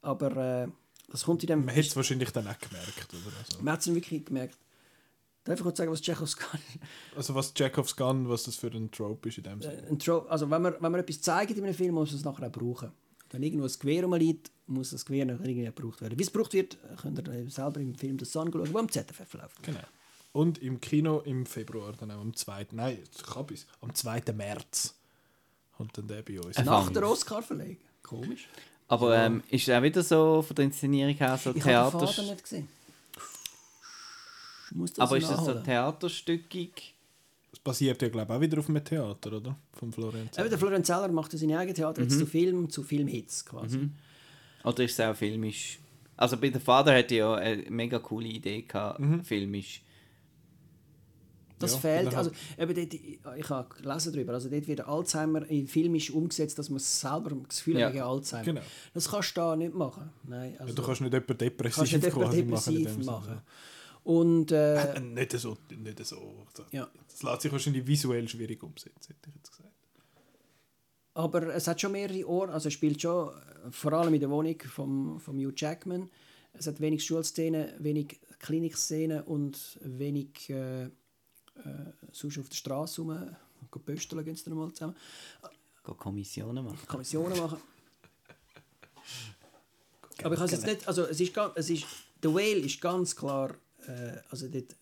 aber äh, das kommt in dem... Man hätte es wahrscheinlich dann auch gemerkt, oder? Also, Man hat es wirklich gemerkt. Darf ich kurz sagen, was Tschechows Gun ist? also was Chekhovs Gun, was das für ein Trope ist in dem Sinne. Ein Tro also wenn man, wenn man etwas zeigt in einem Film, muss man es nachher auch brauchen. Wenn irgendwo ein Gewehr rumliegt, muss das Gewehr nachher irgendwie gebraucht werden. Wie es gebraucht wird, könnt ihr selber im Film das anschauen, wo am ZFF läuft. Genau. Und im Kino im Februar, dann auch am 2. Nein, ich es. Am 2. März kommt dann der bei uns. Nach der Oscar-Verleihung. Komisch. Aber ähm, ist er auch wieder so von der Inszenierung her so Ich habe den Theater... Vater nicht gesehen. Ich muss das Aber ist das so theaterstückig? Das basiert ja, glaube ich, auch wieder auf einem Theater, oder? Von Florenz. Eben, der Florian Zeller macht ja seine eigenen Theater Mhm. jetzt zu Film, zu Filmhits quasi. Oder ist es auch filmisch? Also bei der Vater hätte ja eine mega coole Idee gehabt, filmisch. Das Ja, fehlt, oder also eben dort, ich habe gelesen darüber, also dort wird Alzheimer in filmisch umgesetzt, dass man selber das Gefühl Ja. wegen Alzheimer. Genau. Das kannst du da nicht machen. Nein, also, Ja, du kannst nicht jemanden depressiv kannst nicht quasi depressiv machen. machen. Und äh, Äh, Nicht so. Nicht so. Ja. Das lässt sich wahrscheinlich visuell schwierig umsetzen, hätte ich jetzt gesagt. Aber es hat schon mehrere Orte, also es spielt schon vor allem in der Wohnung vom, vom Hugh Jackman. Es hat wenig Schulszenen, wenig Klinikszenen und wenig äh, äh, sonst auf der Straße rum. Go Pösteln gehen sie dann mal zusammen. Go Kommissionen machen. Kommissionen machen. Aber ich habe es jetzt nicht, also es ist, ganz, es ist, The Whale ist ganz klar, äh, also dort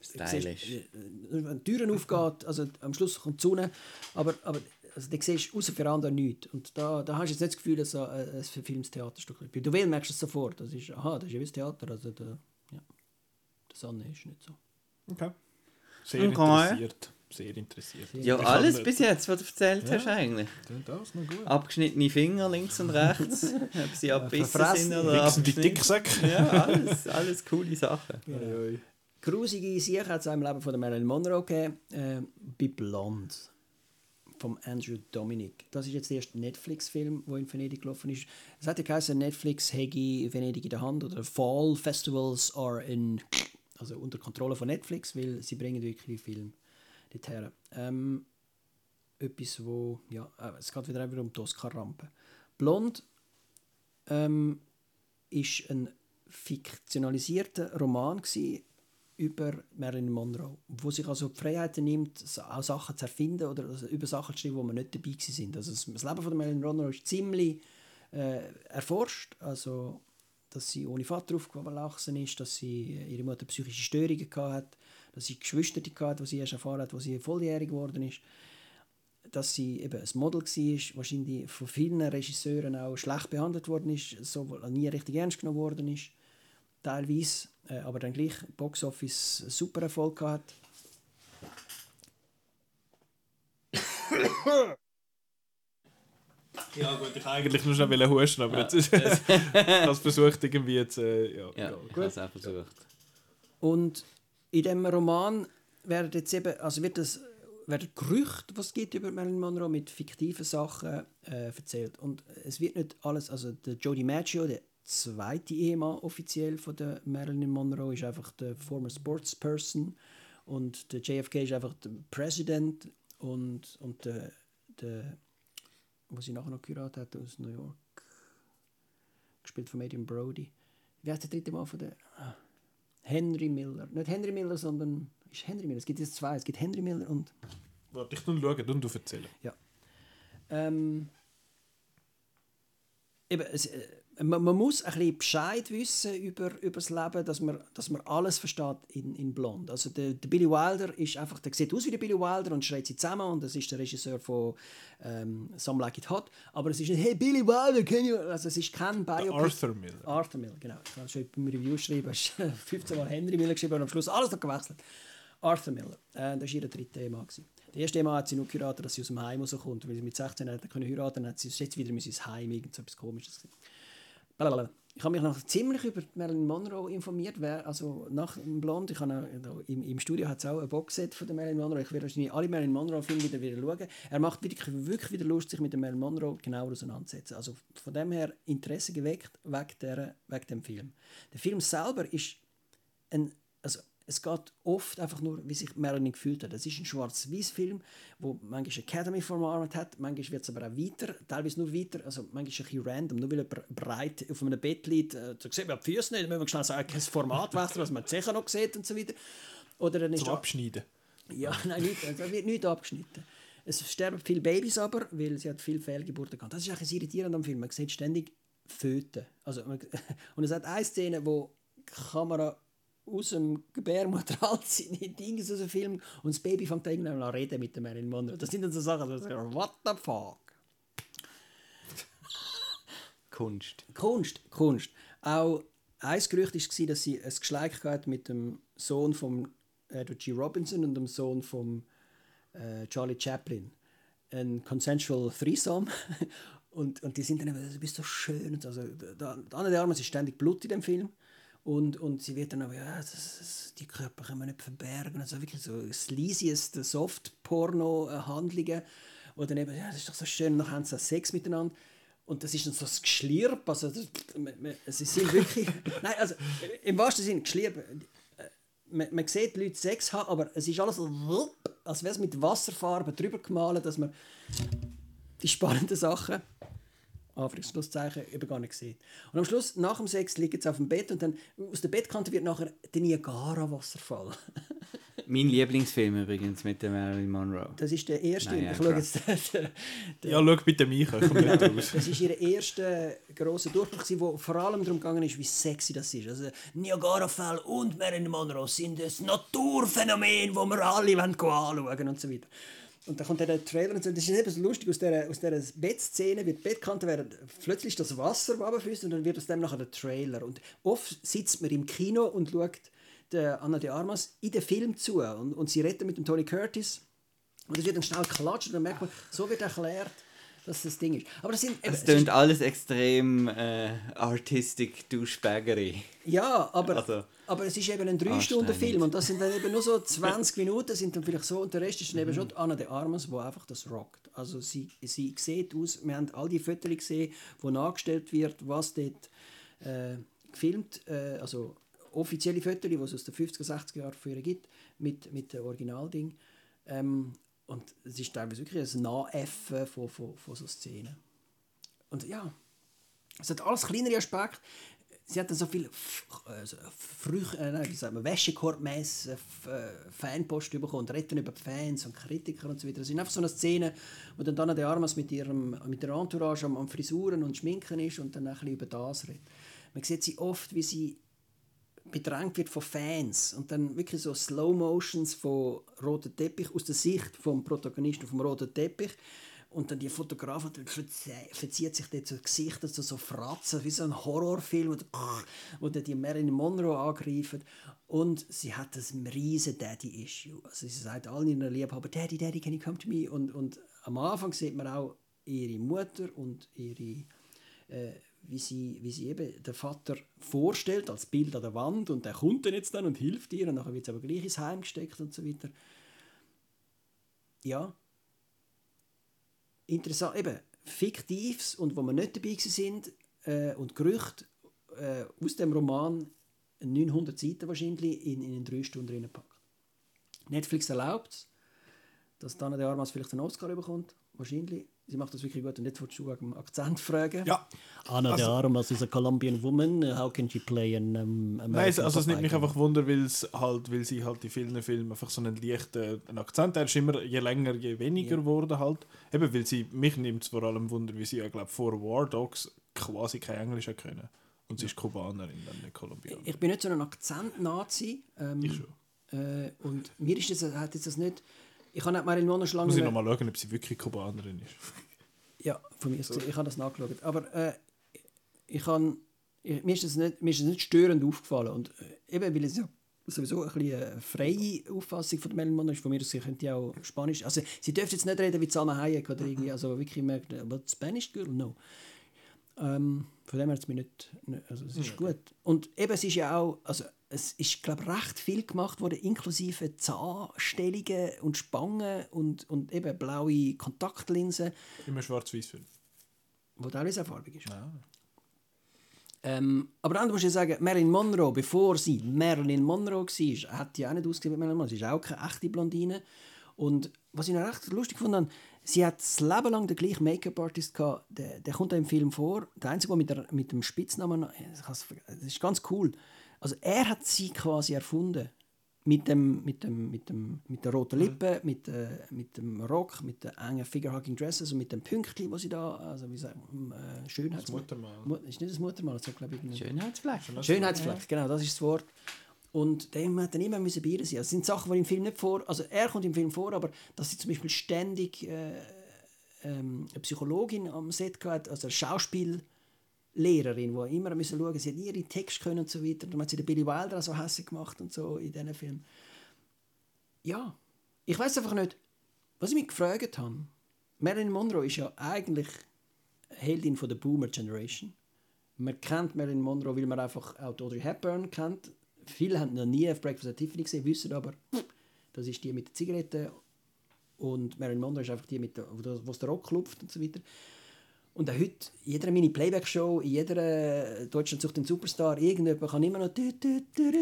Stylisch. äh, wenn die Türen aufgeht, also am Schluss kommt die Sonne, aber, aber also, da siehst du außer Veranda nichts. Und da, da hast du jetzt nicht das Gefühl, dass es ein, ein verfilmtes Theaterstück ist. Bei The Whale merkst du es sofort. Das ist, aha, das ist ja wie das Theater. Also der, ja, der Sonne ist nicht so. Okay. Sehr Okay. interessiert. Sehr interessiert. Ja, Ich alles bis jetzt, was du erzählt hast eigentlich. Das noch gut. Abgeschnittene Finger links und rechts, ob sie abbissen verfressen, sind oder die. Dicksäcke. Ja, alles, alles coole Sachen. Grusige Sache hat es im Leben von der Marilyn Monroe gegeben. Äh, bei Blonde. Vom Andrew Dominic. Das ist jetzt der erste Netflix-Film, der in Venedig gelaufen ist. Es hat ja geheißen, Netflix hätte Venedig in der Hand oder Fall Festivals are in, also unter Kontrolle von Netflix, weil sie bringen wirklich Film dorthin. Ähm, etwas, wo, ja, äh, es geht wieder um die Oscar-Rampe. Blond ähm, ist ein fiktionalisierter Roman über Marilyn Monroe, wo sich also die Freiheiten nimmt, auch Sachen zu erfinden oder also über Sachen zu schreiben, wo man nicht dabei sind. Also das Leben von Marilyn Monroe ist ziemlich äh, erforscht, also dass sie ohne Vater aufgewachsen ist, dass sie äh, ihre Mutter psychische Störungen hatte, dass sie Geschwister hatte, die sie erst erfahren hat, wo sie volljährig geworden ist. Dass sie eben ein Model war, wahrscheinlich von vielen Regisseuren auch schlecht behandelt worden ist, so nie richtig ernst genommen worden ist, teilweise, äh, aber dann gleich Boxoffice super Erfolg gehabt. Ja gut, ich wollte eigentlich nur schnell husten, aber jetzt ich habe es versucht irgendwie jetzt... Äh, ja, Ja, ja, ich habe es auch versucht. Und in dem Roman werden jetzt eben, also wird das werden Gerüchte, was es gibt über Marilyn Monroe, mit fiktiven Sachen äh, erzählt. Und es wird nicht alles, also der Jody Maggio, der zweite Ehemann offiziell von der Marilyn Monroe, ist einfach der former Sportsperson und der JFK ist einfach der President und, und der, der, was sie nachher noch geheiratet hat aus New York, gespielt von Adrian Brody. Wie heißt der dritte Mann von der? Ah, Henry Miller. Nicht Henry Miller, sondern ist Henry Miller. Es gibt jetzt zwei. Es gibt Henry Miller und Warte, ich schauen und du erzählen. ähm, eben, es, äh, man, man muss ein bisschen Bescheid wissen über, über das Leben, dass man, dass man alles versteht in, in Blond. Also der, der Billy Wilder ist einfach, der sieht aus wie der Billy Wilder und schreit sie zusammen und das ist der Regisseur von ähm, Some Like It Hot. Aber es ist nicht, hey Billy Wilder, can you... Also es ist kein Biopic. Arthur Miller. Arthur Miller, genau. Ich habe schon beim Review geschrieben, hast 15 Mal Henry Miller geschrieben und am Schluss alles noch gewechselt. Arthur Miller, äh, das war ihr dritter Ehemann. gewesen. Der erste Ehemann hat sie nur geheiratet, dass sie aus dem Heim rauskommt. Weil sie mit 16 hat können heiraten, hat sie jetzt wieder müssen ins Heim, irgend so etwas Komisches. gewesen. Blablabla. Ich habe mich noch ziemlich über Marilyn Monroe informiert. Wer, also nach Blond, ich habe im, im Studio hat es auch ein Boxset von der Marilyn Monroe. Ich werde wahrscheinlich alle Marilyn Monroe-Filme wieder, wieder schauen. Er macht wirklich, wirklich wieder Lust, sich mit der Marilyn Monroe genauer auseinanderzusetzen. Also von dem her Interesse geweckt wegen, der, wegen dem Film. Der Film selber ist ein, es geht oft einfach nur, wie sich Marilyn gefühlt hat. Es ist ein schwarz-weiß-Film, wo manchmal Academy vermarkt hat, manchmal wird es aber auch weiter, teilweise nur weiter, also manchmal ein bisschen random, nur weil er breit auf einem Bett liegt, äh, da sieht man die Füße nicht, dann müssen wir schnell sagen, das Format wechseln, was man sicher noch sieht und so weiter. Oder dann ist Zum Abschneiden. ja, nein, nicht, also wird nicht abgeschnitten. Es sterben viele Babys aber, weil sie hat viele Fehlgeburten gehabt. Das ist eigentlich das Irritierende am Film. Man sieht ständig Föten. Also, man, und es hat eine Szene, wo die Kamera aus dem Gebärmutterhals in die Dinge aus dem Film und das Baby fängt da irgendwann an zu reden mit der Marilyn Monroe. Das sind dann so Sachen, wo ich sage, what the fuck? Kunst. Kunst, Kunst. Auch ein Gerücht war, dass sie ein Geschleik hat mit dem Sohn von Edward G. Robinson und dem Sohn von äh, Charlie Chaplin. Ein consensual Threesome. und, und die sind dann immer, du bist so schön. Und Also, da, da, Anna de Armas ist ständig Blut in dem Film. Und, und sie wird dann aber, ja, das, das, die Körper können wir nicht verbergen. Also wirklich so sleazieste Soft-Porno-Handlungen. Dann eben, ja, das ist doch so schön, dann haben sie Sex miteinander. Und das ist dann so das Geschlirp, also das, sie sind wirklich, nein, also im wahrsten Sinne Geschlirp, äh, man, man sieht Leute Sex haben, aber es ist alles so, als wäre es mit Wasserfarbe drüber gemalt, dass man die spannenden Sachen, Anführungszeichen, eben gar nicht sieht. Und am Schluss, nach dem Sex, liegen sie auf dem Bett und dann aus der Bettkante wird nachher der Niagara-Wasserfall. Mein Lieblingsfilm übrigens mit der Marilyn Monroe. Das ist der erste, Nein, ja, ich schaue jetzt den, den, Ja, schau bitte mich. Das war ihr erster grosser Durchbruch, wo vor allem darum gegangen ist, wie sexy das ist. Also Niagara-Fell und Marilyn Monroe sind ein Naturphänomen, das wir alle wollen anschauen und so weiter. Und dann kommt der Trailer und. Das ist eben so lustig, aus dieser, aus dieser Bettszene wird Bettkante werden, plötzlich das Wasser runterfließt und dann wird aus dem nachher der Trailer. Und oft sitzt man im Kino und schaut der Anna de Armas in den Film zu und, und sie redet mit dem Tony Curtis und es wird dann schnell klatscht und dann merkt man, so wird erklärt, dass das Ding ist. Aber das sind Es tönt alles extrem äh, artistic Douchebaggery. ja, aber, Also- aber es ist eben ein 3 Anstrengend. Stunden Film und das sind dann eben nur so 20 Minuten sind dann vielleicht so und der Rest ist dann eben Mhm. schon die Anna de Armas, wo einfach das rockt. Also sie, sie sieht aus, wir haben all die Fotos gesehen, wo nachgestellt wird, was dort äh, gefilmt, äh, also offizielle Fotos, die es aus den 50er, 60er Jahren früher gibt, mit, mit dem Originalding. Ähm, und es ist teilweise wirklich ein Nachäffen von, von, von so Szenen. Und ja, es hat alles kleinere Aspekte. Sie hat dann so viel F- äh, so Früch, äh, wie sagt äh, Fanpost bekommen und reden über die Fans und Kritiker und so weiter. Es ist einfach so eine Szene, wo dann Dana de Armas mit, ihrem, mit der Entourage am, am Frisuren und Schminken ist und dann ein bisschen über das redet. Man sieht sie oft, wie sie bedrängt wird von Fans und dann wirklich so Slow Motions von roten Teppich aus der Sicht vom Protagonisten vom roten Teppich. Und dann die verzie- verzieht sich dort so Gesichter so, so Fratzen wie so ein Horrorfilm wo dann die Marilyn Monroe angreifen. Und sie hat das riesen Daddy-Issue also sie sagt allen ihren Liebhaber Daddy, Daddy, can you come to me? Und, und am Anfang sieht man auch ihre Mutter und ihre äh, wie sie, wie sie eben den Vater vorstellt als Bild an der Wand und der kommt dann jetzt dann und hilft ihr und nachher wird es aber gleich ins Heim gesteckt und so weiter. Ja. Interessant, eben, Fiktives und wo wir nicht dabei sind äh, und Gerüchte äh, aus dem Roman 900 Seiten wahrscheinlich in, in drei Stunden reingepackt. Netflix erlaubt es, dass Dana de Armas vielleicht einen Oscar bekommt. Wahrscheinlich. Sie macht das wirklich gut. Und jetzt willst du wegen Akzent fragen. Ja. Anna de Armas is a Colombian woman. How can she play an um, Nein, American also es nimmt mich einfach wunder, weil halt, weil sie halt in vielen Filmen einfach so einen leichten einen Akzent hat. Er ist immer je länger, je weniger geworden halt. Eben, weil sie, mich nimmt es vor allem wunder, wie sie ja, glaube vor War Dogs quasi kein Englisch hat können. Und sie ist Kubanerin, dann nicht Kolumbianerin. Ich bin nicht so ein Akzent-Nazi. Ähm, Ich schon. Äh, und mir ist das, hat jetzt das nicht... Ich habe nicht Marilyn Monroe schon lange Muss ich nochmal schauen, ob sie wirklich Kubanerin ist. Ja, von mir aus gesehen, ich habe das nachgeschaut. Aber äh, ich kann, ich, mir, ist das nicht, mir ist das nicht störend aufgefallen. Und äh, eben, weil es ja sowieso ein bisschen eine freie Auffassung von Marilyn Monroe ist, von mir aus, sie könnte ja auch Spanisch... Also sie dürfte jetzt nicht reden wie Salma Hayek oder irgendwie, also wirklich merkt, what Spanish girl? No. Ähm, von dem her hat es mir nicht, nicht also es ist gut. Und eben, es ist ja auch, also es ist, glaube recht viel gemacht worden, inklusive Zahnstellungen und Spangen und, und eben blaue Kontaktlinsen Immer schwarz-weiß-Film. wo teilweise auch farbig ist. Ähm, aber dann musst du sagen, Marilyn Monroe, bevor sie Marilyn Monroe war, hat die auch nicht ausgesehen wie Marilyn Monroe. Sie ist auch keine echte Blondine. Und was ich noch recht lustig fand, sie hat das Leben lang den gleichen Make-up-Artist gehabt. Der, der kommt da im Film vor. Der Einzige, der mit, der, mit dem Spitznamen... Ich Das ist ganz cool. Also er hat sie quasi erfunden. Mit, dem, mit, dem, mit, dem, mit der roten Lippe, mit, äh, mit dem Rock, mit den engen Figure-Hugging Dresses und mit dem Pünktchen, wo sie da, also wie sagen, äh, Schönheits... Das Muttermal. Mu- Ist nicht das Muttermal, das hat, glaube ich, Schönheitsfleck. Schönheitsfleck, genau, das ist das Wort. Und dem hat dann immer müssen bei ihr sein. Das sind Sachen, die im Film nicht vor, also er kommt im Film vor, aber dass sie zum Beispiel ständig äh, ähm, eine Psychologin am Set gehabt, also eine Schauspiellehrerin, die immer müssen schauen, sie hat ihre Texte können und so weiter. Dann hat sie den Billy Wilder so hässlich gemacht und so in diesen Film. Ja, ich weiß einfach nicht, was ich mich gefragt habe. Marilyn Monroe ist ja eigentlich Heldin von der Boomer Generation. Man kennt Marilyn Monroe, weil man einfach auch Audrey Hepburn kennt. Viele haben noch nie auf Breakfast at Tiffany gesehen, wissen aber, das ist die mit der Zigarette und Marilyn Monroe ist einfach die, mit der, wo der Rock klopft und so weiter. Und auch heute, jeder Mini-Playback-Show, in jeder äh, Deutschland sucht den Superstar, irgendjemand kann immer noch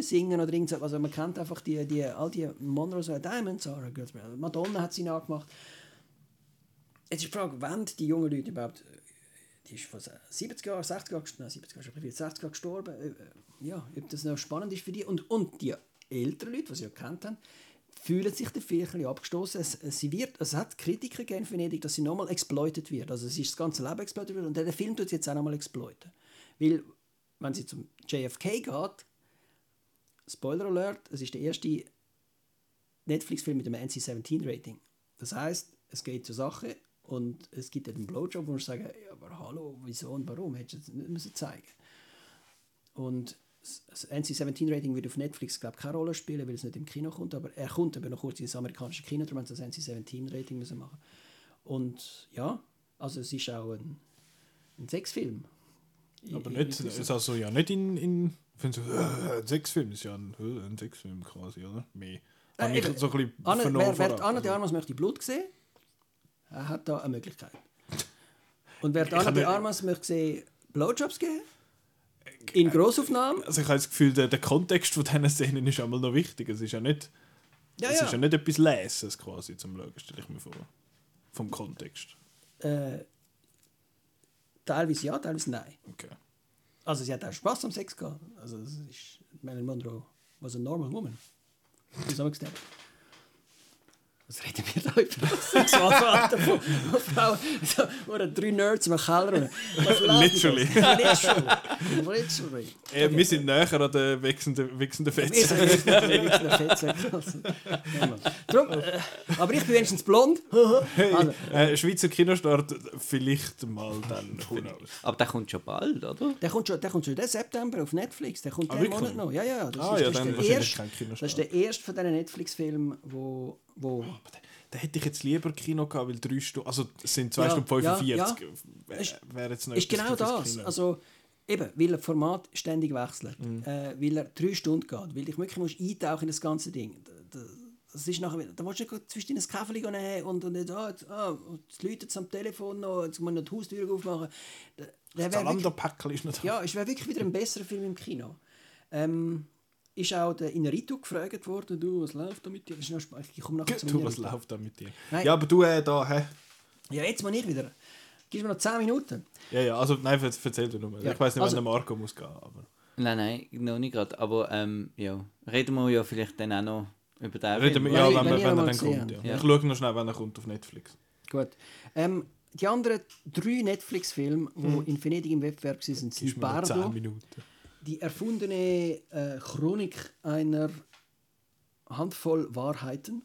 singen oder irgendwas. Also man kennt einfach die, die, all die Monroe, so Diamonds, Sarah Girls, Madonna hat sie nachgemacht. Jetzt ist die Frage, wann die jungen Leute überhaupt die ist vor 70 Jahren, 60 Jahren, nein, 70 Jahre, schon 60 Jahre gestorben. Äh, Ja, ob das noch spannend ist für die. Und, und die älteren Leute, die sie ja kennt haben, fühlen sich dafür ein bisschen abgestoßen. Es, es, wird, es hat Kritiker gegeben in Venedig, dass sie nochmal exploitet wird. Also es ist das ganze Leben exploitet wird und der Film tut sie jetzt auch nochmal exploiten. Weil, wenn sie zum JFK geht, Spoiler Alert, es ist der erste Netflix-Film mit einem NC-17-Rating. Das heißt, es geht zur Sache und es gibt einen Blowjob, wo man sagen, ja, aber hallo, wieso und warum, hättest du das nicht müssen zeigen Und das NC-17-Rating wird auf Netflix, glaube keine Rolle spielen, weil es nicht im Kino kommt, aber er kommt aber noch kurz ins amerikanische Kino, darum haben sie das NC-17-Rating müssen machen. Und ja, also es ist auch ein, ein Sexfilm. Aber Ich- nicht, ist also ja nicht in, in so, äh, ein Sexfilm ist ja ein, äh, ein Sexfilm quasi, oder? Mehr. Habe ich so ein vernommen wer, wer Anna de also. Armas möchte Blut sehen, er hat da eine Möglichkeit. Und wer Anna de Armas möchte sehen, Blowjobs geben, in Grossaufnahmen, Also ich habe das Gefühl, der, der Kontext von diesen Szenen ist einmal noch wichtig. Es ist ja nicht, ja, es ja. ist ja nicht etwas Leses quasi zum Schauen, stelle ich mir vor. Vom Kontext. Äh, teilweise ja, teilweise nein. Okay. Also sie hat auch Spaß am Sex gehabt. Also es ist, Marilyn Monroe was a normal woman. Gesagt. Was reden wir da über das Sexualverhalten von von Frauen? So, oder drei Nerds im Keller. Literally. das? Literally. Literally. Äh, Wir sind näher an den wechselnden, wechselnden Wir Fetzen. sind. Drum, äh, aber ich bin wenigstens blond. Also, Äh, Schweizer Kinostart vielleicht mal dann. Aber der kommt schon bald, oder? der kommt schon, der kommt schon den September auf Netflix. Der kommt Ah, den wirklich? Monat noch. Ja, ja. Das Ah, ist, ja, das dann ist der erste. Das ist der erste von diesen Netflix-Filmen, wo, wo Da hätte ich jetzt lieber Kino gehabt, weil drei Stunden, also es sind 2 Ja, Stunden 45. ja, wäre Ist- wär jetzt noch ist genau das das. Kino. Also, eben, weil er Format ständig wechselt, Mhm. äh, weil er drei Stunden geht, weil ich wirklich muss eintauchen in das ganze Ding. Da- da- Das ist nachher, da willst du nicht zwischen ein Kaffee nehmen und, und jetzt, ah, jetzt, ah, jetzt läutet es am Telefon noch, jetzt muss man noch die Haustür aufmachen. Da- Der das Zalando-Päckchen ist noch da. ja, es wäre wirklich wieder ein besserer Film im Kino. Ähm, ist auch der Inarito gefragt worden, du, was läuft da mit dir? Ich komme nachher zum Du, was läuft da mit dir? Nein. Ja, aber du äh, da, hä? Ja, jetzt mal nicht wieder. Gib mir noch 10 Minuten. Ja, ja, also nein, erzähl du nur. Ja, Ich weiß nicht, also- wann der Marco muss gehen, aber... Nein, nein, noch nicht gerade. Aber ähm, ja, reden wir ja vielleicht dann auch noch über den Reden wir, Film. ja, ich- wenn, wenn er- ich wenn er dann kommt. Ja. habe. Ja. Ich schaue noch schnell, wenn er kommt auf Netflix. Gut. Ähm, die anderen drei Netflix-Filme, die in Venedig im Wettbewerb waren, sind, Hm. Noch 10 Bardo, Minuten. Die erfundene äh, Chronik einer Handvoll Wahrheiten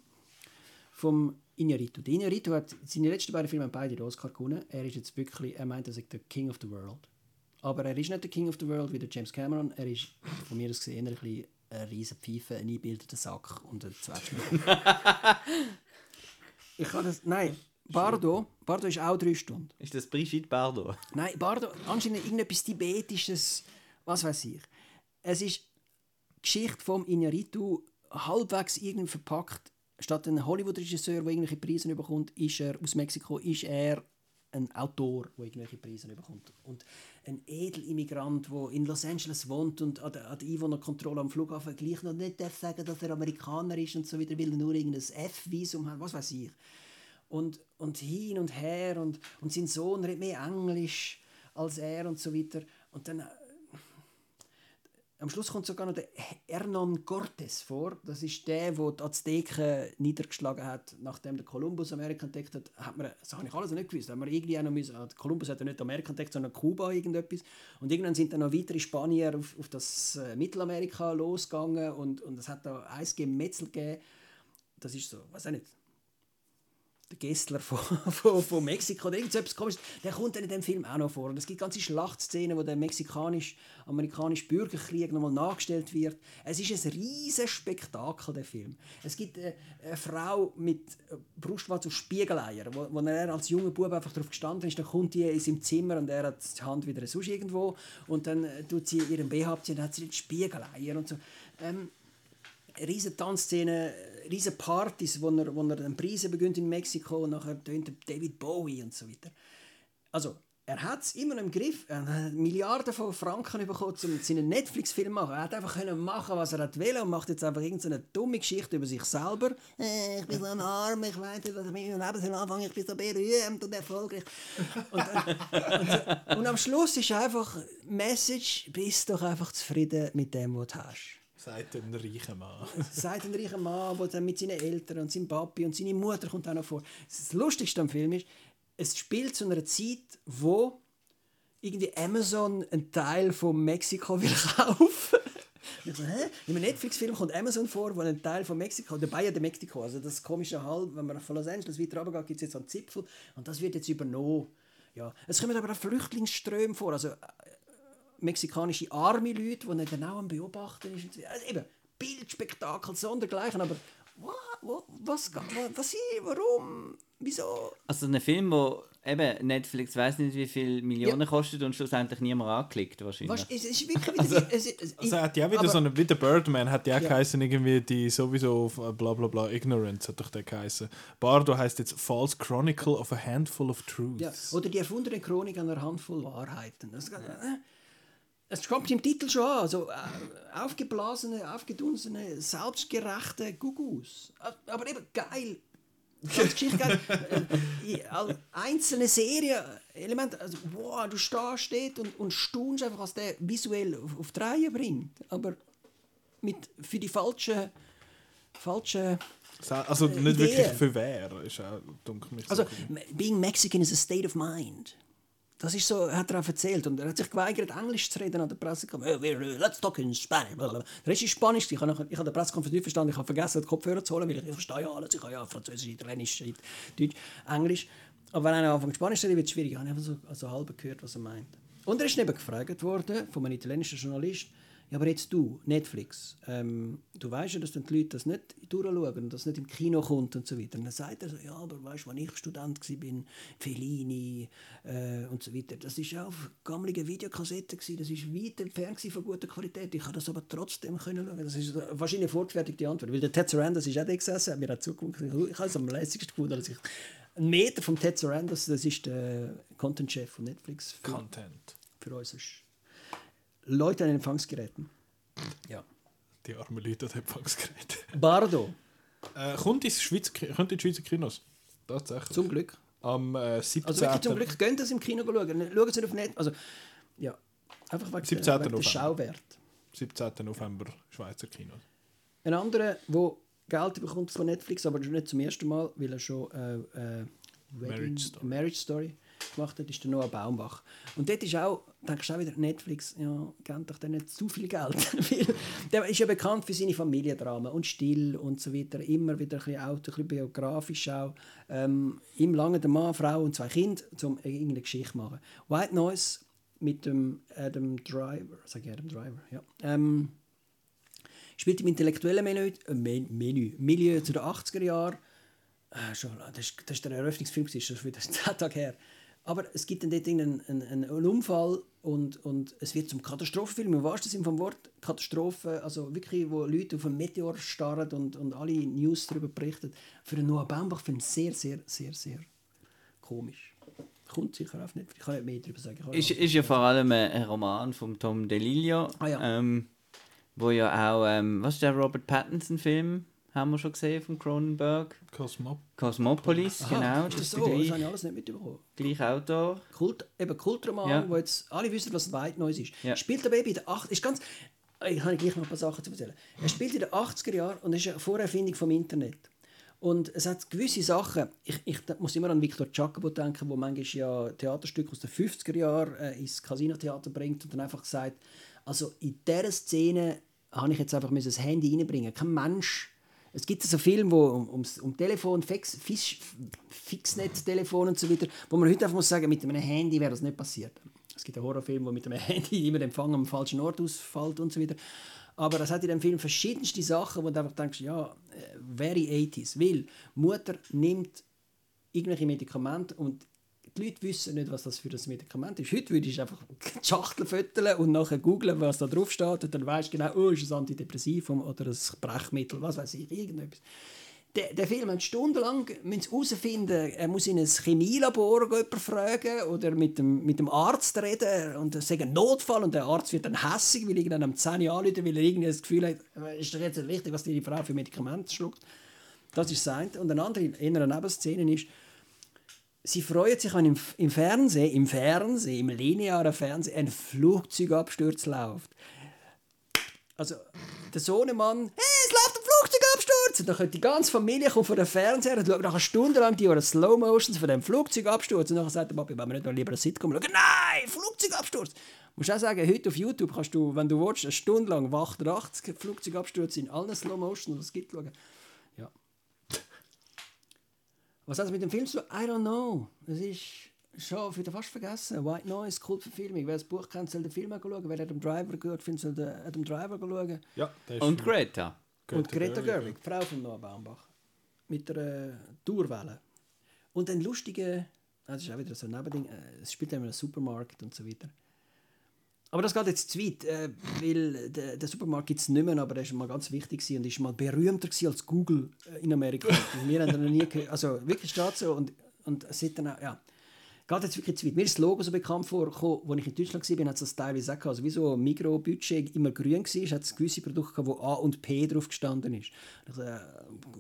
vom Inarito. Der Inarito hat seine letzten beiden Filme beide den Oscar gewonnen. Er ist jetzt wirklich, er meint, er sei der King of the World. Aber er ist nicht der King of the World wie der James Cameron. Er ist von mir aus gesehen ein bisschen eine riesen Pfeife, ein eingebildeter Sack und ein Zwetschgen. ich kann das, nein, Bardo, Bardo ist auch drei Stunden. Ist das Brigitte Bardot? Nein, Bardo, anscheinend irgendetwas Tibetisches, was weiß ich. Es ist die Geschichte vom Inarritu halbwegs irgendwie verpackt. Statt ein Hollywood-Regisseur, der irgendwelche Preise bekommt, ist er aus Mexiko, ist er ein Autor, der irgendwelche Preise bekommt. Und ein Edelimmigrant, der in Los Angeles wohnt und an der, an der Einwohnerkontrolle am Flughafen gleich noch nicht darf sagen, dass er Amerikaner ist und so wieder, weil er nur irgendein F-Visum hat, was weiß ich und, und hin und her und, und sein Sohn redet mehr Englisch als er und so weiter. Und dann am Schluss kommt sogar noch der Hernan Cortés vor. Das ist der, der die Azteken niedergeschlagen hat, nachdem der Kolumbus Amerika entdeckt hat. hat man, das habe ich alles nicht gewusst. Hat man irgendwie auch noch müssen, ah, Kolumbus hat ja nicht Amerika entdeckt, sondern Kuba irgendetwas. Und irgendwann sind dann noch weitere Spanier auf, auf das äh, Mittelamerika losgegangen und, und es hat da eins Gemetzel gegeben. Das ist so, weiß auch nicht, der Gessler von, von, von Mexiko oder irgend so etwas komisches, der kommt dann in dem Film auch noch vor. Und es gibt ganze Schlachtszenen, wo der mexikanisch-amerikanische Bürgerkrieg nochmal nachgestellt wird. Es ist ein riesiges Spektakel, der Film. Es gibt äh, eine Frau mit äh, Brustwarze auf Spiegeleier, wo, wo er als junger Bub einfach darauf gestanden ist, dann kommt die in seinem Zimmer und er hat die Hand wieder sonst irgendwo und dann äh, tut sie ihren BH abziehen und hat sie die Spiegeleier und so. Ähm, riesen Tanzszenen, riesen Partys, wo er, wo er dann Preise beginnt in Mexiko und nachher tönt David Bowie und so weiter. Also, er hat es immer im Griff. Er hat Milliarden von Franken bekommen, um seinen Netflix-Film zu machen. Er hat einfach können machen, was er hat will und macht jetzt einfach irgendeine dumme Geschichte über sich selber. Äh, ich bin so ein Arm, ich weiß nicht, was ich mit meinem Leben anfangen, ich bin so berühmt und erfolgreich. Und, dann, und, und am Schluss ist einfach Message, bist doch einfach zufrieden mit dem, was du hast Sagt ein reicher Mann. sagt ein reicher Mann, der dann mit seinen Eltern und seinem Papi und seine Mutter kommt auch noch vor. Das Lustigste am Film ist, es spielt zu einer Zeit, wo irgendwie Amazon einen Teil von Mexiko will kaufen. Ich so, hä? In einem Netflix-Film kommt Amazon vor, wo ein Teil von Mexiko, der Bayern de Mexico, also das komische Halb, wenn man von Los Angeles weiter runter geht, gibt es jetzt einen Zipfel und das wird jetzt übernommen. Ja. Es kommen aber auch Flüchtlingsströme vor, also mexikanische arme Leute, die dann auch am Beobachten ist. Also eben, Bildspektakel, sondergleichen, aber wa- wa- was, was, warum, wieso? Also ein Film, wo eben Netflix weiß nicht wie viel Millionen Ja. kostet und schlussendlich niemand angeklickt wahrscheinlich. Was, es ist wirklich wieder... die- es, es, Also hat ja wieder aber- so eine, wie der Birdman hat ja, Ja. geheißen, irgendwie die sowieso äh, bla bla bla, Ignorance hat doch der geheißen. Bardo heißt jetzt False Chronicle of a Handful of Truths. Ja, oder die erfundene Chronik einer Handvoll Wahrheiten. Das, äh, es kommt im Titel schon an. Also, äh, aufgeblasene, aufgedunsene, selbstgerechte Gugus. Äh, Aber eben geil. Ganz Geschichte geil. Äh, einzelne Serien-Elemente. Also, wow, du stehst dort und, und staunst einfach, was der visuell auf, auf die Reihe bringt. Aber mit, für die falschen. falschen Also Äh, nicht Idee. wirklich für wer, ist auch dunkel Also, so being Mexican is a state of mind. Das ist so, hat er auch erzählt. Und er hat sich geweigert, Englisch zu reden an der Pressekonferenz. We're- let's talk in Spanish. Der Rest ist Spanisch. Ich habe, habe der Pressekonferenz nicht verstanden. Ich habe vergessen, die Kopfhörer zu holen, weil ich, ich verstehe ja alles. Ich habe ja Französisch, Italienisch, Deutsch, Englisch. Aber wenn einer anfängt Spanisch zu reden, wird es schwierig. Ich habe einfach so also halb gehört, was er meint. Und er ist eben gefragt worden von einem italienischen Journalist, Ja, aber jetzt du, Netflix, ähm, du weißt ja, dass dann die Leute das nicht durchschauen und das nicht im Kino kommt und so weiter. Und dann sagt er so, ja, aber weißt du, als ich Student war, Fellini äh, und so weiter, das war auf gammeligen Videokassetten, gewesen, das war weit entfernt von guter Qualität. Ich habe das aber trotzdem können schauen. Das ist wahrscheinlich eine fortgefertigte Antwort, weil der Ted Sarandos ist auch da gesessen, hat mir auch zugeguckt. Ich habe es am lässigsten gefunden, dass ich ein Meter vom Ted Sarandos, das ist der Content-Chef von Netflix für, Content. für uns. Ist Leute an den Empfangsgeräten. Ja. Die armen Leute an Empfangsgeräten. Bardo, Äh, kommt, ins Schweiz, kommt in die Schweizer Kinos. Tatsächlich. zum Glück. Am äh, 17. Also wirklich zum Glück, gehen das im Kino schauen. Schauen Sie auf Net. Also, ja. Einfach wegen, 17. der, wegen der November. Schauwert. 17. November Schweizer Kinos. Ein anderer, der Geld bekommt von Netflix, aber nicht zum ersten Mal, weil er schon äh, äh, Wedding- Marriage Story. Marriage Story gemacht hat, ist der Noah Baumbach. Und dort ist auch, denkst du auch wieder, Netflix, ja, kennt doch der nicht zu viel Geld. Der ist ja bekannt für seine Familiendramen und Still und so weiter. Immer wieder ein bisschen Auto, ein bisschen biografisch auch. Ähm, Ihm lange der Mann, Frau und zwei Kinder, um irgendeine Geschichte zu machen. White Noise mit dem Adam Driver, sage ich Adam Driver, ja. Ähm, spielt im intellektuellen Menü, äh, Men- Menü, Milieu zu den 80er Jahren. Äh, schon, das, das ist der Eröffnungsfilm, das ist schon wieder 10 Tage her. Aber es gibt dann dort einen, einen, einen Unfall und, und es wird zum Katastrophenfilm, im wahrsten Sinne vom Wort. Katastrophe, also wirklich, wo Leute auf einen Meteor starren und, und alle News darüber berichten. Für einen Noah Baumbach-Film sehr, sehr, sehr, sehr komisch. Kommt sicher auf Netflix. Ich kann nicht mehr darüber sagen. Ist, ist ja vor allem ein ein Roman von Tom DeLillo, Ah, ja. ähm, wo ja auch, ähm, was ist der Robert Pattinson-Film, haben wir schon gesehen von Cronenberg? Cosmop. Cosmopolis, Aha, genau, ist das das ist so? der Das habe ich alles nicht mitbekommen. gleiche Autor. Kult, eben Kultroman, Ja. wo jetzt alle wissen, was White Noise ist. Ja. Spielt aber eben in den 80 ist ganz ich habe gleich noch ein paar Sachen zu erzählen. Er spielt in den 80er Jahren und ist eine Vorerfindung vom Internet. Und es hat gewisse Sachen, ich, ich muss immer an Victor Giacomo denken, wo manchmal ja Theaterstücke aus den 50er Jahren äh, ins Casino-Theater bringt und dann einfach sagt, also in dieser Szene habe ich jetzt einfach müssen das Handy reinbringen. Kein Mensch es gibt so Filme, wo um, ums, um Telefon, Fix, Fix, Fixnet-Telefon und so weiter, wo man heute einfach muss sagen, mit einem Handy wäre das nicht passiert. Es gibt einen Horrorfilm, wo mit einem Handy immer der Empfang am falschen Ort ausfällt und so weiter. Aber es hat in dem Film verschiedenste Sachen, wo du einfach denkst, ja, äh, very 80s. Weil Mutter nimmt irgendwelche Medikamente und die Leute wissen nicht, was das für ein Medikament ist. Heute würdest du einfach die Schachtel fütteln und nachher googlen, was da drauf steht und dann weißt du genau, oh, ist es Antidepressivum oder ein Brechmittel, was weiß ich, irgendetwas. Der, der Film hat stundenlang herausfinden, er muss in ein Chemielabor fragen oder mit dem, mit dem Arzt reden und ein Notfall und der Arzt wird dann hässig, weil irgendwann am 10 Jahre weil er irgendwie das Gefühl hat, äh, ist doch jetzt wichtig, was die Frau für Medikamente schluckt. Das ist das eine. Und eine andere, eine Nebenszene ist, sie freuen sich, wenn im, im Fernsehen, im Fernsehen, im linearen Fernsehen, ein Flugzeugabsturz läuft. Also, der Sohnemann, hey, es läuft ein Flugzeugabsturz! Und dann kommt die ganze Familie kommt vor den Fernseher und schaut nachher stundenlang die Slow Motions von dem Flugzeugabsturz. Und dann sagt der Papi, wenn wir nicht noch lieber ein Sitcom schauen? Nein, Flugzeugabsturz! Du musst auch sagen, heute auf YouTube kannst du, wenn du willst, eine Stunde lang Wacht 80 Flugzeugabsturz in allen Slow Motions, was es gibt, schauen. Was hat es mit dem Film zu tun? I don't know. Das ist schon wieder fast vergessen. White Noise, Kultverfilmung. Wer das Buch kennt, soll den Film schauen. Wer Adam Driver gehört, findet, soll den Adam Driver schauen. Ja, der ist Und von Greta. Und Greta Gerwig, Frau von Noah Baumbach. Mit der äh, Tourwelle. Und ein lustiger, das ist auch wieder so ein Nebending, äh, es spielt in einem Supermarkt und so weiter. Aber das geht jetzt zu weit, äh, weil der, der Supermarkt gibt es nicht mehr, aber der war mal ganz wichtig und ist mal berühmter als Google äh, in Amerika. Wir haben ihn noch nie gehört. Also wirklich steht so und, und seitdem ja. Geht jetzt wirklich zu weit. Mir ist das Logo so bekannt vorgekommen, als ich in Deutschland war, hat es das teilweise auch gehabt. Also wie so ein Mikrobudget immer grün war, hat es gewisse Produkte gehabt, wo A und P drauf gestanden ist. Also, äh,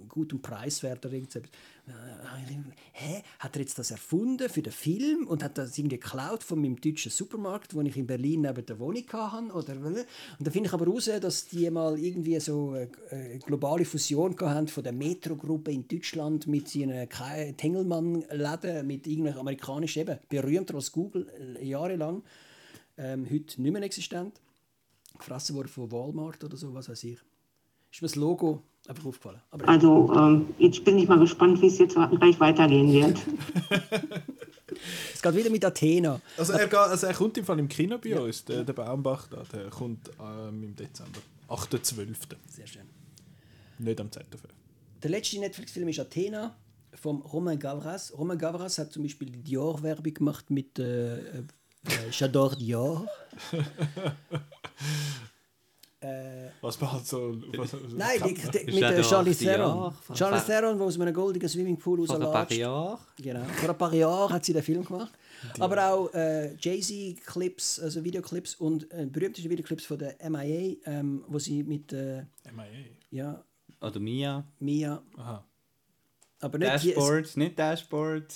gut und preiswert oder irgendetwas. Äh, hä, hat er jetzt das erfunden für den Film und hat das irgendwie geklaut von meinem deutschen Supermarkt, wo ich in Berlin neben der Wohnung hatte? Oder, und dann finde ich aber raus, dass die mal irgendwie so eine, eine globale Fusion hatten von der Metro-Gruppe in Deutschland mit ihren Tengelmann-Läden, mit irgendwelchen amerikanischen, eben berühmter als Google, äh, jahrelang, ähm, heute nicht mehr existent, gefressen worden von Walmart oder so, was weiß ich. Ist das Logo Also ähm, jetzt bin ich mal gespannt, wie es jetzt gleich weitergehen wird. Es geht wieder mit Athena. Also er, geht, also er kommt im Fall im Kino bei uns, der, der Baumbach da, der kommt ähm, im Dezember. 8.12. Sehr schön. Nicht am ZFF. Der letzte Netflix-Film ist Athena vom Romain Gavras. Romain Gavras hat zum Beispiel die Dior-Werbung gemacht mit äh, äh, J'adore Dior. äh, Was man halt so... Was, nein, die, die, mit Charlize Dior Theron. Fa- Theron, der aus einem goldigen Swimmingpool Vor ein paar rauslässt. Jahren. Genau. Vor ein paar Jahren hat sie den Film gemacht. Aber auch äh, Jay-Z-Clips, also Videoclips und äh, berühmteste Videoclips von der MIA, ähm, wo sie mit äh, MIA. ja, Oder Mia. Mia, Aha. aber nicht Dashboard, nicht Dashboard.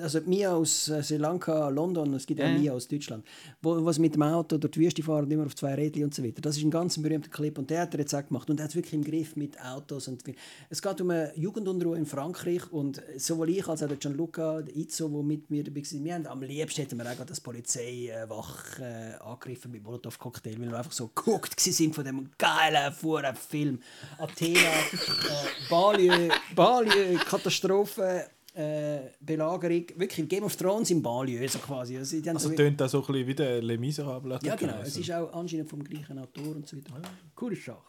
Also Mia aus äh, Sri Lanka, London, es gibt auch Ja, ja. Mia aus Deutschland, wo was mit dem Auto durch die Wüste fahren, immer auf zwei Rädchen und so weiter. Das ist ein ganz berühmter Clip und der hat er jetzt auch gemacht und er hat es wirklich im Griff mit Autos und es geht um eine Jugendunruhe in Frankreich und sowohl ich als auch der Gianluca, der Izzo, der mit mir dabei war, wir haben am liebsten hätten wir auch das Polizeiwach äh, angegriffen mit Molotov-Cocktail, weil wir einfach so geguckt sind von dem geilen, fuhren Film. Athena, äh, Ballieu, Ballieu, Katastrophe, äh, Belagerung, wirklich Game of Thrones im Ballieu, so quasi. Also, die Also so, tönt das so ein bisschen wie der Les Miserables. ja, genau. Es ist auch anscheinend vom gleichen Autor und so weiter. Coole Sache.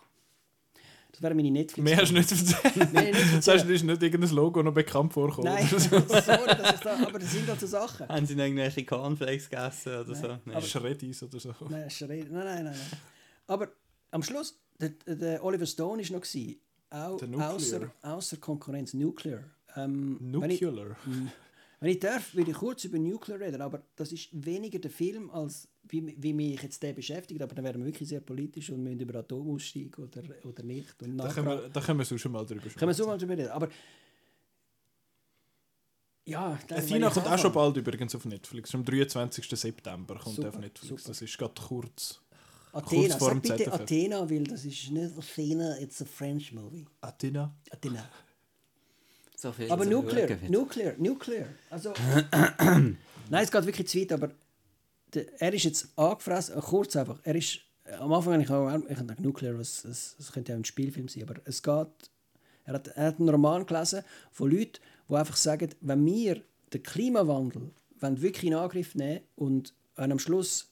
Das wäre meine Netflix. Mehr hast du nicht erzählt. Nein, nicht Das heißt, ist nicht irgendein Logo noch bekannt vorgekommen. Nein, sorry, das ist da, aber das sind halt so Sachen. Haben sie noch irgendwelche Cornflakes gegessen oder so? Nein, Nein. Schreddis oder so. Nein, Schrei- nein, nein, nein, nein. Aber am Schluss, der, der Oliver Stone war noch, gewesen, auch außer, außer Konkurrenz, Nuclear. Ähm, wenn, ich, Nuclear. wenn ich darf, würde ich kurz über Nuclear reden, aber das ist weniger der Film, als wie, wie mich jetzt der beschäftigt, aber dann wären wir wirklich sehr politisch und müssen über Atomausstieg oder, oder nicht. Und Da können wir, da können wir sonst schon mal drüber sprechen. können wir so mal drüber reden. Aber ja, dann, Athena kommt auch schon bald übrigens auf Netflix. Am 23. September kommt Super, er auf Netflix. super. Das ist gerade kurz. Athena, kurz vor sag bitte ZFF. Athena, weil das ist nicht Athena, it's a French movie. Athena? Athena. So viel Aber Nuclear. Nuclear, Nuclear. Also, nein, es geht wirklich zu weit, aber der, er ist jetzt angefressen, äh, kurz einfach, er ist, äh, am Anfang habe ich auch, ich dachte, Nuclear, was, das, das könnte ja ein Spielfilm sein, aber es geht, er hat, er hat einen Roman gelesen von Leuten, die einfach sagen, wenn wir den Klimawandel wenn wirklich in Angriff nehmen und wenn am Schluss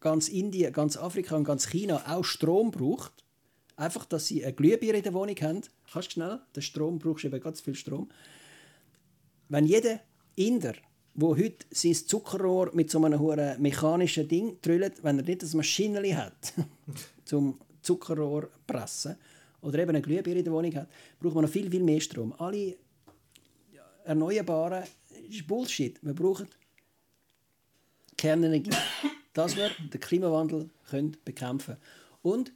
ganz Indien, ganz Afrika und ganz China auch Strom braucht, einfach, dass sie eine Glühbirne in der Wohnung haben, kannst du schnell, der Strom brauchst du eben ganz viel Strom, wenn jeder Inder, wo heute sein Zuckerrohr mit so einem hohen mechanischen Ding trüllt, wenn er nicht das Maschinenli hat, zum Zuckerrohr pressen oder eben eine Glühbirne in der Wohnung hat, braucht man noch viel, viel mehr Strom. Alle Erneuerbaren ist Bullshit. Wir brauchen Kernenergie, dass wir den Klimawandel können bekämpfen können. Und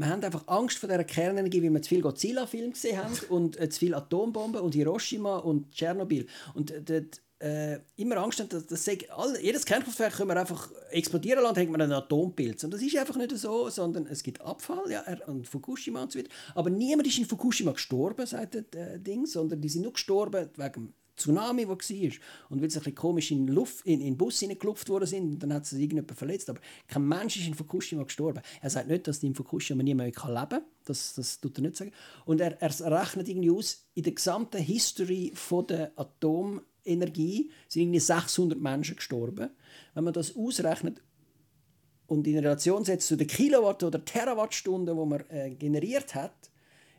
wir haben einfach Angst vor dieser Kernenergie, weil wir zu viel Godzilla-Filme gesehen haben und äh, zu viele Atombomben und Hiroshima und Tschernobyl. Und äh, äh, immer Angst haben, dass, dass all, jedes Kernkraftwerk können wir einfach explodieren lassen, dann hängt man einen Atompilz. Und das ist einfach nicht so, sondern es gibt Abfall ja, und Fukushima und so weiter. Aber niemand ist in Fukushima gestorben, sagt das Ding, sondern die sind nur gestorben wegen Tsunami, der war. Und weil sie ein bisschen komisch in den, Luft, in, in den Bus hineingelupft worden sind, dann hat sich irgendjemand verletzt. Aber kein Mensch ist in Fukushima gestorben. Er sagt nicht, dass in Fukushima niemand mehr leben kann. Das, das tut er nicht sagen. Und er, er rechnet irgendwie aus, in der gesamten History von der Atomenergie sind irgendwie 600 Menschen gestorben. Wenn man das ausrechnet und in Relation setzt zu den Kilowatt- oder Terawattstunden, die man äh, generiert hat,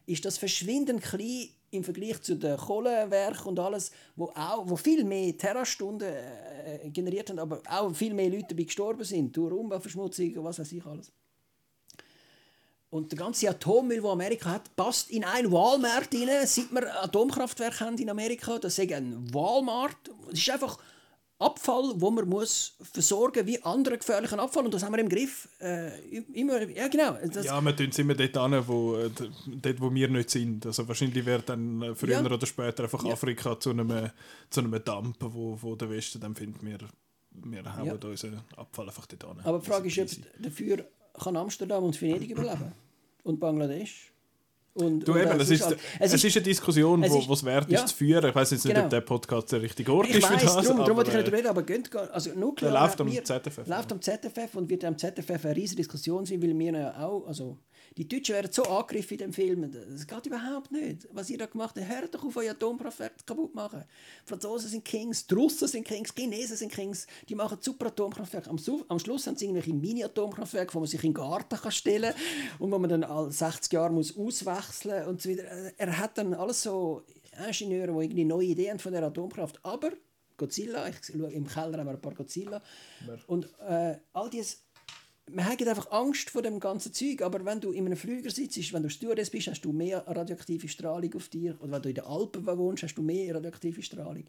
ist das verschwindend klein im Vergleich zu den Kohlewerken und alles, wo, auch, wo viel mehr Terastunden äh, generiert haben, aber auch viel mehr Leute dabei gestorben sind, durch Umweltverschmutzung und was weiß ich alles. Und der ganze Atommüll, den Amerika hat, passt in ein Walmart rein. Seit wir Atomkraftwerke haben in Amerika, das ist ein Walmart. Es ist einfach Abfall, wo man muss versorgen wie anderen gefährlichen Abfall. Und das haben wir im Griff. Äh, immer, ja, genau. Das, Ja, wir tun es immer dort an, wo, äh, dort, wo wir nicht sind. Also wahrscheinlich wird dann äh, früher Ja. oder später einfach Ja. Afrika zu einem, zu einem Dump, wo, wo der Westen dann findet, wir, wir hauen Ja. unseren Abfall einfach dort an. Aber die Frage ist, ob dafür kann Amsterdam und Venedig überleben. Und Bangladesch. Und, Du und eben, es ist, halt. es, ist, eine Diskussion, es wo ist- es wert ja. ist zu führen. Ich weiß jetzt nicht, Genau. ob der Podcast der richtige Ort Ich ist für weiß, das. darum, wollte ich nicht äh, reden, aber geht, also Nuklear Der läuft am mir- ZFF, Läuft am ZFF und wird am ZFF eine riesige Diskussion sein, weil wir ja auch, also Die Deutschen werden so angegriffen in dem Film. Das geht überhaupt nicht. Was ihr da gemacht habt, hört doch auf, euer Atomkraftwerk kaputt machen. Die Franzosen sind Kings, die Russen sind Kings, die Chinesen sind Kings. Die machen super Atomkraftwerke. Am, am Schluss haben sie irgendwelche Mini-Atomkraftwerke, wo man sich in den Garten kann stellen kann und wo man dann alle 60 Jahre muss auswechseln und so. Er hat dann alles so Ingenieure, die irgendwie neue Ideen von der Atomkraft. Aber Godzilla, ich schaue, im Keller haben wir ein paar Godzilla. Und äh, all dieses man hat einfach Angst vor dem ganzen Zeug, aber wenn du in einem Flüger sitzt, wenn du Stewardess bist, hast du mehr radioaktive Strahlung auf dir. Oder wenn du in den Alpen wohnst, hast du mehr radioaktive Strahlung.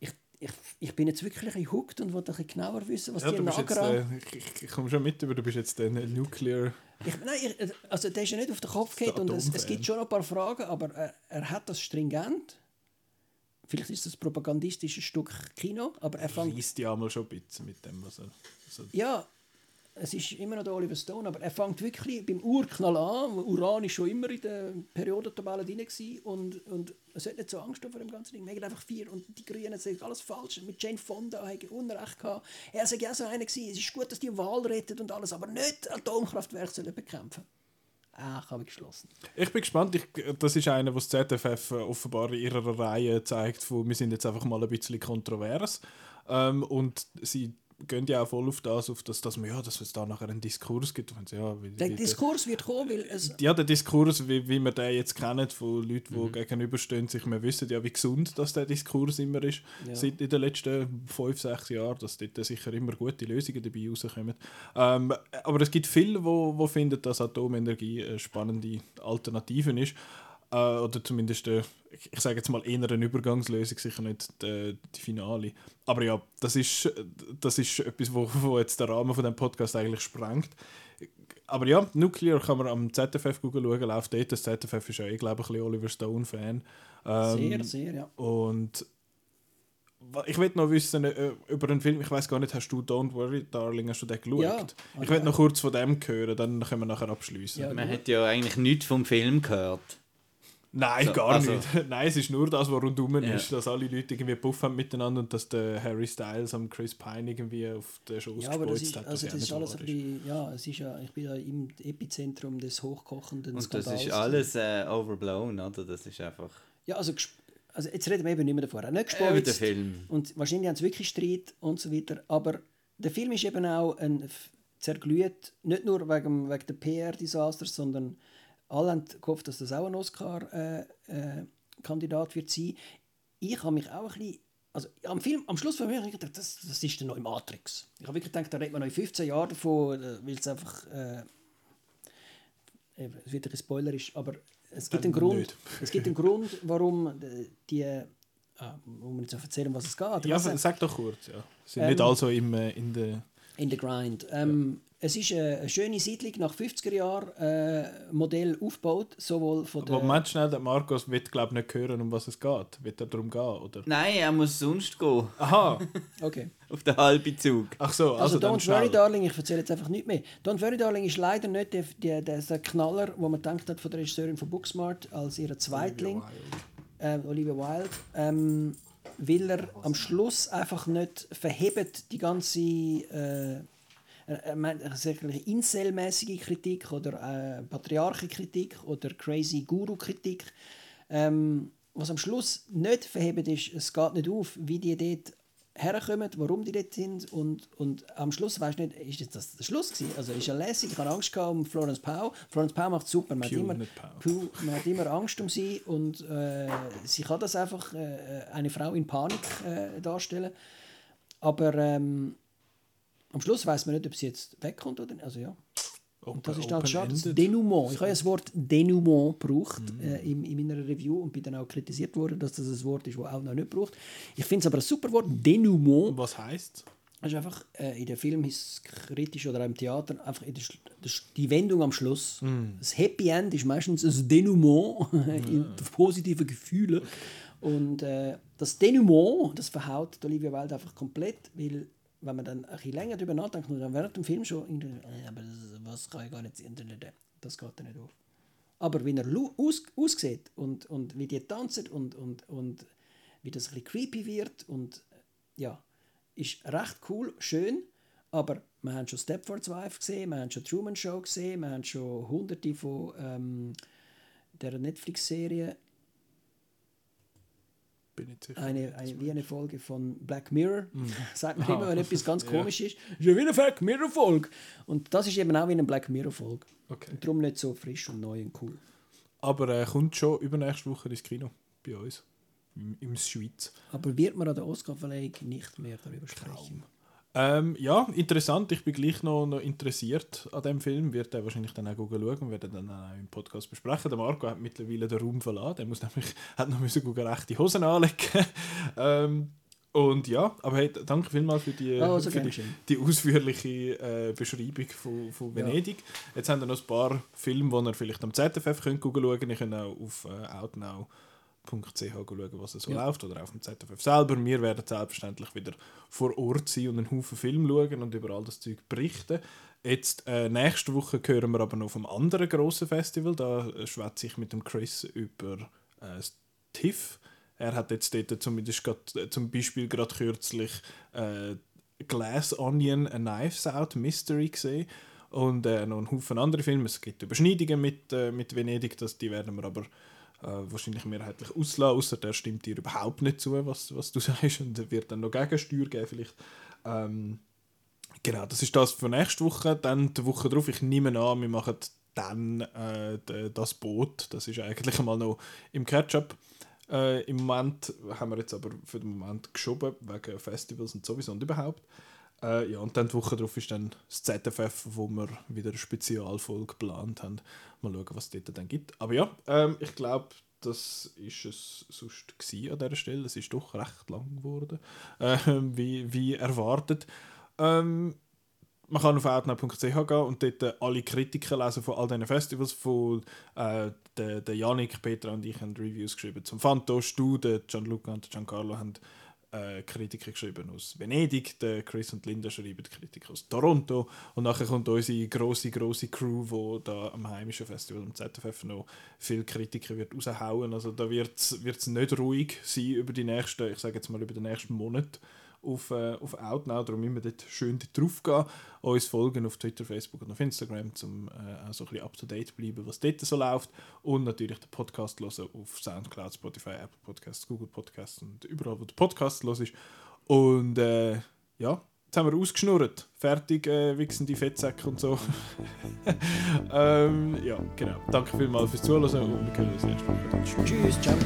Ich, ich, ich bin jetzt wirklich ein hooked und wollte ein bisschen genauer wissen, was Ja, die Nagra... äh, ich, ich, komme schon mit, aber du bist jetzt der Nuclear. Ich, nein, ich, also der ist ja nicht auf den Kopf gefallen und es, es gibt schon ein paar Fragen, aber er, er hat das stringent. Vielleicht ist das ein propagandistisches Stück Kino, aber er fängt ja mal schon ein bisschen mit dem, was er. Also, Ja, es ist immer noch der Oliver Stone, aber er fängt wirklich beim Urknall an. Uran ist schon immer in der Periodentabelle drin gewesen und, und es hat nicht so Angst vor dem ganzen Ding. Wir haben einfach vier und die Grünen sagen alles falsch. Mit Jane Fonda hat er Unrecht gehabt. Er sagt ja so einer gewesen, es ist gut, dass die Wahl rettet und alles, aber nicht Atomkraftwerke sollen bekämpfen. Ich habe geschlossen. Ich bin gespannt. Ich, das ist einer, was ZFF äh, offenbar in ihrer Reihe zeigt, wo wir sind jetzt einfach mal ein bisschen kontrovers. Ähm, und sie gehen ja auch voll auf das, auf das, dass, man, ja, dass es da nachher einen Diskurs gibt. Und ja, wie, Der wie, Diskurs wird kommen, weil es... ja, der Diskurs, wie, wie wir den jetzt kennen, von Leuten, die Mhm. gegenüberstehen, sich, wir wissen ja, wie gesund dass der Diskurs immer ist, Ja. seit in den letzten fünf, sechs Jahren, dass dort sicher immer gute Lösungen dabei rauskommen. Ähm, aber es gibt viele, die wo, wo finden, dass Atomenergie eine spannende Alternative ist. Äh, oder zumindest, äh, ich, sage jetzt mal, eher eine Übergangslösung, sicher nicht die, die Finale. Aber ja, das ist, das ist etwas, wo, wo jetzt der Rahmen von dem Podcast eigentlich sprengt. Aber ja, Nuclear kann man am ZFF schauen, läuft dort. Das ZFF ist ja, ich glaube, ein bisschen Oliver Stone-Fan. Ähm, Sehr, sehr, ja. Und ich will noch wissen äh, über den Film, ich weiß gar nicht, hast du Don't Worry, Darling, hast du den geschaut? Ja. Ich will noch kurz von dem hören, dann können wir nachher abschließen. Ja, Man hat ja eigentlich nichts vom Film gehört. Nein, So, gar also- nicht. Nein, es ist nur das, was rundum Ja. ist, dass alle Leute irgendwie Puff haben miteinander und dass der Harry Styles am Chris Pine irgendwie auf den Schoß Ja, aber das ist, hat. also das ist alles nicht ein bisschen, ja, es ist ja, ich bin ja im Epizentrum des hochkochenden Und das Skandals. ist alles äh, overblown, oder? Das ist einfach. Ja, also, also jetzt reden wir eben nicht mehr davor. Nicht Über den gespritzt. Film. Und wahrscheinlich haben sie wirklich Streit und so weiter. Aber der Film ist eben auch ein zerglüht, nicht nur wegen, wegen der PR-Desaster, sondern alle haben gehofft, dass das auch ein Oscar-Kandidat wird sein. Ich habe mich auch ein bisschen also am Film, am Schluss habe ich wirklich gedacht, das, das ist der neue Matrix. Ich habe wirklich gedacht, da redet man noch in 15 Jahren davon, äh, weil es einfach äh, eben, es wird ein bisschen spoilerisch, aber es gibt einen Grund, es gibt einen Grund, warum äh, die, ah, muss man jetzt noch erzählen, was es geht. Ja, Also, sag doch kurz. Ja. Sind Ähm, nicht also im, äh, in der. in the Grind. Ähm, Es ist eine, eine schöne Siedlung nach 50er Jahren äh, Modell aufgebaut, sowohl von der... Aber Moment schnell, der Markus wird glaube nicht hören, um was es geht. Wird er darum gehen, oder? Nein, er muss sonst gehen. Aha, Okay. Auf den halben Zug. ach so, Also, also, Don't Worry. Darling, ich erzähle jetzt einfach nicht mehr. Don't Worry Darling ist leider nicht der, der, der, Knaller, wo man denkt hat von der Regisseurin von Booksmart als ihre Zweitling, äh, Olivia Wilde, ähm, weil er am Schluss einfach nicht verhebt die ganze äh, er- er er sagt eigentlich Incel-mäßige Kritik oder äh, Patriarchenkritik oder crazy Guru-Kritik. Ähm, was am Schluss nicht verhebt ist, es geht nicht auf, wie die dort herkommen, warum die dort sind und, und am Schluss weißt du nicht, ist das der Schluss gewesen? Also ist ja lässig, ich habe Angst gehabt um Florence Pow. Florence Pow macht super, man, hat Pugh, immer. Pugh, man hat immer Angst um sie und äh, sie kann das einfach äh, eine Frau in Panik äh, darstellen. Aber ähm, am Schluss weiß man nicht, ob sie jetzt wegkommt oder nicht. Also ja. Und das ist dann schade. Das. Denouement. Ich habe ja das Wort Denouement gebraucht Mhm. äh, in, in meiner Review und bin dann auch kritisiert worden, dass das ein Wort ist, das auch noch nicht braucht. Ich finde es aber ein super Wort, Denouement. Was heißt Das ist einfach äh, in der Film ist es kritisch oder im Theater einfach in der, die Wendung am Schluss. Das Happy End ist meistens ein Denouement in positive Gefühle. Und äh, das Denouement, das verhaut Olivia Wilde einfach komplett, weil wenn man dann ein bisschen länger darüber nachdenkt dann während dem Film schon äh, aber was kann ich gar nicht sehen, das geht dann nicht auf. Aber wenn er aus, aussieht und, und wie die tanzen und, und, und wie das ein bisschen creepy wird und ja, ist recht cool, schön, Aber wir haben schon Stepford's Wife gesehen, wir haben schon Truman Show gesehen, wir haben schon hunderte von ähm, der Netflix-Serie, Bin nicht sicher. eine, eine, wie eine Folge von Black Mirror. Sagt man Ah. immer, wenn etwas ganz Ja. komisch ist, ist ja wie eine Black Mirror-Folge. Und das ist eben auch wie eine Black Mirror-Folge. Okay. Und darum nicht so frisch und neu und cool. Aber er kommt schon übernächste Woche ins Kino bei uns. Im, im Schweiz. Aber wird man an der Oscarverleihung nicht mehr darüber sprechen? Ähm, ja, interessant. Ich bin gleich noch, noch interessiert an dem Film. Wird er wahrscheinlich dann auch schauen und werden dann auch im Podcast besprechen. Der Marco hat mittlerweile den Raum verlassen. Der muss nämlich, hat noch müssen gucken, rechte Hosen anlegen. ähm, und ja, aber hey, danke vielmals für die, Oh, so für die, die ausführliche äh, Beschreibung von, von Ja. Venedig. Jetzt haben wir noch ein paar Filme, die ihr vielleicht am ZFF könnt schauen könnt. Ihr könnt auch auf äh, outnow.ch schauen, was so Ja. läuft, oder auf dem ZFF selber. Wir werden selbstverständlich wieder vor Ort sein und einen Haufen Film schauen und über all das Zeug berichten. Jetzt, äh, nächste Woche hören wir aber noch vom anderen grossen Festival. Da äh, schwätze ich mit dem Chris über äh, das TIFF. Er hat jetzt dort zumindest grad, äh, zum Beispiel gerade kürzlich äh, Glass Onion, A Knives Out Mystery gesehen und noch einen Haufen andere Filme. Es gibt Überschneidungen mit, mit Venedig, das, die werden wir aber äh, wahrscheinlich mehrheitlich auslassen, außer der stimmt dir überhaupt nicht zu, was, was du sagst und wird dann noch Gegensteuer geben vielleicht. Ähm, genau, das ist das für nächste Woche. Dann die Woche drauf, ich nehme an, wir machen dann äh, das Boot. Das ist eigentlich einmal noch im Catch-up. Äh, Im Moment haben wir jetzt aber für den Moment geschoben, wegen Festivals und sowieso und überhaupt. Äh, ja, und dann die Woche drauf ist dann das ZFF, wo wir wieder eine Spezialfolge geplant haben. Mal schauen, was es dort dann gibt. Aber ja, ähm, ich glaube, das ist es sonst an dieser Stelle. Es ist doch recht lang geworden, ähm, wie, wie erwartet. Ähm, man kann auf outnow.ch gehen und dort äh, alle Kritiken lesen von all diesen Festivals. Von, äh, Janik, Petra und ich haben Reviews geschrieben zum Fantosch. Du, Gianluca und Giancarlo haben äh, Kritiken geschrieben aus Venedig. Der Chris und Linda schreiben Kritiken aus Toronto. Und nachher kommt unsere grosse, grosse Crew, die da am heimischen Festival am ZFF noch viel Kritiken wird raushauen. Also da wird es nicht ruhig sein über die nächsten, ich sage jetzt mal über den nächsten Monat auf, äh, auf Outnow. Darum immer dort schön drauf gehen. Uns folgen auf Twitter, Facebook und auf Instagram, um äh, auch so ein bisschen up-to-date zu bleiben, was dort so läuft. Und natürlich den Podcast hören auf Soundcloud, Spotify, Apple Podcasts, Google Podcasts und überall, wo der Podcast los ist. Und äh, ja, jetzt haben wir ausgeschnurrt. Fertig, äh, wichsen die Fettsäcke und so. ähm, ja, genau. Danke vielmals fürs Zuhören und wir hören uns nächste Woche. Tschüss, ciao.